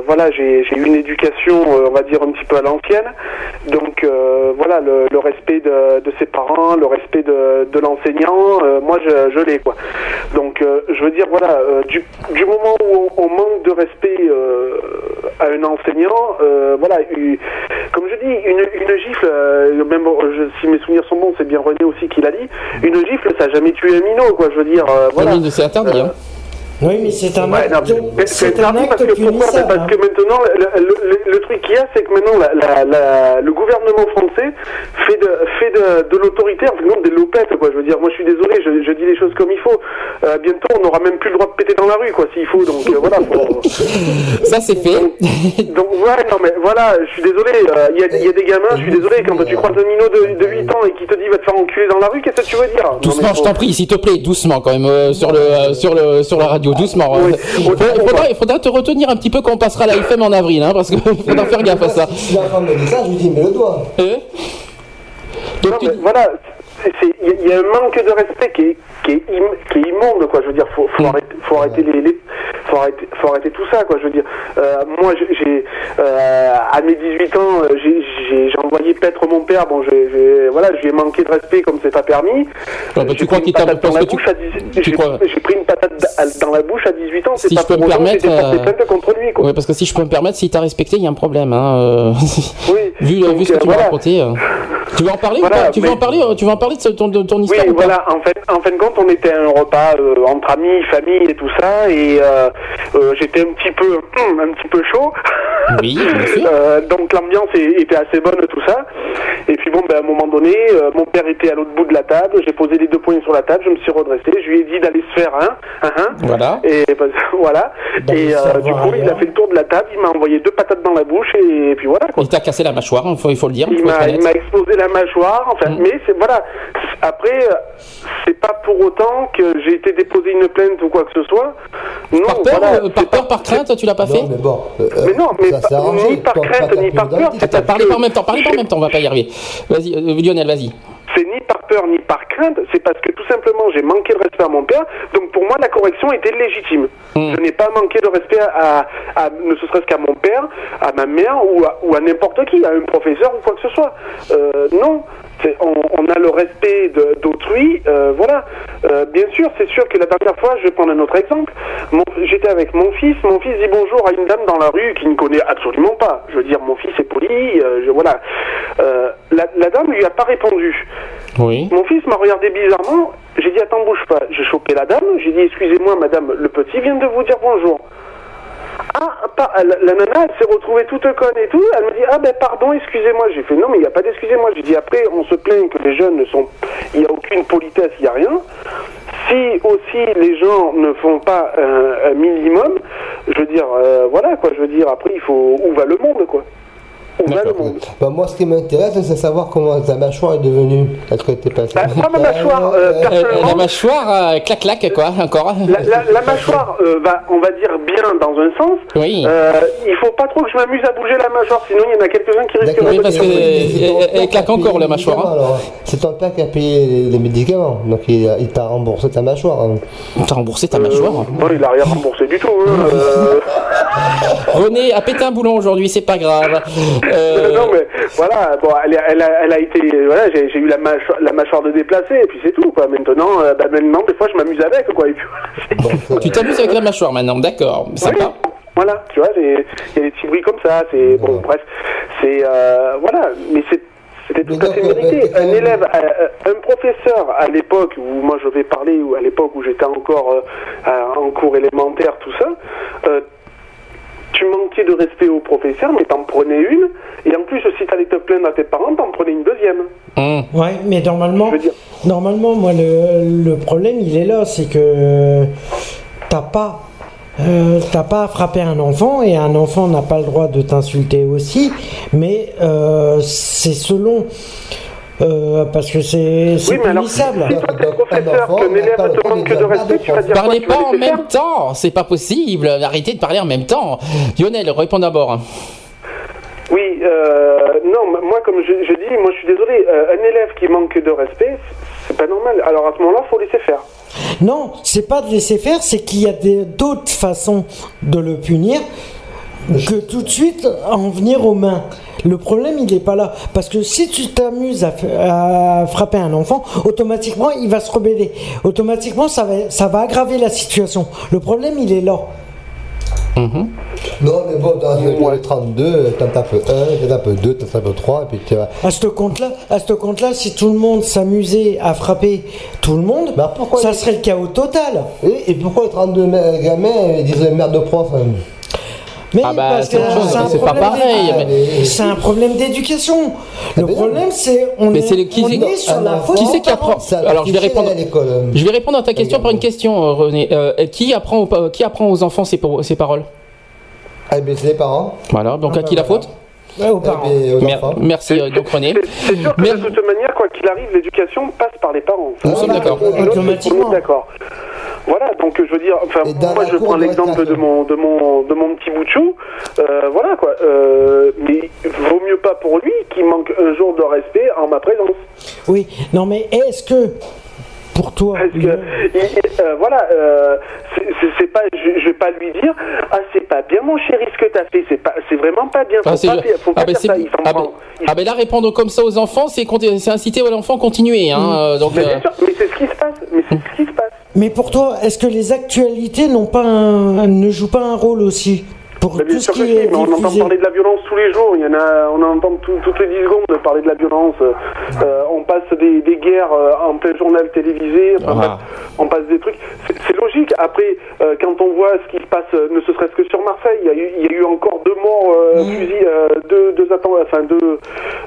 voilà j'ai eu une éducation on va dire un petit peu à l'ancienne donc voilà le, le respect de, de ses parents, le respect de, de l'enseignant, moi je, je l'ai quoi. Donc je veux dire voilà du, du moment où on, on manque de respect à un enseignant, voilà comme je dis une, une gifle, même je- si mes souvenirs sont bons, c'est bien René aussi qui l'a dit, une gifle ça a jamais tué un minot quoi. Je veux dire euh, voilà. Oui, c'est interdit. hein. Oui, mais c'est un Ouais, acte, c'est un interdit parce que pourquoi? Parce que maintenant, le, le- le- le truc qu'il y a, c'est que maintenant, la, la- la- le gouvernement français fait de, fait de, de l'autorité, en fait, non, des lopettes, quoi. Je veux dire, moi, je suis désolé, je, je dis les choses comme il faut. Euh, bientôt, on n'aura même plus le droit de péter dans la rue, quoi, s'il faut. Donc, euh, voilà. faut- Ça c'est fait. donc, ouais, non, mais voilà, je suis désolé. euh, Il y, a, il y a des gamins, je suis désolé, quand tu croises un minot de, de 8 ans et qui te dit va te faire enculer dans la rue, qu'est-ce que tu veux dire? Non, mais Doucement, je t'en prie, s'il te plaît, doucement quand même euh, sur le euh, sur le sur la radio, doucement. Oui. Il faudra, il faudra- il faudra te retenir un petit peu quand on passera la FM en avril, hein, parce qu'il faudra faire gaffe à ça. Si l'enfant me dit ça, je lui dis, mais le doigt. Euh Non, mais voilà, il y, a- il y a un manque de respect qui est, qui est, im- qui est immonde, quoi. Je veux dire, faut, faut, arrêter, faut arrêter les, les- faut arrêter, faut arrêter tout ça, quoi. Je veux dire, euh, moi, j'ai- j'ai, euh, à mes 18 ans, euh, j'ai- j'ai j'ai envoyé paître mon père. Bon, j'ai, j'ai- voilà, je lui ai manqué de respect comme c'est pas permis. bah, tu J'ai crois qu'il t'a- dans parce la que tu- bouche à 10 tu j'ai- crois- J'ai pris une patate da- dans la bouche à 18 ans. C'est Si pas je peux me permettre, j'ai euh, contre lui, quoi. Ouais, parce que si je peux me permettre, si t'as respecté, il y a un problème. Hein, euh, Oui. vu, Donc, vu ce que euh, tu m'as raconté. euh. Tu veux en parler ou Voilà, pas? Tu veux en parler euh, Tu veux en parler de ton, de ton histoire Oui, voilà. En fait, en fin de compte, on était à un repas euh, entre amis, famille et tout ça, et euh, euh, j'étais un petit peu, un petit peu chaud. Oui, bien sûr. Donc l'ambiance était assez bonne, tout ça. Et puis bon, ben, à un moment donné, mon père était à l'autre bout de la table. J'ai posé les deux poings sur la table, je me suis redressé. Je lui ai dit d'aller se faire un, un, un. Voilà. Et voilà. Et du coup, il a fait le tour de la table. Il m'a envoyé deux patates dans la bouche et, puis voilà. Quoi. Il t'a cassé la mâchoire, il faut, il faut le dire. Il m'a, explosé la mâchoire, enfin, Mm. mais c'est voilà. Après, euh, c'est pas pour autant que j'ai été déposer une plainte ou quoi que ce soit. Non, Par peur, voilà, euh, par, peur, pas- par crainte, tu l'as pas fait Non, mais bon. euh, Mais non, mais ça pas- ni par crainte, ni par peur, Attends, parlez pas en même temps, parlez pas en même temps, on va pas y arriver. Vas-y, euh, Lionel, vas-y. C'est ni par peur ni par crainte, c'est parce que tout simplement j'ai manqué de respect à mon père. Donc pour moi, la correction était légitime. Mm. Je n'ai pas manqué de respect à, à- ne serait-ce qu'à mon père, à ma mère ou à, ou à n'importe qui, à un professeur ou quoi que ce soit. Euh, non. On, on a le respect d'autrui, euh, voilà. Euh, bien sûr, c'est sûr que la dernière fois, je vais prendre un autre exemple. J'étais avec mon fils, mon fils dit bonjour à une dame dans la rue qui ne connaît absolument pas. Je veux dire, mon fils est poli, euh, je, voilà. La, la dame lui a pas répondu. Mon fils m'a regardé bizarrement. J'ai dit attends bouge pas. J'ai chopé la dame. J'ai dit excusez-moi madame, le petit vient de vous dire bonjour. Ah, pas, la, nana, elle s'est retrouvée toute conne et tout. Elle me dit ah ben pardon, excusez-moi. J'ai fait non mais il n'y a pas d'excusez-moi. J'ai dit après on se plaint que les jeunes ne sont, il n'y a aucune politesse, il n'y a rien. Si aussi les gens ne font pas un, un minimum, je veux dire euh, voilà quoi. Je veux dire après il faut où va le monde quoi. Bah, moi, ce qui m'intéresse, c'est savoir comment ta mâchoire est devenue. Est-ce que t'es passé Bah, moi, ma mâchoire, euh, Euh, Euh, personnellement, la mâchoire, euh, clac clac quoi, encore. La, la- la mâchoire euh, va, on va dire bien dans un sens. Oui. Euh, il faut pas trop que je m'amuse à bouger la mâchoire, sinon il y en a quelques-uns qui risquent. Oui, de parce me que- dire- C'est ton elle- père elle qui a claque encore, la mâchoire, alors. C'est ton père qui a payé les, les médicaments, donc il, il t'a remboursé ta mâchoire. hein. T'as remboursé ta mâchoire. Bon, il a rien remboursé du tout. hein, euh, René a pété un boulon aujourd'hui, c'est pas grave. Euh, non mais voilà, bon, elle, a- elle a, elle a été, voilà, j'ai eu la mâchoire, la mâchoire de déplacer et puis c'est tout quoi. Maintenant, euh, bah, maintenant des fois je m'amuse avec quoi. Et puis, Bon, c'est- tu t'amuses avec la mâchoire maintenant, d'accord, sympa. Oui, Voilà, tu vois, il y a des petits bruits comme ça, c'est bon, bref, c'est euh, voilà, mais c'est C'était tout à fait donc, mérité. euh, Un élève, euh, un professeur à l'époque où moi je vais parler, ou à l'époque où j'étais encore euh, en cours élémentaire, tout ça, euh, tu manquais de respect au professeur, mais t'en prenais une, et en plus, si t'allais te plaindre à tes parents, t'en prenais une deuxième. Hum. Ouais, mais normalement, Je veux dire- normalement, moi, le, le problème, il est là, c'est que t'as pas, euh, t'as pas à frapper un enfant et un enfant n'a pas le droit de t'insulter aussi, mais euh, c'est selon. Euh, parce que c'est c'est Oui, mais alors, punissable. si toi professeur, te de respect, tu vas dire Parlez pas en même temps, c'est pas possible. Arrêtez de parler en même temps. Lionel, réponds d'abord. Oui, euh, non, moi, comme je, je dis, moi, je suis désolé, euh, un élève qui manque de respect, c'est pas normal. Alors, à ce moment-là, faut laisser faire. Non, c'est pas de laisser faire, c'est qu'il y a des- d'autres façons de le punir que tout de suite en venir aux mains. Le problème, il n'est pas là. Parce que si tu t'amuses à, à frapper un enfant, automatiquement, il va se rebeller. Automatiquement, ça va, ça va aggraver la situation. Le problème, il est là. Non, mais bon, dans le les 32, t'en tapes 1, t'en tapes 2, t'en tapes 3, et puis tu vas. À ce compte-là, à ce compte-là, si tout le monde s'amusait à frapper tout le monde, Bah, pourquoi ça serait le chaos total. Et, et pourquoi les 32 ma- gamins ils disent merde de prof hein? Mais Ah bah, parce c'est pas problème pareil, mais- C'est un problème d'éducation. Le mais non. problème, c'est on Mais est, c'est le- qui on c'est- est sur la enfant, faute Qui des c'est qui parents. apprend Ça, Alors je vais répondre. à l'école. hein. Je vais répondre à ta question par une question, euh, René. Euh, qui apprend aux, qui apprend aux enfants ces, par- ces paroles Ah, mais c'est les parents. Voilà. Donc à qui la faute Ouais, aux Eh parents. bien, aux Mer- enfants. Merci euh, donc René. C'est c'est sûr que Mais- de toute manière, quoi qu'il arrive, l'éducation passe par les parents. Nous sommes d'accord. Automatiquement. on est D'accord. Voilà, donc je veux dire, enfin, moi je prends l'exemple de mon, de mon, de mon petit bout de chou. Euh, voilà quoi. Euh, mais vaut mieux pas pour lui qu'il manque un jour de respect en ma présence. Oui, non mais est-ce que pour toi, Parce que, il- euh, voilà, euh, c'est- pas, je, je vais pas lui dire, ah c'est pas bien mon chéri ce que t'as fait, c'est pas, c'est vraiment pas bien, faut Ah, pas, faut pas ah, ben, faire c'est- ça, il s'en ah, ben-. Il- ah ben là répondre comme ça aux enfants, c'est inciter l'enfant à continuer. Hein, euh, donc mais euh, bien sûr, mais c'est ce qui se passe, mais c'est ce qui se passe. Mais pour toi, est-ce que les actualités n'ont pas un- ne jouent pas un rôle aussi pour bien ce sûr que si, est mais on entend parler de la violence tous les jours. Il y en a, on entend tout- toutes les 10 secondes parler de la violence. Euh, on passe des, des guerres euh, en plein journal télévisé. Enfin, Ah. on passe des trucs. C'est logique. Après, euh, quand on voit ce qui se passe, ne serait-ce que sur Marseille, il y a eu, il y a eu encore deux morts, euh, fusils, euh, deux, deux, enfin, deux,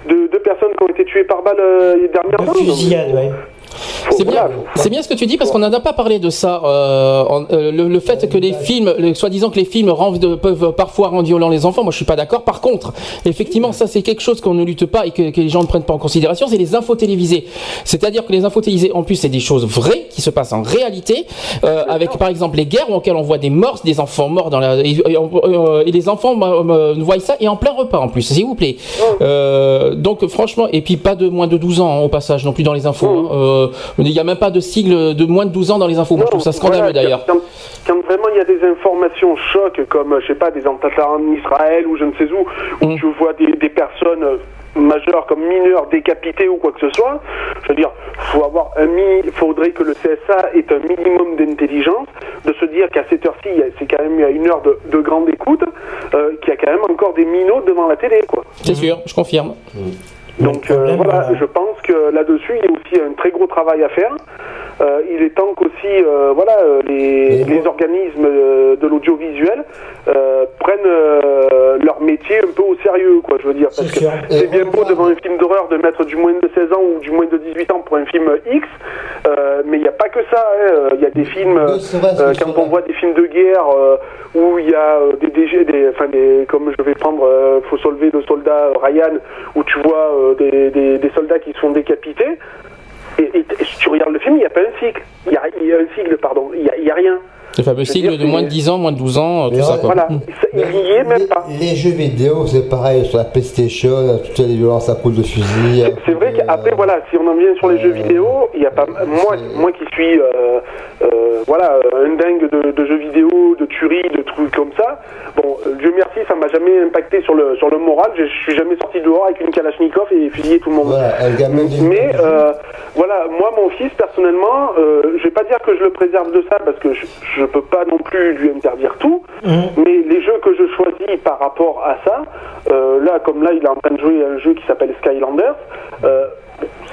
deux, deux personnes qui ont été tuées par balle euh, dernièrement. de fusillade, ouais. C'est bien, c'est bien ce que tu dis parce qu'on n'en a pas parlé de ça. euh, en- euh, le, le fait que les films, le- soi-disant que les films rendent, peuvent parfois rendre violents les enfants, moi je suis pas d'accord. Par contre, effectivement, ça c'est quelque chose qu'on ne lutte pas et que, que les gens ne prennent pas en considération, c'est les infos télévisées. C'est-à-dire que les infos télévisées, en plus, c'est des choses vraies qui se passent en réalité, euh, avec par exemple les guerres auxquelles on voit des morts, des enfants morts dans la et, et on- et les enfants euh, voient ça et en plein repas en plus, s'il vous plaît. Euh, donc franchement, et puis pas de moins de 12 ans hein, au passage non plus dans les infos. hein. Euh, il n'y a même pas de sigle de moins de 12 ans dans les infos. Moi, je trouve ça scandaleux Voilà, d'ailleurs. Quand, quand vraiment il y a des informations chocs comme, je sais pas, des attentats en Israël ou je ne sais où, où Mm. tu vois des, des personnes euh, majeures comme mineures décapitées ou quoi que ce soit, je veux dire, faut avoir un mi, faudrait que le CSA ait un minimum d'intelligence, de se dire qu'à cette heure-ci, c'est quand même à une heure de, de grande écoute, euh, qu'il y a quand même encore des minots devant la télé, quoi. C'est sûr, je confirme. Donc euh, voilà, voilà. je pense que là-dessus, il y a aussi un très gros travail à faire. Euh, il est temps qu'aussi euh, voilà, euh, les, organismes euh, de l'audiovisuel euh, prennent euh, leur métier un peu au sérieux, quoi, je veux dire. Parce C'est que c'est bien beau devant un film d'horreur de mettre du moins de 16 ans ou du moins de 18 ans pour un film X, euh, mais il n'y a pas que ça. hein. Il y a des films, euh, quand on voit des films de guerre euh, où il y a euh, des, DG, des, enfin des, comme je vais prendre, euh, faut soulever le soldat Ryan, où tu vois euh, des, soldats qui se font décapiter. Et, et, tu regardes le film, il n'y a pas un cycle. Il y a, y a un sigle, pardon. Il n'y a rien. Le fameux sigle de moins de c'est- 10 ans, moins de 12 ans, euh, tout ça. Voilà. Il n'y est même pas. Les, les jeux vidéo, c'est pareil, sur la PlayStation, toutes les violences à coups de fusil. C'est- C'est vrai qu'après, euh, voilà, si on en vient sur les jeux vidéo, il y a pas moi, moi qui suis, euh, euh, voilà, un dingue de, de jeux vidéo, de tueries, de trucs comme ça. Bon, euh, Dieu merci, ça m'a jamais impacté sur le sur le moral. Je, je suis jamais sorti dehors avec une kalachnikov et fusillé tout le monde. Voilà, un gamin de- Mais euh, voilà, moi mon fils personnellement, euh, je vais pas dire que je le préserve de ça parce que je, je je peux pas non plus lui interdire tout, Mhm. mais les jeux que je choisis par rapport à ça, euh, là, comme là, il est en train de jouer à un jeu qui s'appelle Skylanders, euh,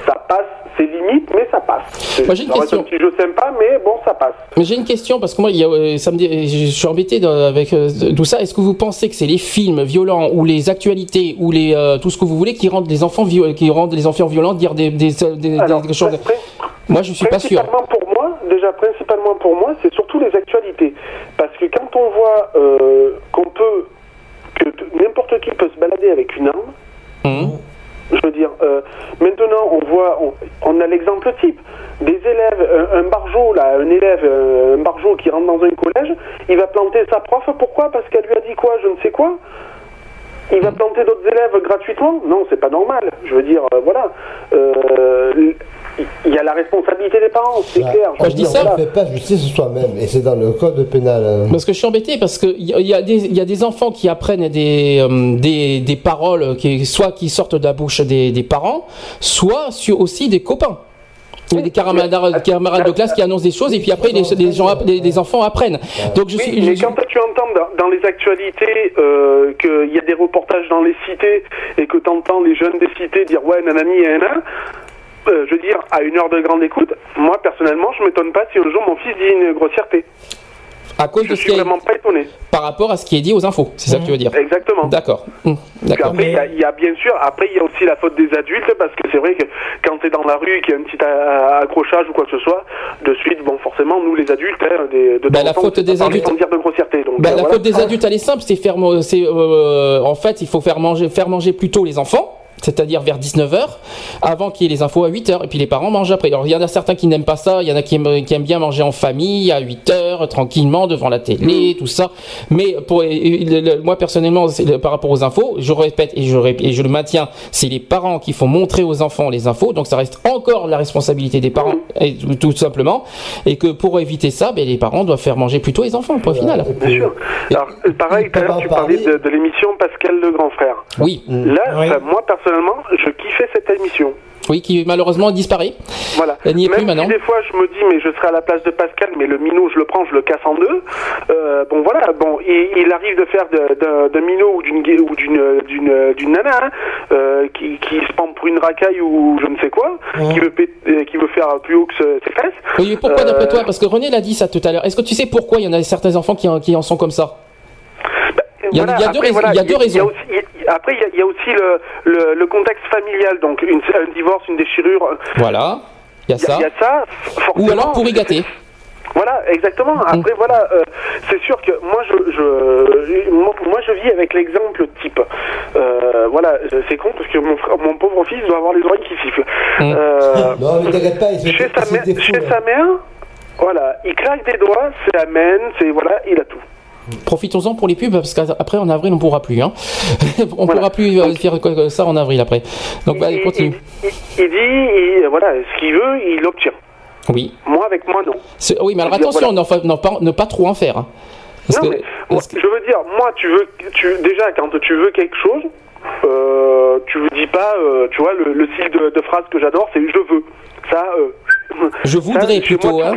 ça passe, c'est limite, mais ça passe. Moi, j'ai une question. un petit jeu sympa, mais bon, ça passe. Mais j'ai une question parce que moi, il y a, euh, ça me dé- je suis embêté avec euh, tout ça. Est-ce que vous pensez que c'est les films violents ou les actualités ou les euh, tout ce que vous voulez qui rendent les enfants qui rendent les enfants violents dire des des, des- des- Alors, des choses Moi, je suis pas sûr. Principalement pour moi, déjà principalement pour moi, c'est surtout les actualités. Parce que quand on voit euh, qu'on peut, que n'importe qui peut se balader avec une arme, Hum. Je veux dire, euh, maintenant on voit, on, a l'exemple type, des élèves, un, un là, un élève, euh, un barjot qui rentre dans un collège, il va planter sa prof, pourquoi? Parce qu'elle lui a dit quoi, je ne sais quoi. Il va planter d'autres élèves gratuitement? Non, c'est pas normal. Je veux dire, euh, voilà. Euh, Il y a la responsabilité des parents, c'est Bah, clair. Quand je dis on ça- ne fait pas justice soi-même, et c'est dans le code pénal. hein. Parce que je suis embêté parce que il y, y a des il y a des enfants qui apprennent des euh, des, des paroles qui soit qui sortent de la bouche des, des parents, soit sur aussi des copains. Il y a des camarades, camarades de classe qui annoncent des choses et puis après les, les gens app- les, les enfants apprennent. Donc je Oui, suis mais quand tu entends dans, dans les actualités euh, qu'il y a des reportages dans les cités et que tu entends les jeunes des cités dire ouais nanani nanana, euh, je veux dire, à une heure de grande écoute, moi personnellement, je m'étonne pas si un jour mon fils dit une grossièreté. à cause Je de ce suis est, vraiment pas étonné. par rapport à ce qui est dit aux infos, c'est ça que tu veux dire. Exactement. D'accord. D'accord. après, il y, a- il y a bien sûr, après, il y a aussi la faute des adultes, parce que c'est vrai que quand tu es dans la rue et qu'il y a un petit accrochage ou quoi que ce soit, de suite, bon, forcément, nous, les adultes, hein, des, de Bah, la temps, faute des adultes- dire de grossièreté. Donc, Bah, euh, la voilà. faute des adultes, elle est simple, c'est faire, c'est, euh, en fait, il faut faire manger, faire manger plus tôt les enfants. C'est-à-dire vers 19h, avant qu'il y ait les infos à 8h, et puis les parents mangent après. Alors il y en a certains qui n'aiment pas ça, il y en a qui aiment, qui aiment bien manger en famille, à 8h, tranquillement, devant la télé, tout ça. Mais pour, moi personnellement, par rapport aux infos, je répète et je, et je le maintiens, c'est les parents qui font montrer aux enfants les infos, donc ça reste encore la responsabilité des parents, et tout, tout simplement. Et que pour éviter ça, ben, les parents doivent faire manger plutôt les enfants, point final. Et Bien sûr. Alors, euh, pareil, tout à l'heure, Comment tu parlais de, de l'émission Pascal le grand frère. Oui, Là, Oui. enfin, moi, personnellement, je kiffais cette émission. oui, qui malheureusement disparaît. Voilà. Elle n'y est Même plus maintenant. si des fois je me dis mais je serai à la place de Pascal, mais le minot je le prends, je le casse en deux. Euh, bon voilà, bon il, il arrive de faire d'un minot ou d'une ou d'une d'une d'une nana hein, euh, qui, qui se prend pour une racaille ou je ne sais quoi, qui veut euh, qui veut faire plus haut que ses fesses. Oui, mais pourquoi d'après toi? Parce que René l'a dit ça tout à l'heure. Est-ce que tu sais pourquoi il y en a certains enfants qui en, qui en sont comme ça? Il y a- y deux après, raisons- il y a deux raisons. aussi- il y a- après il y a, il y a aussi le, le, le contexte familial, donc une, un divorce, une déchirure. Voilà, il y a y, ça. il y a ça. forcément. Ou alors pourri gâté. Voilà, exactement. Après, voilà, euh, c'est sûr que moi, je, je, moi, moi, je vis avec l'exemple type. Euh, voilà, c'est con parce que mon, frère- mon pauvre fils doit avoir les oreilles qui sifflent. Mm. Euh, Non, mais t'inquiète pas, il se chez sa, il mère, chez hein. sa mère, voilà, il claque des doigts, c'est amen, c'est voilà, il a tout. Profitons-en pour les pubs parce qu'après en avril on pourra plus. Hein. on Voilà. pourra plus euh, faire ça en avril après. Donc bah, il, continue. il- dit, il- voilà, ce qu'il veut, il l'obtient. Oui. Moi, avec moi, non. Oui, mais alors dire, attention, n'en pas- ne pas trop en faire. hein. Parce non, que- mais moi, parce que- je veux dire, moi, tu veux, tu, déjà, quand tu veux quelque chose, euh, tu ne dis pas, euh, tu vois, le, le style de, de phrase que j'adore, c'est je veux. Ça, euh, Je voudrais plutôt. hein.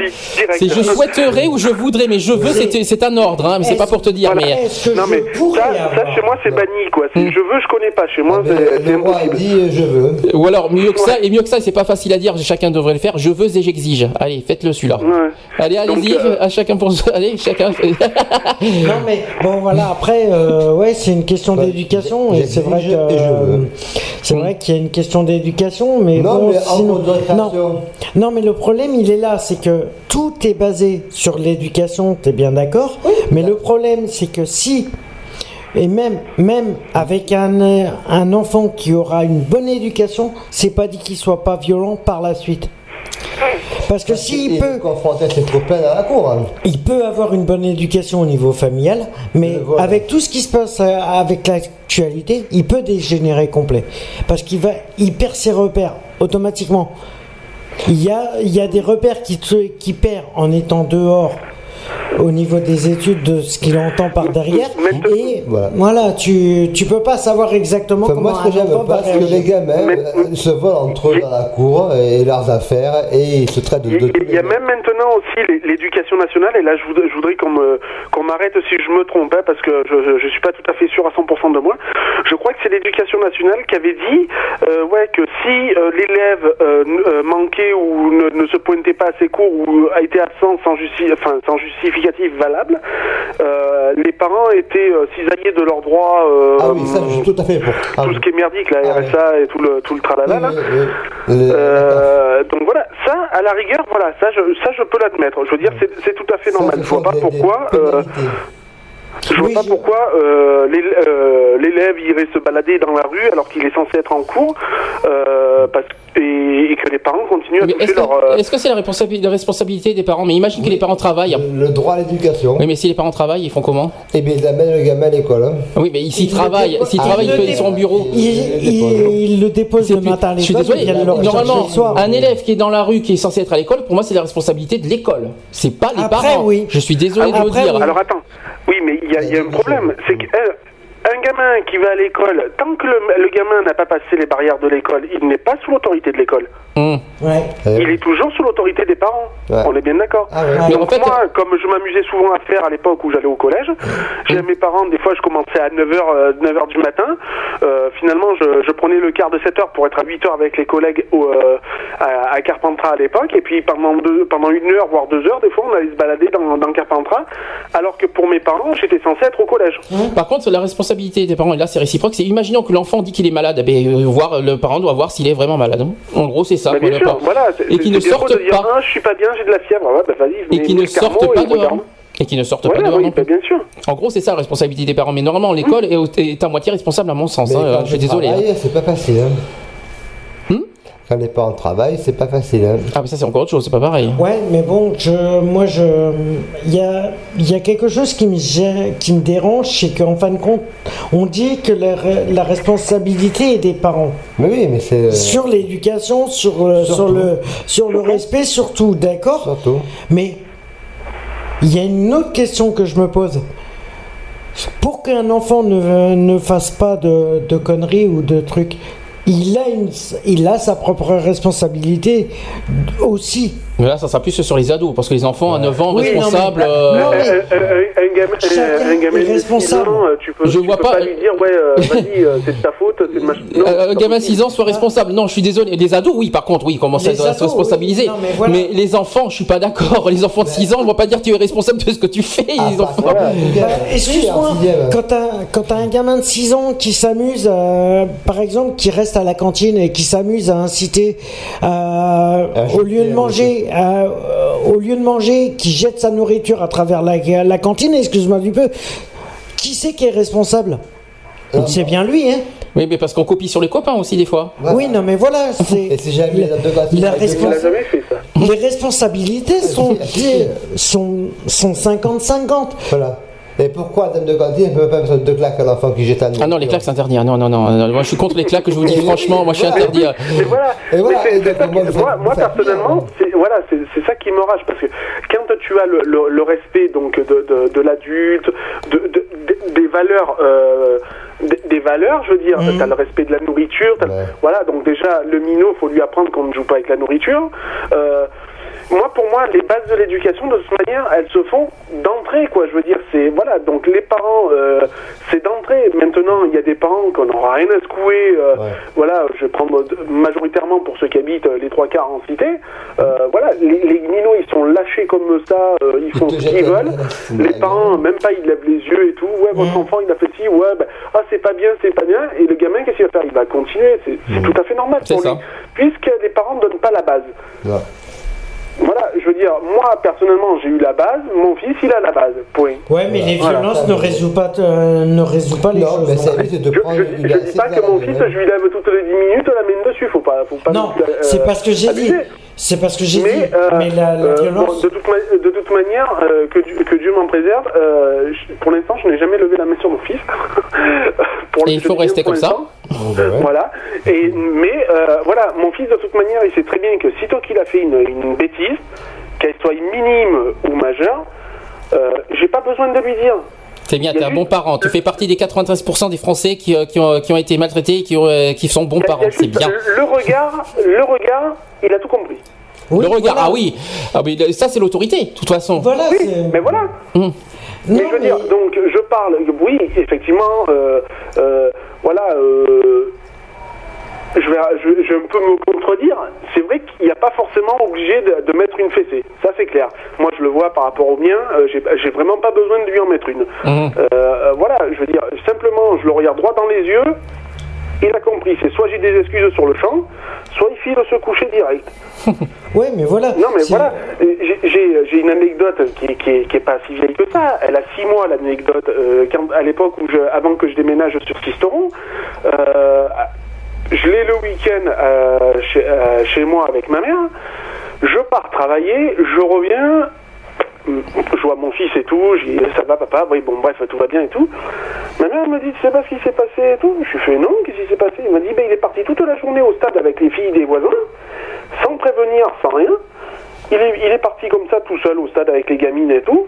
C'est je souhaiterais ou je voudrais, mais je veux, c'est un ordre, hein, mais c'est pas pour te dire. Voilà. Mais Non, je mais ça, ça, chez moi, c'est banni, quoi. C'est Je veux, je connais pas. Chez moi, Ah, c'est impossible. dit euh, je veux. ou alors mieux que ça et mieux que ça, c'est pas facile à dire. Chacun devrait le faire. Je veux et j'exige. Allez, faites-le celui-là. Ouais. Allez, allez-y, euh, à chacun pour allez, chacun. Non mais bon voilà après euh, ouais c'est une question Ouais, d'éducation et c'est vrai que euh, c'est vrai qu'il y a une question d'éducation mais Non, mais en non mais le problème il est là c'est que tout est basé sur l'éducation t'es bien d'accord mais le problème c'est que si et même même avec un un enfant qui aura une bonne éducation c'est pas dit qu'il soit pas violent par la suite parce que s'il Il peut à ses copains à la cour. hein. il peut avoir une bonne éducation au niveau familial, mais voilà. avec tout ce qui se passe euh, avec l'actualité, il peut dégénérer complet. Parce qu'il va, il perd ses repères automatiquement. Il y a, des repères qui, qui en étant dehors au niveau des études de ce qu'il entend par derrière. Et Voilà. voilà, tu, tu peux pas savoir exactement Enfin, comment moi, ce que j'aime pas, c'est que les gamins Mais- euh, se volent entre eux dans la cour et leurs affaires et ils se traitent de. Il de y, il y a même maintenant aussi l'é- l'éducation nationale, et là je voudrais, je voudrais qu'on m'arrête si je me trompe, hein, parce que je, je, suis pas tout à fait sûr à 100% de moi. Je crois que c'est l'éducation nationale qui avait dit euh, ouais, que si euh, l'élève euh, manquait ou ne, ne se pointait pas à ses cours ou a été absent sans, justi enfin, sans justificatif valable, euh, les parents étaient euh, cisaillés de leurs droits. euh, Ah oui, ça, je suis tout à fait pour. Ah tout oui. ce qui est merdique, la Ah. RSA et tout le, tout le tralala. Oui, oui, donc voilà, ça, à la rigueur, voilà, ça, je, ça, je peux l'admettre. Je veux dire, c'est tout à fait ça, normal. ce Je vois pas des- pourquoi. Je vois Oui, pas pourquoi euh, euh, l'élève irait se balader dans la rue alors qu'il est censé être en cours, euh, parce, et, et que les parents continuent à toucher Est-ce leur. euh, est-ce que c'est la responsabilité, la responsabilité des parents? Mais imagine que les parents travaillent. Le, droit à l'éducation. Oui, mais si les parents travaillent, ils font comment? Eh bien, ils amènent le gamin à l'école. hein. Oui, mais s'ils Ils le travaillent, s'ils Ah, travaillent, ils ils sont au bureau. Il, il- il le dépose C'est le matin à Je suis l'école, normalement, un élève qui est dans la rue, qui est censé être à l'école, pour moi, c'est la responsabilité de l'école. C'est pas les parents. Je suis désolé de le dire. Alors attends, oui, mais il y y a un problème, c'est que. Euh, un gamin qui va à l'école, tant que le, le gamin n'a pas passé les barrières de l'école, il n'est pas sous l'autorité de l'école. Ouais. Euh, Il est toujours sous l'autorité des parents. Ouais. On est bien d'accord. Ah ouais. Mais Donc en fait- moi, comme je m'amusais souvent à faire à l'époque où j'allais au collège, j'ai mes parents, des fois je commençais à 9h, 9h du matin. Euh, finalement, je, je prenais le quart de 7h pour être à 8h avec les collègues au, euh, à, à Carpentras à l'époque. Et puis pendant, deux, pendant une heure, voire deux heures, des fois, on allait se balader dans, dans Carpentras. Alors que pour mes parents, j'étais censé être au collège. Par contre, la responsabilité des parents, et là c'est réciproque, c'est imaginons que l'enfant dit qu'il est malade, eh ben, euh, voir, le parent doit voir s'il est vraiment malade. En gros, c'est ça. Mais quoi, bien le sûr, parent. voilà. c'est- Et qui ne sortent pas. Ah, je suis pas bien, j'ai de la fièvre. Ouais, bah vas-y, Et qui ne sortent pas dehors. Et qui ne sortent pas dehors oui, non bah, plus. bien sûr. En gros, c'est ça la responsabilité des parents. Mais normalement, l'école est, est à moitié responsable à mon sens. Hein. quand Je suis désolé. hein. C'est pas facile. hein. Quand les parents travaillent, c'est pas facile. hein. Ah, mais ça c'est encore autre chose, c'est pas pareil. Ouais, mais bon, je, moi, je, il y a, il y a quelque chose qui me gêne- qui me dérange, c'est qu'en fin de compte, on dit que la, re- la responsabilité est des parents Mais oui, mais c'est. euh, sur l'éducation, sur, euh, sur le, sur le respect, surtout, d'accord? Surtout. Mais il y a une autre question que je me pose. Pour qu'un enfant ne, ne fasse pas de, de conneries ou de trucs, il a, une, il a sa propre responsabilité aussi. Mais là, ça sera plus sur les ados, parce que les enfants à 9 ans Oui, non, mais- responsables. euh, Non, mais- Un- gamin- Chacun un gamin est de responsable. 6 ans, euh, tu peux, Je tu vois peux pas- pas lui dire, ouais, euh, vas-y, euh, c'est de ta faute, c'est de ma Non, un gamin de possible. 6 ans soit responsable. Non, je suis désolé. Les ados, oui, par contre, oui, ils commencent à oui. Non, mais voilà. les enfants, je suis pas d'accord. Les enfants de 6 ans, on va pas dire tu es responsable de ce que tu fais. Ah, les bah, enfants. voilà. Bah, Excuse-moi, quand t'as un gamin de 6 ans qui s'amuse, euh, par exemple, qui reste à la cantine et qui s'amuse à inciter, au lieu de manger, euh, au lieu de manger, qui jette sa nourriture à travers la, la cantine, excuse-moi du peu, qui c'est qui est responsable C'est bien lui, hein Oui, mais parce qu'on copie sur les copains aussi, des fois. Voilà. Oui, non, mais voilà, c'est Et si jamais la Il a respons- jamais fait ça. les responsabilités sont sont sont 50-50. Voilà. Et pourquoi Dame de cantine ne peut pas mettre deux claques à l'enfant qui jette un Ah non, les claques, c'est interdit. Ah Non, non, non. non. Moi, je suis contre les claques, je vous dis franchement. Moi, je suis interdit. Voilà, Et voilà, Mais et ça qui- moi, personnellement, c'est voilà, c'est ça qui m'enrage parce que quand tu as le, le- le respect donc de, de, de l'adulte, de, de- de- des valeurs, euh, des, des valeurs, je veux dire, Mhm. t'as le respect de la nourriture, Ouais. voilà, donc déjà le minot, faut lui apprendre qu'on ne joue pas avec la nourriture. Euh, moi, pour moi, les bases de l'éducation, de toute manière, elles se font d'entrée, quoi. Je veux dire, c'est voilà. Donc les parents, euh, c'est d'entrée. Maintenant, il y a des parents qu'on n'aura rien à secouer. euh, Ouais. Voilà, je vais prendre majoritairement pour ceux qui habitent euh, les trois quarts en cité. Euh, voilà, les, les minots, ils sont lâchés comme ça. euh, ils font ce qu'ils veulent. Les parents, même pas, ils lèvent les yeux et tout. Ouais, votre enfant, il a fait ci. Ouais, ben, ah, c'est pas bien, c'est pas bien. Et le gamin, qu'est-ce qu'il va faire? Il va continuer. C'est c'est tout à fait normal pour ça. lui, puisque les parents ne donnent pas la base. Ouais. Voilà, je veux dire, moi personnellement j'ai eu la base, mon fils il a la base, point. Ouais, mais les Voilà. violences ne résout pas euh, ne résout pas les Non, choses. mais de Je, prendre je, je dis pas que mon fils je lui lève toutes les 10 minutes la main dessus, faut pas, faut pas. Non, euh, c'est pas ce que j'ai dit. C'est parce que j'ai dit. Mais, euh, mais la, la euh, violence. bon, de, toute ma- de toute manière, euh, que, Dieu, que Dieu m'en préserve, euh, je- pour l'instant je n'ai jamais levé la main sur mon fils. Pour Et il faut rester comme ça. l'instant. Voilà. Et, mais euh, voilà, mon fils de toute manière, il sait très bien que sitôt qu'il a fait une, une bêtise, qu'elle soit minime ou majeure, euh, j'ai pas besoin de lui dire. C'est bien, t'es un bon parent. Tu fais partie des 93% des Français qui, euh, qui, ont, qui ont été maltraités et qui, ont, euh, qui sont bons parents. C'est bien. Le regard, le regard, il a tout compris. Oui, le regard, voilà. ah oui. Ah, mais le- ça, c'est l'autorité, de toute façon. Voilà, Oui, mais voilà. Non, mais je veux dire, donc je parle, oui, effectivement, euh, euh, voilà, euh, je, vais, je, je peux me contredire, c'est vrai qu'il n'y a pas forcément obligé de, de mettre une fessée, ça c'est clair. Moi je le vois par rapport au mien, euh, j'ai vraiment pas besoin de lui en mettre une. Mhm. Euh, euh, voilà, je veux dire, simplement je le regarde droit dans les yeux, il a compris, c'est soit j'ai des excuses sur le champ, soit il file se coucher direct. Ouais, mais voilà. Non, mais voilà, j'ai- une anecdote qui, qui, est- qui est pas si vieille que ça. Elle a six mois, l'anecdote. Euh, à l'époque où je, avant que je déménage sur Sisteron, euh, je l'ai le week-end euh, chez, euh, chez moi avec ma mère. Je pars travailler, je reviens. Je vois mon fils et tout, je dis ça va papa, oui bon bref tout va bien et tout. Ma mère me dit tu sais pas ce qui s'est passé et tout? Je lui fais non, qu'est-ce qui s'est passé? Il m'a dit ben, il est parti toute la journée au stade avec les filles des voisins, sans prévenir, sans rien. Il est, il est parti comme ça tout seul au stade avec les gamines et tout.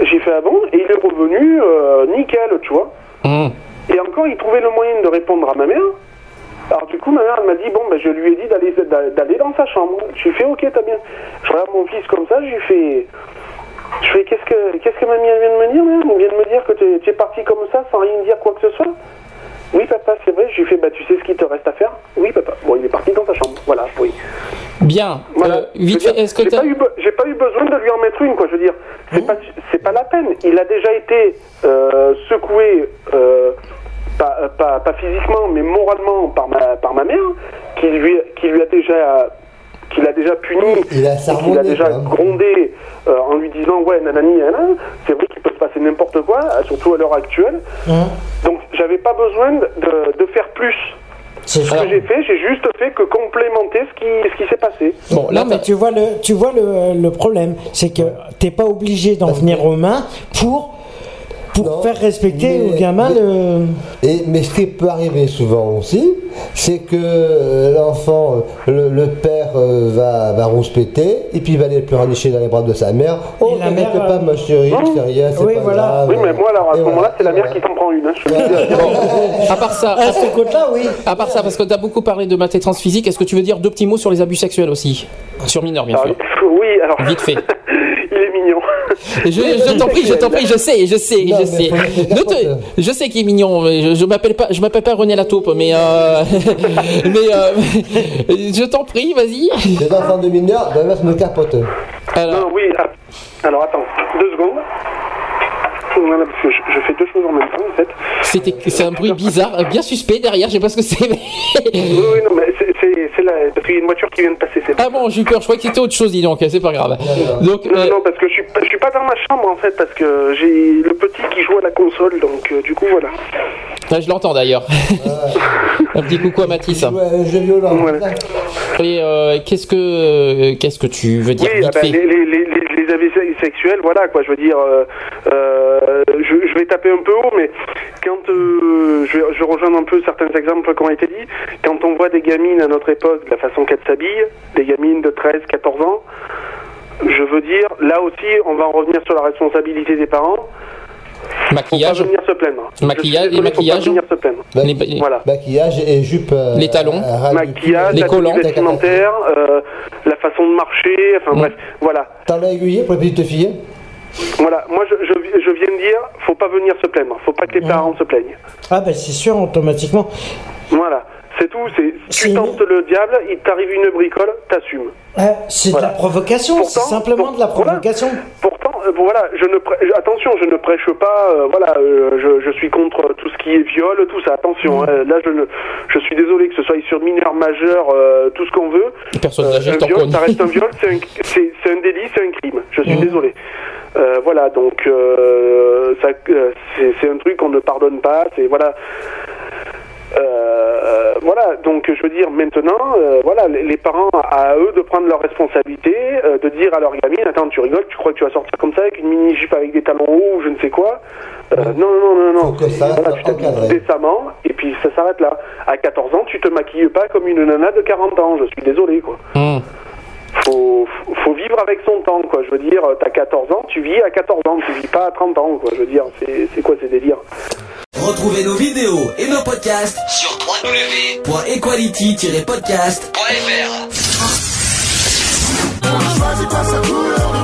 J'ai fait ah bon? Et il est revenu euh, nickel, tu vois. Mhm. Et encore, il trouvait le moyen de répondre à ma mère. Alors du coup, ma mère elle m'a dit bon, ben je lui ai dit d'aller d'a- d'aller dans sa chambre. Je lui ai fait ok, t'as bien. Je regarde mon fils comme ça, je lui fais. Je fais qu'est-ce que qu'est-ce que mamie elle vient de me dire, mère? Elle vient de me dire que tu es, parti comme ça sans rien dire quoi que ce soit. Oui papa, c'est vrai. Je lui fais bah tu sais ce qu'il te reste à faire? Oui papa. Bon, il est parti dans sa chambre. Voilà, oui. Bien. Voilà. Euh, vite est-ce que j'ai pas, j'ai pas eu besoin de lui en mettre une, quoi. Je veux dire, c'est pas, c'est pas la peine. Il a déjà été euh, secoué, euh, pas, euh, pas, pas physiquement, mais moralement par ma, par ma mère, qui lui, qui lui a déjà, qui l'a déjà puni, Il a et qui l'a déjà quoi. grondé euh, en lui disant ouais nanani nanana. C'est vrai qu'il peut se passer n'importe quoi, surtout à l'heure actuelle. Hein Donc j'avais pas besoin de, faire plus. C'est Ce que j'ai fait, j'ai juste fait que complémenter ce qui, ce qui s'est passé. Bon, là, Non, mais tu vois le, tu vois le, le problème, c'est que t'es pas obligé d'en venir aux mains pour pour Non, faire respecter mais- au gamin mais- le. Et, mais ce qui peut arriver souvent aussi, c'est que euh, l'enfant, euh, le, le père euh, va, va rouspéter, et puis il va aller le pleurnicher dans les bras de sa mère. Oh, t'inquiète mère, pas, ma chérie, c'est rien, c'est Oui, pas voilà. grave. Oui, mais moi alors à Et ce moment-là, c'est la mère qui s'en prend une. Hein, je à part ça, À ce côté-là, oui. à part ça, parce que tu as beaucoup parlé de maltraitance physique, est-ce que tu veux dire deux petits mots sur les abus sexuels aussi? Sur mineurs, bien Alors, sûr. oui, alors. Vite fait. Je, je t'en prie, je t'en prie, je sais, je sais, Non, je sais. te- je sais qu'il est mignon. mais Je, je m'appelle pas, je m'appelle pas René Lataupe, mais euh, mais euh, je t'en prie, vas-y. Les enfants de mineurs doivent mettre une capote. Alors, Non, oui. ah, Alors attends, deux secondes. Voilà, parce que je, je fais deux choses en même temps en fait. c'était, c'est un bruit bizarre, bien suspect derrière. Je sais pas ce que c'est. mais- Oui, oui, non, mais c'est- la. Parce qu'il y a une voiture qui vient de passer, c'est Ah bon, j'ai eu peur. Je croyais que c'était autre chose, dis donc. C'est pas grave. Donc, Non, euh, non, parce que je suis, pas- je suis pas dans ma chambre en fait, parce que j'ai le petit qui joue à la console, donc euh, du coup voilà. là, je l'entends d'ailleurs. un petit coucou à Mathis. Ouais, violent. Voilà. Et euh, qu'est-ce que euh, qu'est-ce que tu veux dire Oui, vite ah ben, fait les, les, les, sexuels, voilà quoi, je veux dire, euh, euh, je, vais taper un peu haut, mais quand euh, je, je rejoindre un peu certains exemples qui ont été dit, quand on voit des gamines à notre époque, de la façon qu'elles s'habillent, des gamines de 13, 14 ans, je veux dire, là aussi, on va en revenir sur la responsabilité des parents. Faut Maquillage, pas venir se plaindre. Maquillage- Je suis désolé, et maquillage Faut pas venir se plaindre. Bah, les- les- Voilà. Maquillage et jupe. euh, Les talons. Maquillage, Les la collants. vestimentaire, euh, la façon de marcher, enfin Mm. bref, voilà. T'en as aiguillé pour les petites filles Voilà, moi je, je, je viens de dire, faut pas venir se plaindre, faut pas que les parents se plaignent. Ah ben c'est sûr, automatiquement. Voilà, c'est tout, c'est tu tentes le diable, il t'arrive une bricole, t'assumes. Ah, c'est Voilà. de la provocation, c'est simplement de la voilà. provocation. Pourtant, euh, voilà, je ne prê- attention, je ne prêche pas, euh, voilà, euh, je, je suis contre tout ce qui est viol, tout ça. Attention, Mm. hein, là je ne, je suis désolé que ce soit sur mineur majeur, euh, tout ce qu'on veut. Personne Euh, âgée, un viol, ça reste un viol, c'est un, c'est, c'est un délit, c'est un crime. Je suis Mm. désolé. Euh, voilà, donc euh, ça, euh, c'est, c'est un truc qu'on ne pardonne pas. C'est voilà. Euh, voilà, donc je veux dire maintenant, euh, voilà, les, les parents à eux de prendre leurs responsabilités, euh, de dire à leur gamine, attends, tu rigoles, tu crois que tu vas sortir comme ça avec une mini jupe avec des talons hauts ou je ne sais quoi? Euh, Non, non, non, non, non. que ça Voilà, tu t'habilles décemment et puis ça s'arrête là. À 14 ans, tu te maquilles pas comme une nana de 40 ans. Je suis désolé, quoi. Hum. Faut, faut vivre avec son temps, quoi. Je veux dire, t'as 14 ans, tu vis à 14 ans, tu vis pas à 30 ans, quoi. Je veux dire, c'est quoi ces délires? Retrouvez nos vidéos et nos podcasts sur www.equality-podcast.fr.